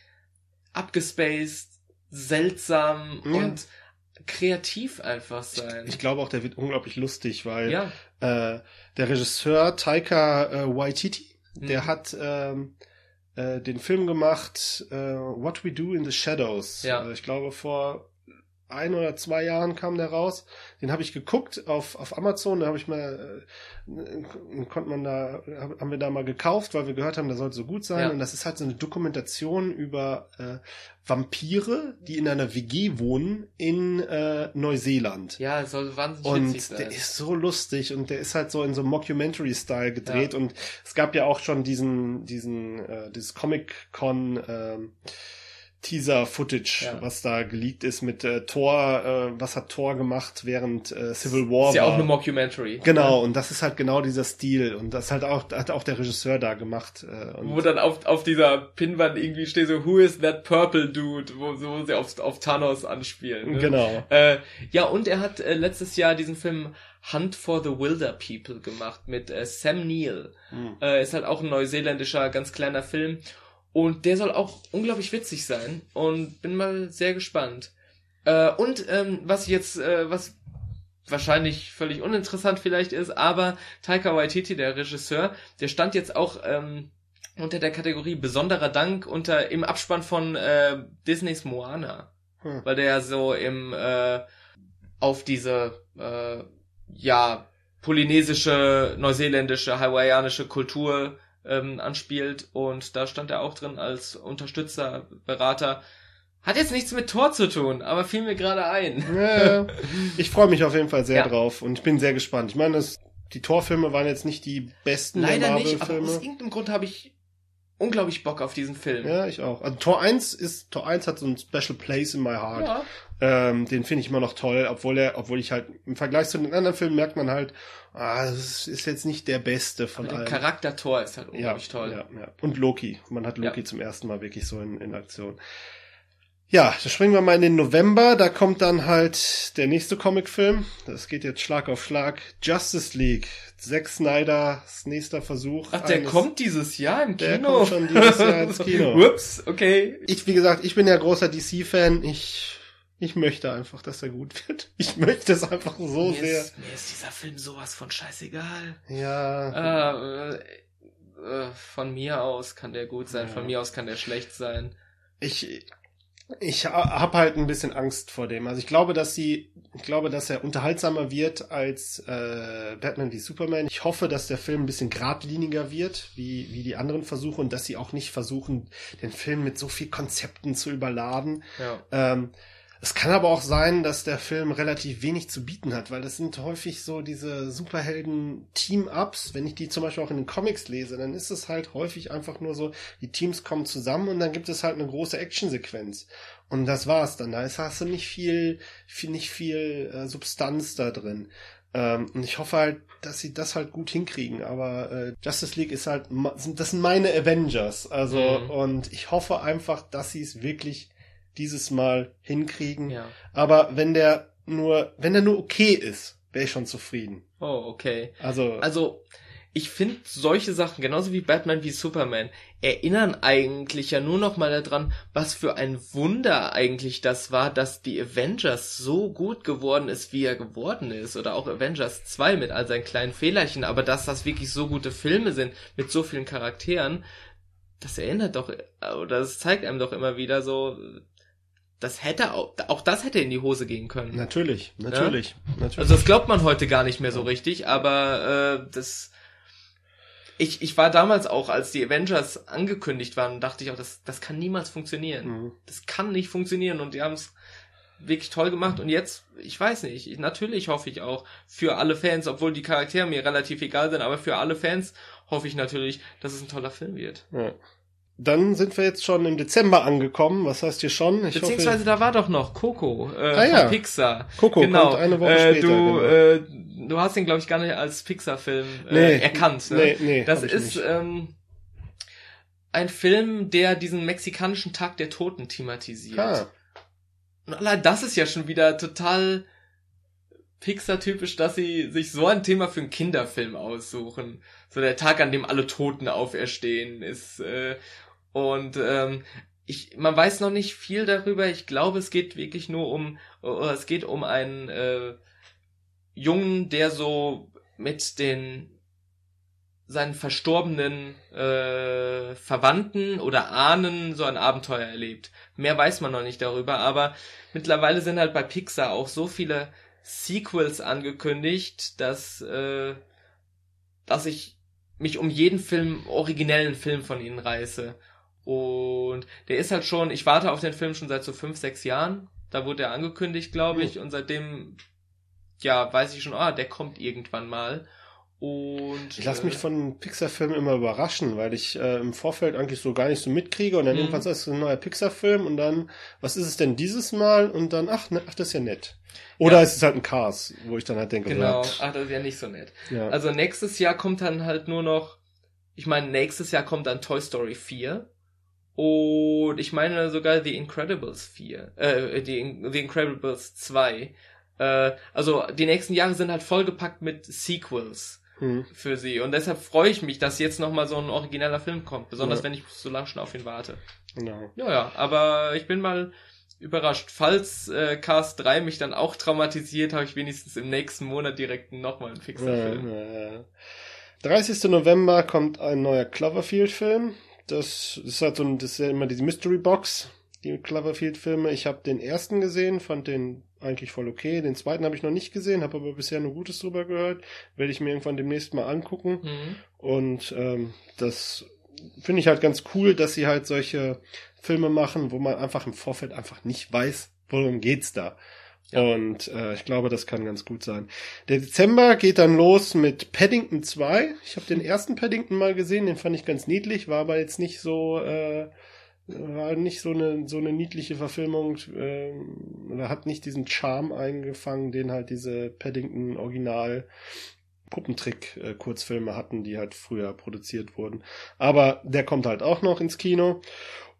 abgespaced, seltsam Ja. und kreativ einfach sein. Ich glaube auch, der wird unglaublich lustig, weil ja. äh, der Regisseur Taika äh, Waititi, der Mhm. hat ähm, äh, den Film gemacht äh, What We Do in the Shadows. Ja. Äh, ich glaube vor ein oder zwei Jahren kam der raus. Den habe ich geguckt auf, auf Amazon, da habe ich mal äh, konnte man da hab- haben wir da mal gekauft, weil wir gehört haben, der sollte so gut sein Ja. und das ist halt so eine Dokumentation über äh, Vampire, die in einer WG wohnen in äh, Neuseeland. Ja, es soll wahnsinnig Und witzig der sein. ist so lustig und der ist halt so in so Mockumentary-Style gedreht und es gab ja auch schon diesen, diesen, äh, dieses Comic-Con, ähm, Teaser-Footage, Ja. was da geleakt ist mit äh, Thor, äh, was hat Thor gemacht während äh, Civil War ist ja war. auch eine Mockumentary. Genau, und das ist halt genau dieser Stil und das halt auch, hat auch der Regisseur da gemacht. Äh, und Wo dann auf, auf dieser Pinwand irgendwie steht so, who is that purple dude? Wo, wo sie auf, auf Thanos anspielen. Ne? Genau. Äh, ja, und er hat äh, letztes Jahr diesen Film Hunt for the Wilder People gemacht mit äh, Sam Neill. Hm. Äh, ist halt auch ein neuseeländischer, ganz kleiner Film. Und der soll auch unglaublich witzig sein. Und bin mal sehr gespannt. Äh, und ähm, was jetzt, äh, was wahrscheinlich völlig uninteressant vielleicht ist, aber Taika Waititi, der Regisseur, der stand jetzt auch ähm, unter der Kategorie besonderer Dank unter im Abspann von äh, Disneys Moana, Hm. weil der so im äh, auf diese äh, ja polynesische, neuseeländische, hawaiianische Kultur ähm, anspielt und da stand er auch drin als Unterstützer, Berater. Hat jetzt nichts mit Tor zu tun, aber fiel mir gerade ein. Ja, ich freue mich auf jeden Fall sehr Ja. drauf und ich bin sehr gespannt. Ich meine, das, die Torfilme waren jetzt nicht die besten Leider der nicht, aber aus Marvel-Filme. irgendeinem Grund habe ich unglaublich Bock auf diesen Film. Ja, ich auch. Also Tor 1 ist, Tor 1 hat so ein Special Place in my heart. Ja. Ähm, den finde ich immer noch toll, obwohl er, obwohl ich halt im Vergleich zu den anderen Filmen merkt man halt, ah, das ist jetzt nicht der beste von Aber der allen. Charakter Tor ist halt ja, unglaublich toll. Ja, ja. Und Loki. Man hat Loki Ja. zum ersten Mal wirklich so in, in Aktion. Ja, da springen wir mal in den November. Da kommt dann halt der nächste Comicfilm. Das geht jetzt Schlag auf Schlag. Justice League. Zack Snyders nächster Versuch. Ach, der eines- kommt dieses Jahr im Kino. Der kommt schon dieses Jahr ins Kino. Ups, okay. Ich, wie gesagt, ich bin ja großer DC-Fan. Ich, ich möchte einfach, dass er gut wird. Ich möchte es einfach so mir, sehr. ist, mir ist dieser Film sowas von scheißegal. Ja. Äh, äh, von mir aus kann der gut sein, Ja. von mir aus kann der schlecht sein. Ich, ich habe halt ein bisschen Angst vor dem. Also ich glaube, dass sie, ich glaube, dass er unterhaltsamer wird als äh, Batman wie Superman. Ich hoffe, dass der Film ein bisschen geradliniger wird, wie, wie die anderen Versuche und dass sie auch nicht versuchen, den Film mit so viel Konzepten zu überladen. Ja. Ähm, es kann aber auch sein, dass der Film relativ wenig zu bieten hat, weil das sind häufig so diese Superhelden-Team-Ups. Wenn ich die zum Beispiel auch in den Comics lese, dann ist es halt häufig einfach nur so, die Teams kommen zusammen und dann gibt es halt eine große Actionsequenz. Und das war's dann. Da ist, hast du nicht viel, viel nicht viel äh, Substanz da drin. Ähm, und ich hoffe halt, dass sie das halt gut hinkriegen. Aber äh, Justice League ist halt, das sind meine Avengers. Also, Mhm. und ich hoffe einfach, dass sie es wirklich dieses Mal hinkriegen. ja. Aber wenn der nur, wenn der nur okay ist, wäre ich schon zufrieden. Oh, okay. Also, Also, ich finde solche Sachen, genauso wie Batman wie Superman, erinnern eigentlich ja nur noch mal daran, was für ein Wunder eigentlich das war, dass die Avengers so gut geworden ist, wie er geworden ist. Oder auch Avengers 2 mit all seinen kleinen Fehlerchen, aber dass das wirklich so gute Filme sind, mit so vielen Charakteren, das erinnert doch, oder das zeigt einem doch immer wieder so, das hätte auch, auch das hätte in die Hose gehen können. Natürlich, natürlich, ja? natürlich. Also das glaubt man heute gar nicht mehr so richtig, aber äh, das ich, ich war damals auch, als die Avengers angekündigt waren, dachte ich auch, das, das kann niemals funktionieren. Mhm. Das kann nicht funktionieren und die haben es wirklich toll gemacht und jetzt, ich weiß nicht, natürlich hoffe ich auch für alle Fans, obwohl die Charaktere mir relativ egal sind, aber für alle Fans hoffe ich natürlich, dass es ein toller Film wird. Ja. Dann sind wir jetzt schon im Dezember angekommen. Was heißt hier schon? Ich Beziehungsweise hoffe, da war doch noch Coco äh, ah, ja. von Pixar. Coco genau. kommt eine Woche äh, später. Du, genau. äh, du hast ihn, glaube ich, gar nicht als Pixar-Film äh, nee, erkannt. Ne? Nee, nee, das ist ähm, ein Film, der diesen mexikanischen Tag der Toten thematisiert. Ah. Und allein das ist ja schon wieder total Pixar-typisch, dass sie sich so ein Thema für einen Kinderfilm aussuchen. So der Tag, an dem alle Toten auferstehen, ist äh, und ähm, ich, man weiß noch nicht viel darüber. Ich glaube, es geht wirklich nur um, oder es geht um einen äh, Jungen, der so mit den seinen verstorbenen äh, Verwandten oder Ahnen so ein Abenteuer erlebt. Mehr weiß man noch nicht darüber, aber mittlerweile sind halt bei Pixar auch so viele Sequels angekündigt, dass äh, dass ich mich um jeden Film, originellen Film von ihnen reiße. Und der ist halt schon, ich warte auf den Film schon seit so fünf, sechs Jahren. Da wurde er angekündigt, glaube ich, mhm. und seitdem, ja, weiß ich schon, ah, der kommt irgendwann mal. Und, ich lasse mich äh, von Pixar-Filmen immer überraschen, weil ich äh, im Vorfeld eigentlich so gar nicht so mitkriege und dann mhm. irgendwann ist es ein neuer Pixar-Film und dann, was ist es denn dieses Mal? Und dann, ach, ne, ach das ist ja nett. Oder ja. ist es halt ein Cars, wo ich dann halt denke, genau, so, ach, das ist ja nicht so nett. Ja. Also nächstes Jahr kommt dann halt nur noch, ich meine, nächstes Jahr kommt dann Toy Story 4. Und ich meine sogar The Incredibles 4, äh, die, The Incredibles 2. Äh, also die nächsten Jahre sind halt vollgepackt mit Sequels hm. für sie. Und deshalb freue ich mich, dass jetzt nochmal so ein origineller Film kommt. Besonders ja. wenn ich so lange schon auf ihn warte. Genau. Ja, ja, aber ich bin mal überrascht. Falls äh, Cast 3 mich dann auch traumatisiert, habe ich wenigstens im nächsten Monat direkt nochmal einen Fixer-Film. Ja, ja. 30. November kommt ein neuer Cloverfield-Film. Das ist halt so ein, das ist ja immer diese Mystery Box, die Cloverfield-Filme. Ich habe den ersten gesehen, fand den eigentlich voll okay. Den zweiten habe ich noch nicht gesehen, habe aber bisher nur Gutes drüber gehört. Werde ich mir irgendwann demnächst mal angucken. Mhm. Und ähm, das finde ich halt ganz cool, dass sie halt solche Filme machen, wo man einfach im Vorfeld einfach nicht weiß, worum geht's da. Ja. Und äh, ich glaube, das kann ganz gut sein. Der Dezember geht dann los mit Paddington 2. Ich habe den ersten Paddington mal gesehen, den fand ich ganz niedlich, war aber jetzt nicht so äh, war nicht so eine so eine niedliche Verfilmung äh, oder hat nicht diesen Charme eingefangen, den halt diese Paddington Original Puppentrick äh, Kurzfilme hatten, die halt früher produziert wurden. Aber der kommt halt auch noch ins Kino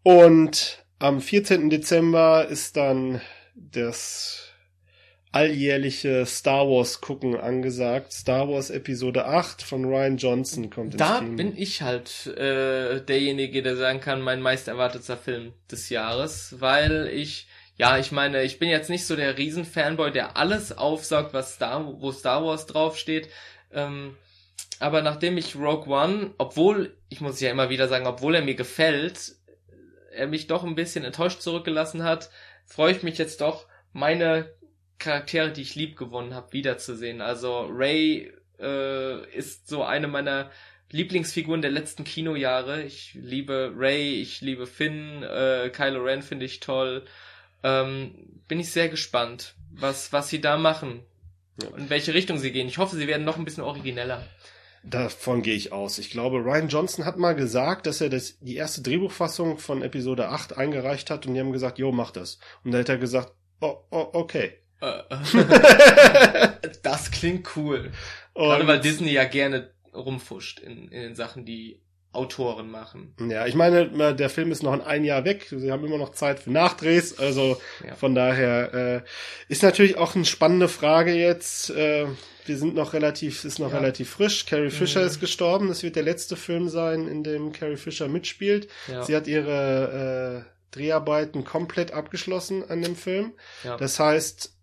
und am 14. Dezember ist dann das alljährliche Star Wars gucken angesagt. Star Wars Episode 8 von Ryan Johnson kommt ins Da bin ich halt äh, derjenige, der sagen kann, mein meist erwarteter Film des Jahres, weil ich ja, ich meine, ich bin jetzt nicht so der Riesenfanboy, der alles aufsaugt, was Star, wo Star Wars draufsteht. Ähm, aber nachdem ich Rogue One, obwohl, ich muss ja immer wieder sagen, obwohl er mir gefällt, er mich doch ein bisschen enttäuscht zurückgelassen hat, freue ich mich jetzt doch, meine Charaktere, die ich lieb gewonnen habe, wiederzusehen. Also Ray äh, ist so eine meiner Lieblingsfiguren der letzten Kinojahre. Ich liebe Ray, ich liebe Finn, äh, Kylo Ren finde ich toll. Ähm, bin ich sehr gespannt, was, was sie da machen. Ja. In welche Richtung sie gehen. Ich hoffe, sie werden noch ein bisschen origineller. Davon gehe ich aus. Ich glaube, Ryan Johnson hat mal gesagt, dass er das, die erste Drehbuchfassung von Episode 8 eingereicht hat und die haben gesagt, jo, mach das. Und da hat er gesagt, oh, oh okay. das klingt cool. Und Gerade weil Disney ja gerne rumfuscht in, in den Sachen, die Autoren machen. Ja, ich meine, der Film ist noch ein Jahr weg. Sie haben immer noch Zeit für Nachdrehs. Also ja. von daher äh, ist natürlich auch eine spannende Frage jetzt. Äh, wir sind noch relativ, ist noch ja. relativ frisch. Carrie Fisher mhm. ist gestorben. Das wird der letzte Film sein, in dem Carrie Fisher mitspielt. Ja. Sie hat ihre äh, Dreharbeiten komplett abgeschlossen an dem Film. Das heißt,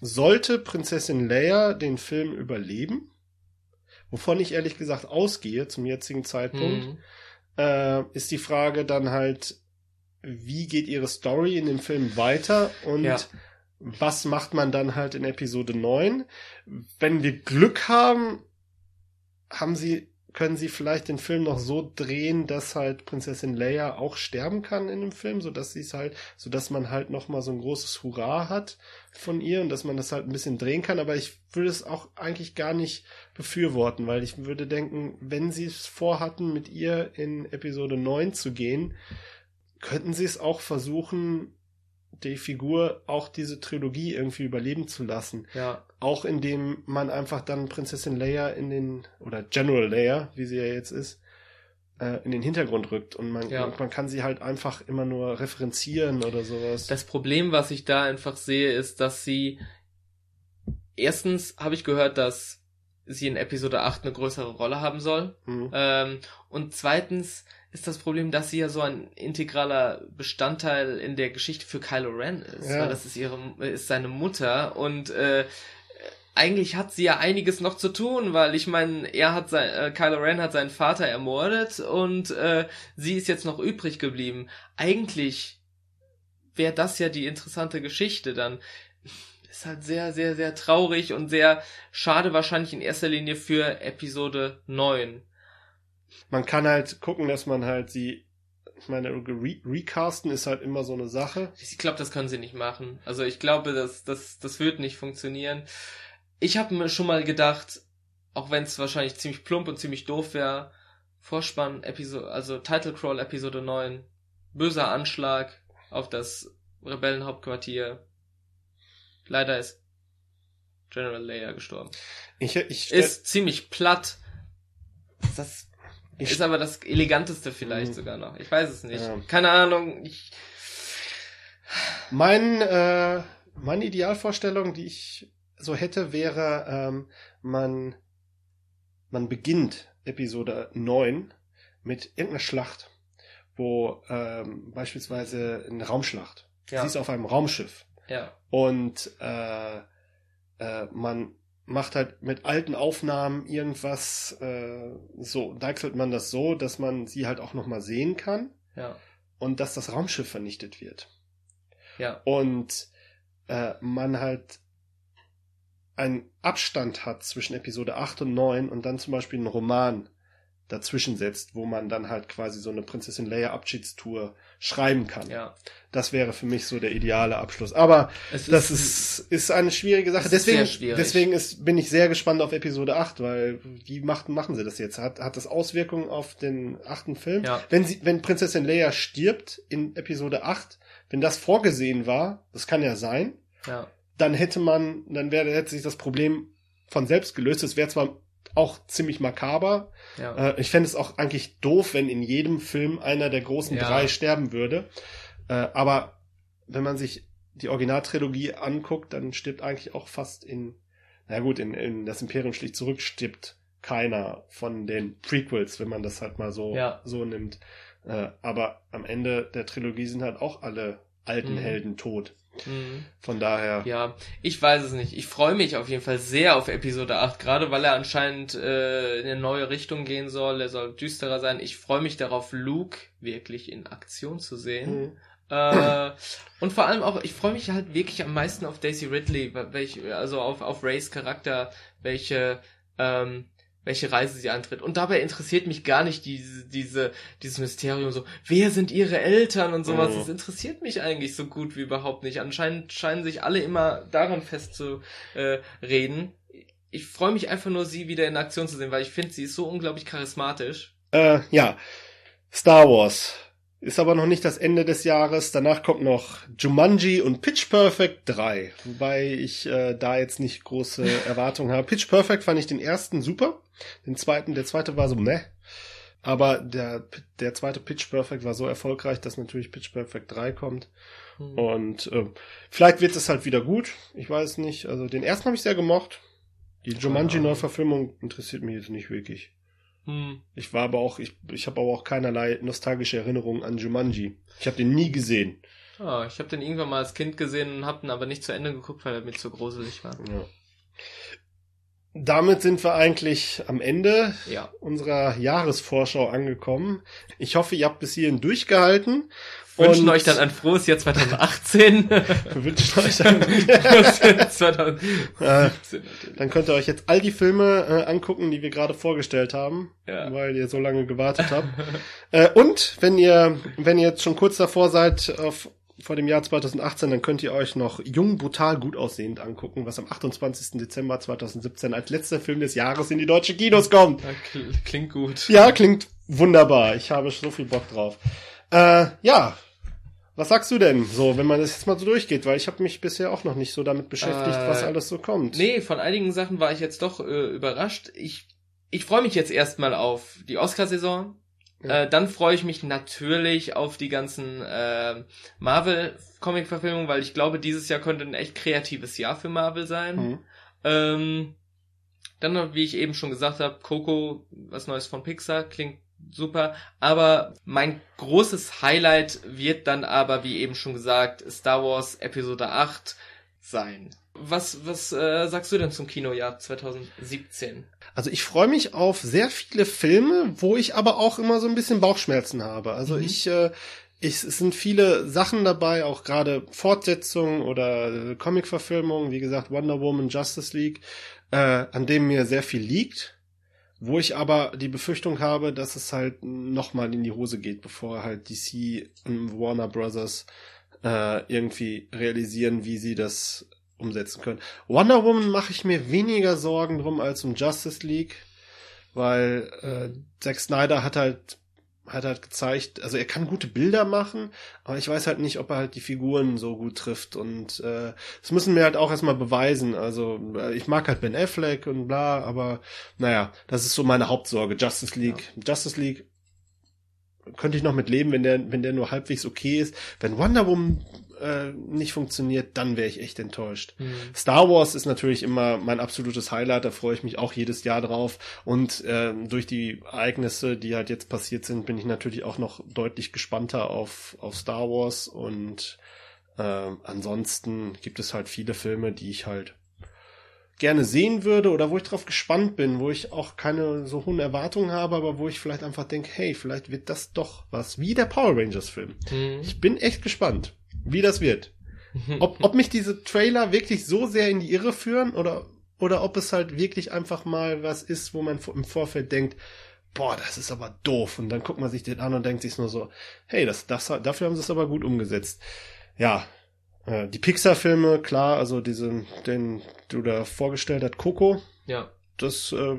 sollte Prinzessin Leia den Film überleben, wovon ich ehrlich gesagt ausgehe zum jetzigen Zeitpunkt, mhm. äh, ist die Frage dann halt, wie geht ihre Story in dem Film weiter und Ja. was macht man dann halt in Episode 9? Wenn wir Glück haben, haben sie, können sie vielleicht den Film noch so drehen, dass halt Prinzessin Leia auch sterben kann in dem Film, so dass sie es halt, so dass man halt noch mal so ein großes Hurra hat von ihr und dass man das halt ein bisschen drehen kann, aber ich würde es auch eigentlich gar nicht befürworten, weil ich würde denken, wenn sie es vorhatten, mit ihr in Episode 9 zu gehen, könnten sie es auch versuchen, die Figur auch diese Trilogie irgendwie überleben zu lassen. Ja. Auch indem man einfach dann Prinzessin Leia in den, oder General Leia, wie sie ja jetzt ist, äh, in den Hintergrund rückt. Und man, Ja. man, kann sie halt einfach immer nur referenzieren oder sowas. Das Problem, was ich da einfach sehe, ist, dass sie erstens habe ich gehört, dass sie in Episode 8 eine größere Rolle haben soll. Hm. Ähm, und zweitens ist das Problem, dass sie ja so ein integraler Bestandteil in der Geschichte für Kylo Ren ist. Ja. Weil das ist ihre, ist seine Mutter und äh, eigentlich hat sie ja einiges noch zu tun, weil ich meine, er hat sein, äh, Kylo Ren hat seinen Vater ermordet und äh, sie ist jetzt noch übrig geblieben. Eigentlich wäre das ja die interessante Geschichte dann. Ist halt sehr, sehr, sehr traurig und sehr schade wahrscheinlich in erster Linie für Episode 9. Man kann halt gucken, dass man halt sie, ich meine, re recasten ist halt immer so eine Sache. Ich glaube, das können sie nicht machen. Also ich glaube, das, das, das wird nicht funktionieren. Ich habe mir schon mal gedacht, auch wenn es wahrscheinlich ziemlich plump und ziemlich doof wäre, Vorspann, Episode, also Title Crawl Episode 9, böser Anschlag auf das Rebellenhauptquartier. Leider ist General Leia gestorben. Ich, ich, Ist ziemlich platt. Das ich, ist aber das eleganteste vielleicht Mhm. sogar noch. Ich weiß es nicht. Ja. Keine Ahnung. Ich, Mein, äh, meine Idealvorstellung, die ich so hätte, wäre, ähm, man, man beginnt Episode 9 mit irgendeiner Schlacht, wo ähm, beispielsweise eine Raumschlacht. Ja. Sie ist auf einem Raumschiff ja. und äh, äh, man macht halt mit alten Aufnahmen irgendwas äh, so, deichselt man das so, dass man sie halt auch nochmal sehen kann Ja. und dass das Raumschiff vernichtet wird Ja. und äh, man halt einen Abstand hat zwischen Episode 8 und 9 und dann zum Beispiel einen Roman dazwischen setzt, wo man dann halt quasi so eine Prinzessin Leia Abschiedstour schreiben kann. Ja. Das wäre für mich so der ideale Abschluss. Aber Es das ist, ist eine schwierige Sache. Es ist Deswegen, sehr schwierig. deswegen ist, bin ich sehr gespannt auf Episode 8, weil wie machen, machen sie das jetzt? Hat, hat das Auswirkungen auf den achten Film? Ja. Wenn sie, wenn Prinzessin Leia stirbt in Episode 8, wenn das vorgesehen war, das kann ja sein, Ja. dann hätte man, dann wäre, hätte sich das Problem von selbst gelöst. Es wäre zwar auch ziemlich makaber. Ja. Äh, ich fände es auch eigentlich doof, wenn in jedem Film einer der großen Ja. drei sterben würde. Äh, aber wenn man sich die Originaltrilogie anguckt, dann stirbt eigentlich auch fast in, na gut, in, in das Imperium schlicht zurück stirbt keiner von den Prequels, wenn man das halt mal so, Ja. so nimmt. Äh, aber am Ende der Trilogie sind halt auch alle alten Mhm. Helden tot. Mhm. Von daher. Ja, ich weiß es nicht. Ich freue mich auf jeden Fall sehr auf Episode 8, gerade weil er anscheinend äh, in eine neue Richtung gehen soll. Er soll düsterer sein. Ich freue mich darauf, Luke wirklich in Aktion zu sehen. Mhm. Äh, und vor allem auch, ich freue mich halt wirklich am meisten auf Daisy Ridley, welche, also auf, auf Rays Charakter, welche, ähm, welche Reise sie antritt. Und dabei interessiert mich gar nicht diese, diese, dieses Mysterium so, wer sind ihre Eltern und sowas. Mhm. Das interessiert mich eigentlich so gut wie überhaupt nicht. Anscheinend scheinen sich alle immer daran festzureden. Äh, reden. ich freue mich einfach nur, sie wieder in Aktion zu sehen, weil ich finde, sie ist so unglaublich charismatisch. Äh, ja. Star Wars. Ist aber noch nicht das Ende des Jahres. Danach kommt noch Jumanji und Pitch Perfect 3. Wobei ich äh, da jetzt nicht große Erwartungen habe. Pitch Perfect fand ich den ersten super. Den zweiten, der zweite war so meh. Aber der, der zweite Pitch Perfect war so erfolgreich, dass natürlich Pitch Perfect 3 kommt. Hm. Und äh, vielleicht wird es halt wieder gut. Ich weiß nicht. Also den ersten habe ich sehr gemocht. Die Jumanji-Neuverfilmung interessiert mich jetzt nicht wirklich. Hm. Ich war aber auch, ich, ich habe aber auch keinerlei nostalgische Erinnerungen an Jumanji. Ich habe den nie gesehen. Ah, ich habe den irgendwann mal als Kind gesehen und habe den aber nicht zu Ende geguckt, weil er mir zu gruselig war. Ja. damit sind wir eigentlich am Ende Ja. unserer Jahresvorschau angekommen. Ich hoffe, ihr habt bis hierhin durchgehalten. Wünschen Und euch dann ein frohes Jahr 2018. wir wünschen euch dann, 2017 äh, natürlich. dann könnt ihr euch jetzt all die Filme äh, angucken, die wir gerade vorgestellt haben, Ja. weil ihr so lange gewartet habt. äh, und wenn ihr, wenn ihr jetzt schon kurz davor seid auf vor dem Jahr 2018, dann könnt ihr euch noch Jung, brutal, gut aussehend angucken, was am 28. Dezember 2017 als letzter Film des Jahres in die deutsche Kinos kommt. Klingt gut. Ja, klingt wunderbar. Ich habe so viel Bock drauf. Äh, ja. Was sagst du denn so, wenn man das jetzt mal so durchgeht? Weil ich habe mich bisher auch noch nicht so damit beschäftigt, Äh, was alles so kommt. Nee, von einigen Sachen war ich jetzt doch äh, überrascht. Ich, ich freue mich jetzt erstmal auf die Oscarsaison. Ja. Äh, dann freue ich mich natürlich auf die ganzen äh, Marvel-Comic-Verfilmungen, weil ich glaube, dieses Jahr könnte ein echt kreatives Jahr für Marvel sein. Mhm. Ähm, dann noch, wie ich eben schon gesagt habe, Coco, was Neues von Pixar, klingt super. Aber mein großes Highlight wird dann aber, wie eben schon gesagt, Star Wars Episode 8 sein. Was, was äh, sagst du denn zum Kinojahr 2017? Also ich freue mich auf sehr viele Filme, wo ich aber auch immer so ein bisschen Bauchschmerzen habe. Also Mhm. ich, äh, ich, es sind viele Sachen dabei, auch gerade Fortsetzungen oder äh, Comic-Verfilmungen, wie gesagt Wonder Woman, Justice League, äh, an dem mir sehr viel liegt, wo ich aber die Befürchtung habe, dass es halt nochmal in die Hose geht, bevor halt DC und Warner Brothers äh, irgendwie realisieren, wie sie das umsetzen können. Wonder Woman mache ich mir weniger Sorgen drum als um Justice League, weil äh, Zack Snyder hat halt hat halt gezeigt, also er kann gute Bilder machen, aber ich weiß halt nicht, ob er halt die Figuren so gut trifft und äh, das müssen wir halt auch erstmal beweisen. Also äh, ich mag halt Ben Affleck und bla, aber naja, das ist so meine Hauptsorge. Justice League, Justice League könnte ich noch mit leben, wenn der, wenn der nur halbwegs okay ist. Wenn Wonder Woman äh, nicht funktioniert, dann wäre ich echt enttäuscht. Star Wars ist natürlich immer mein absolutes Highlight, da freue ich mich auch jedes Jahr drauf. Und ähm, durch die Ereignisse, die halt jetzt passiert sind, bin ich natürlich auch noch deutlich gespannter auf, auf Star Wars. Und ähm, ansonsten gibt es halt viele Filme, die ich halt gerne sehen würde oder wo ich drauf gespannt bin, wo ich auch keine so hohen Erwartungen habe, aber wo ich vielleicht einfach denke, hey, vielleicht wird das doch was, wie der Power Rangers Film. Mhm. Ich bin echt gespannt, wie das wird. Ob, ob mich diese Trailer wirklich so sehr in die Irre führen oder, oder ob es halt wirklich einfach mal was ist, wo man im Vorfeld denkt, boah, das ist aber doof. Und dann guckt man sich den an und denkt sich nur so, hey, das, das, dafür haben sie es aber gut umgesetzt. Ja, äh, die Pixar-Filme, klar, also diese, den du da vorgestellt hast, Coco, Ja. das äh,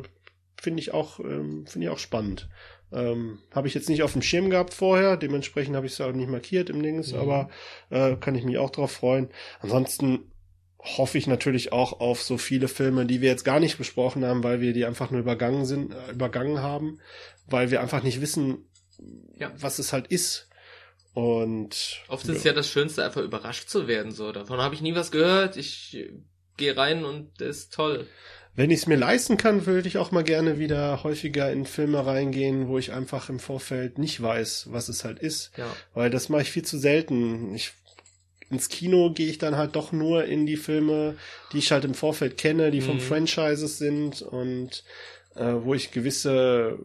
finde ich auch ähm, finde ich auch spannend. Ähm, habe ich jetzt nicht auf dem Schirm gehabt vorher, dementsprechend habe ich es auch nicht markiert im Dings, Mhm. aber äh, kann ich mich auch drauf freuen. Ansonsten hoffe ich natürlich auch auf so viele Filme, die wir jetzt gar nicht besprochen haben, weil wir die einfach nur übergangen sind, äh, übergangen haben, weil wir einfach nicht wissen, Ja. was es halt ist. Und Oft ist es ja das Schönste, einfach überrascht zu werden. So, davon habe ich nie was gehört. Ich äh, gehe rein und ist toll. Wenn ich es mir leisten kann, würde ich auch mal gerne wieder häufiger in Filme reingehen, wo ich einfach im Vorfeld nicht weiß, was es halt ist. Ja. Weil das mache ich viel zu selten. Ich, ins Kino gehe ich dann halt doch nur in die Filme, die ich halt im Vorfeld kenne, die vom Mhm. Franchises sind und äh, wo ich gewisse,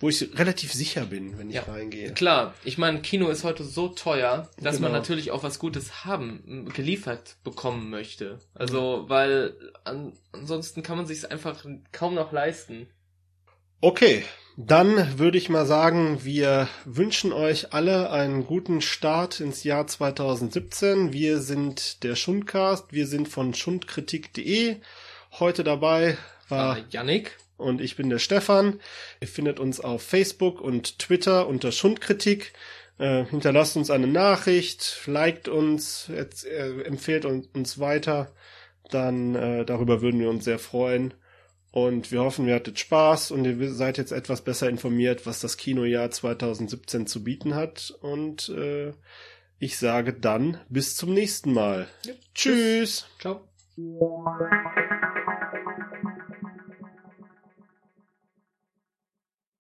wo ich relativ sicher bin, wenn ich Ja. reingehe. Klar, ich meine, Kino ist heute so teuer, dass man Genau. natürlich auch was Gutes haben, geliefert bekommen möchte. Also, weil an, ansonsten kann man sich einfach kaum noch leisten. Okay, dann würde ich mal sagen, wir wünschen euch alle einen guten Start ins Jahr 2017. Wir sind der Schundcast, wir sind von schundkritik.de. Heute dabei war Äh, Yannick, und ich bin der Stefan. Ihr findet uns auf Facebook und Twitter unter Schundkritik. Äh, hinterlasst uns eine Nachricht, liked uns, jetzt, äh, empfehlt uns, uns weiter. Dann äh, darüber würden wir uns sehr freuen. Und wir hoffen, ihr hattet Spaß und ihr seid jetzt etwas besser informiert, was das Kinojahr 2017 zu bieten hat. Und äh, ich sage dann bis zum nächsten Mal. Ja, Tschüss. ciao.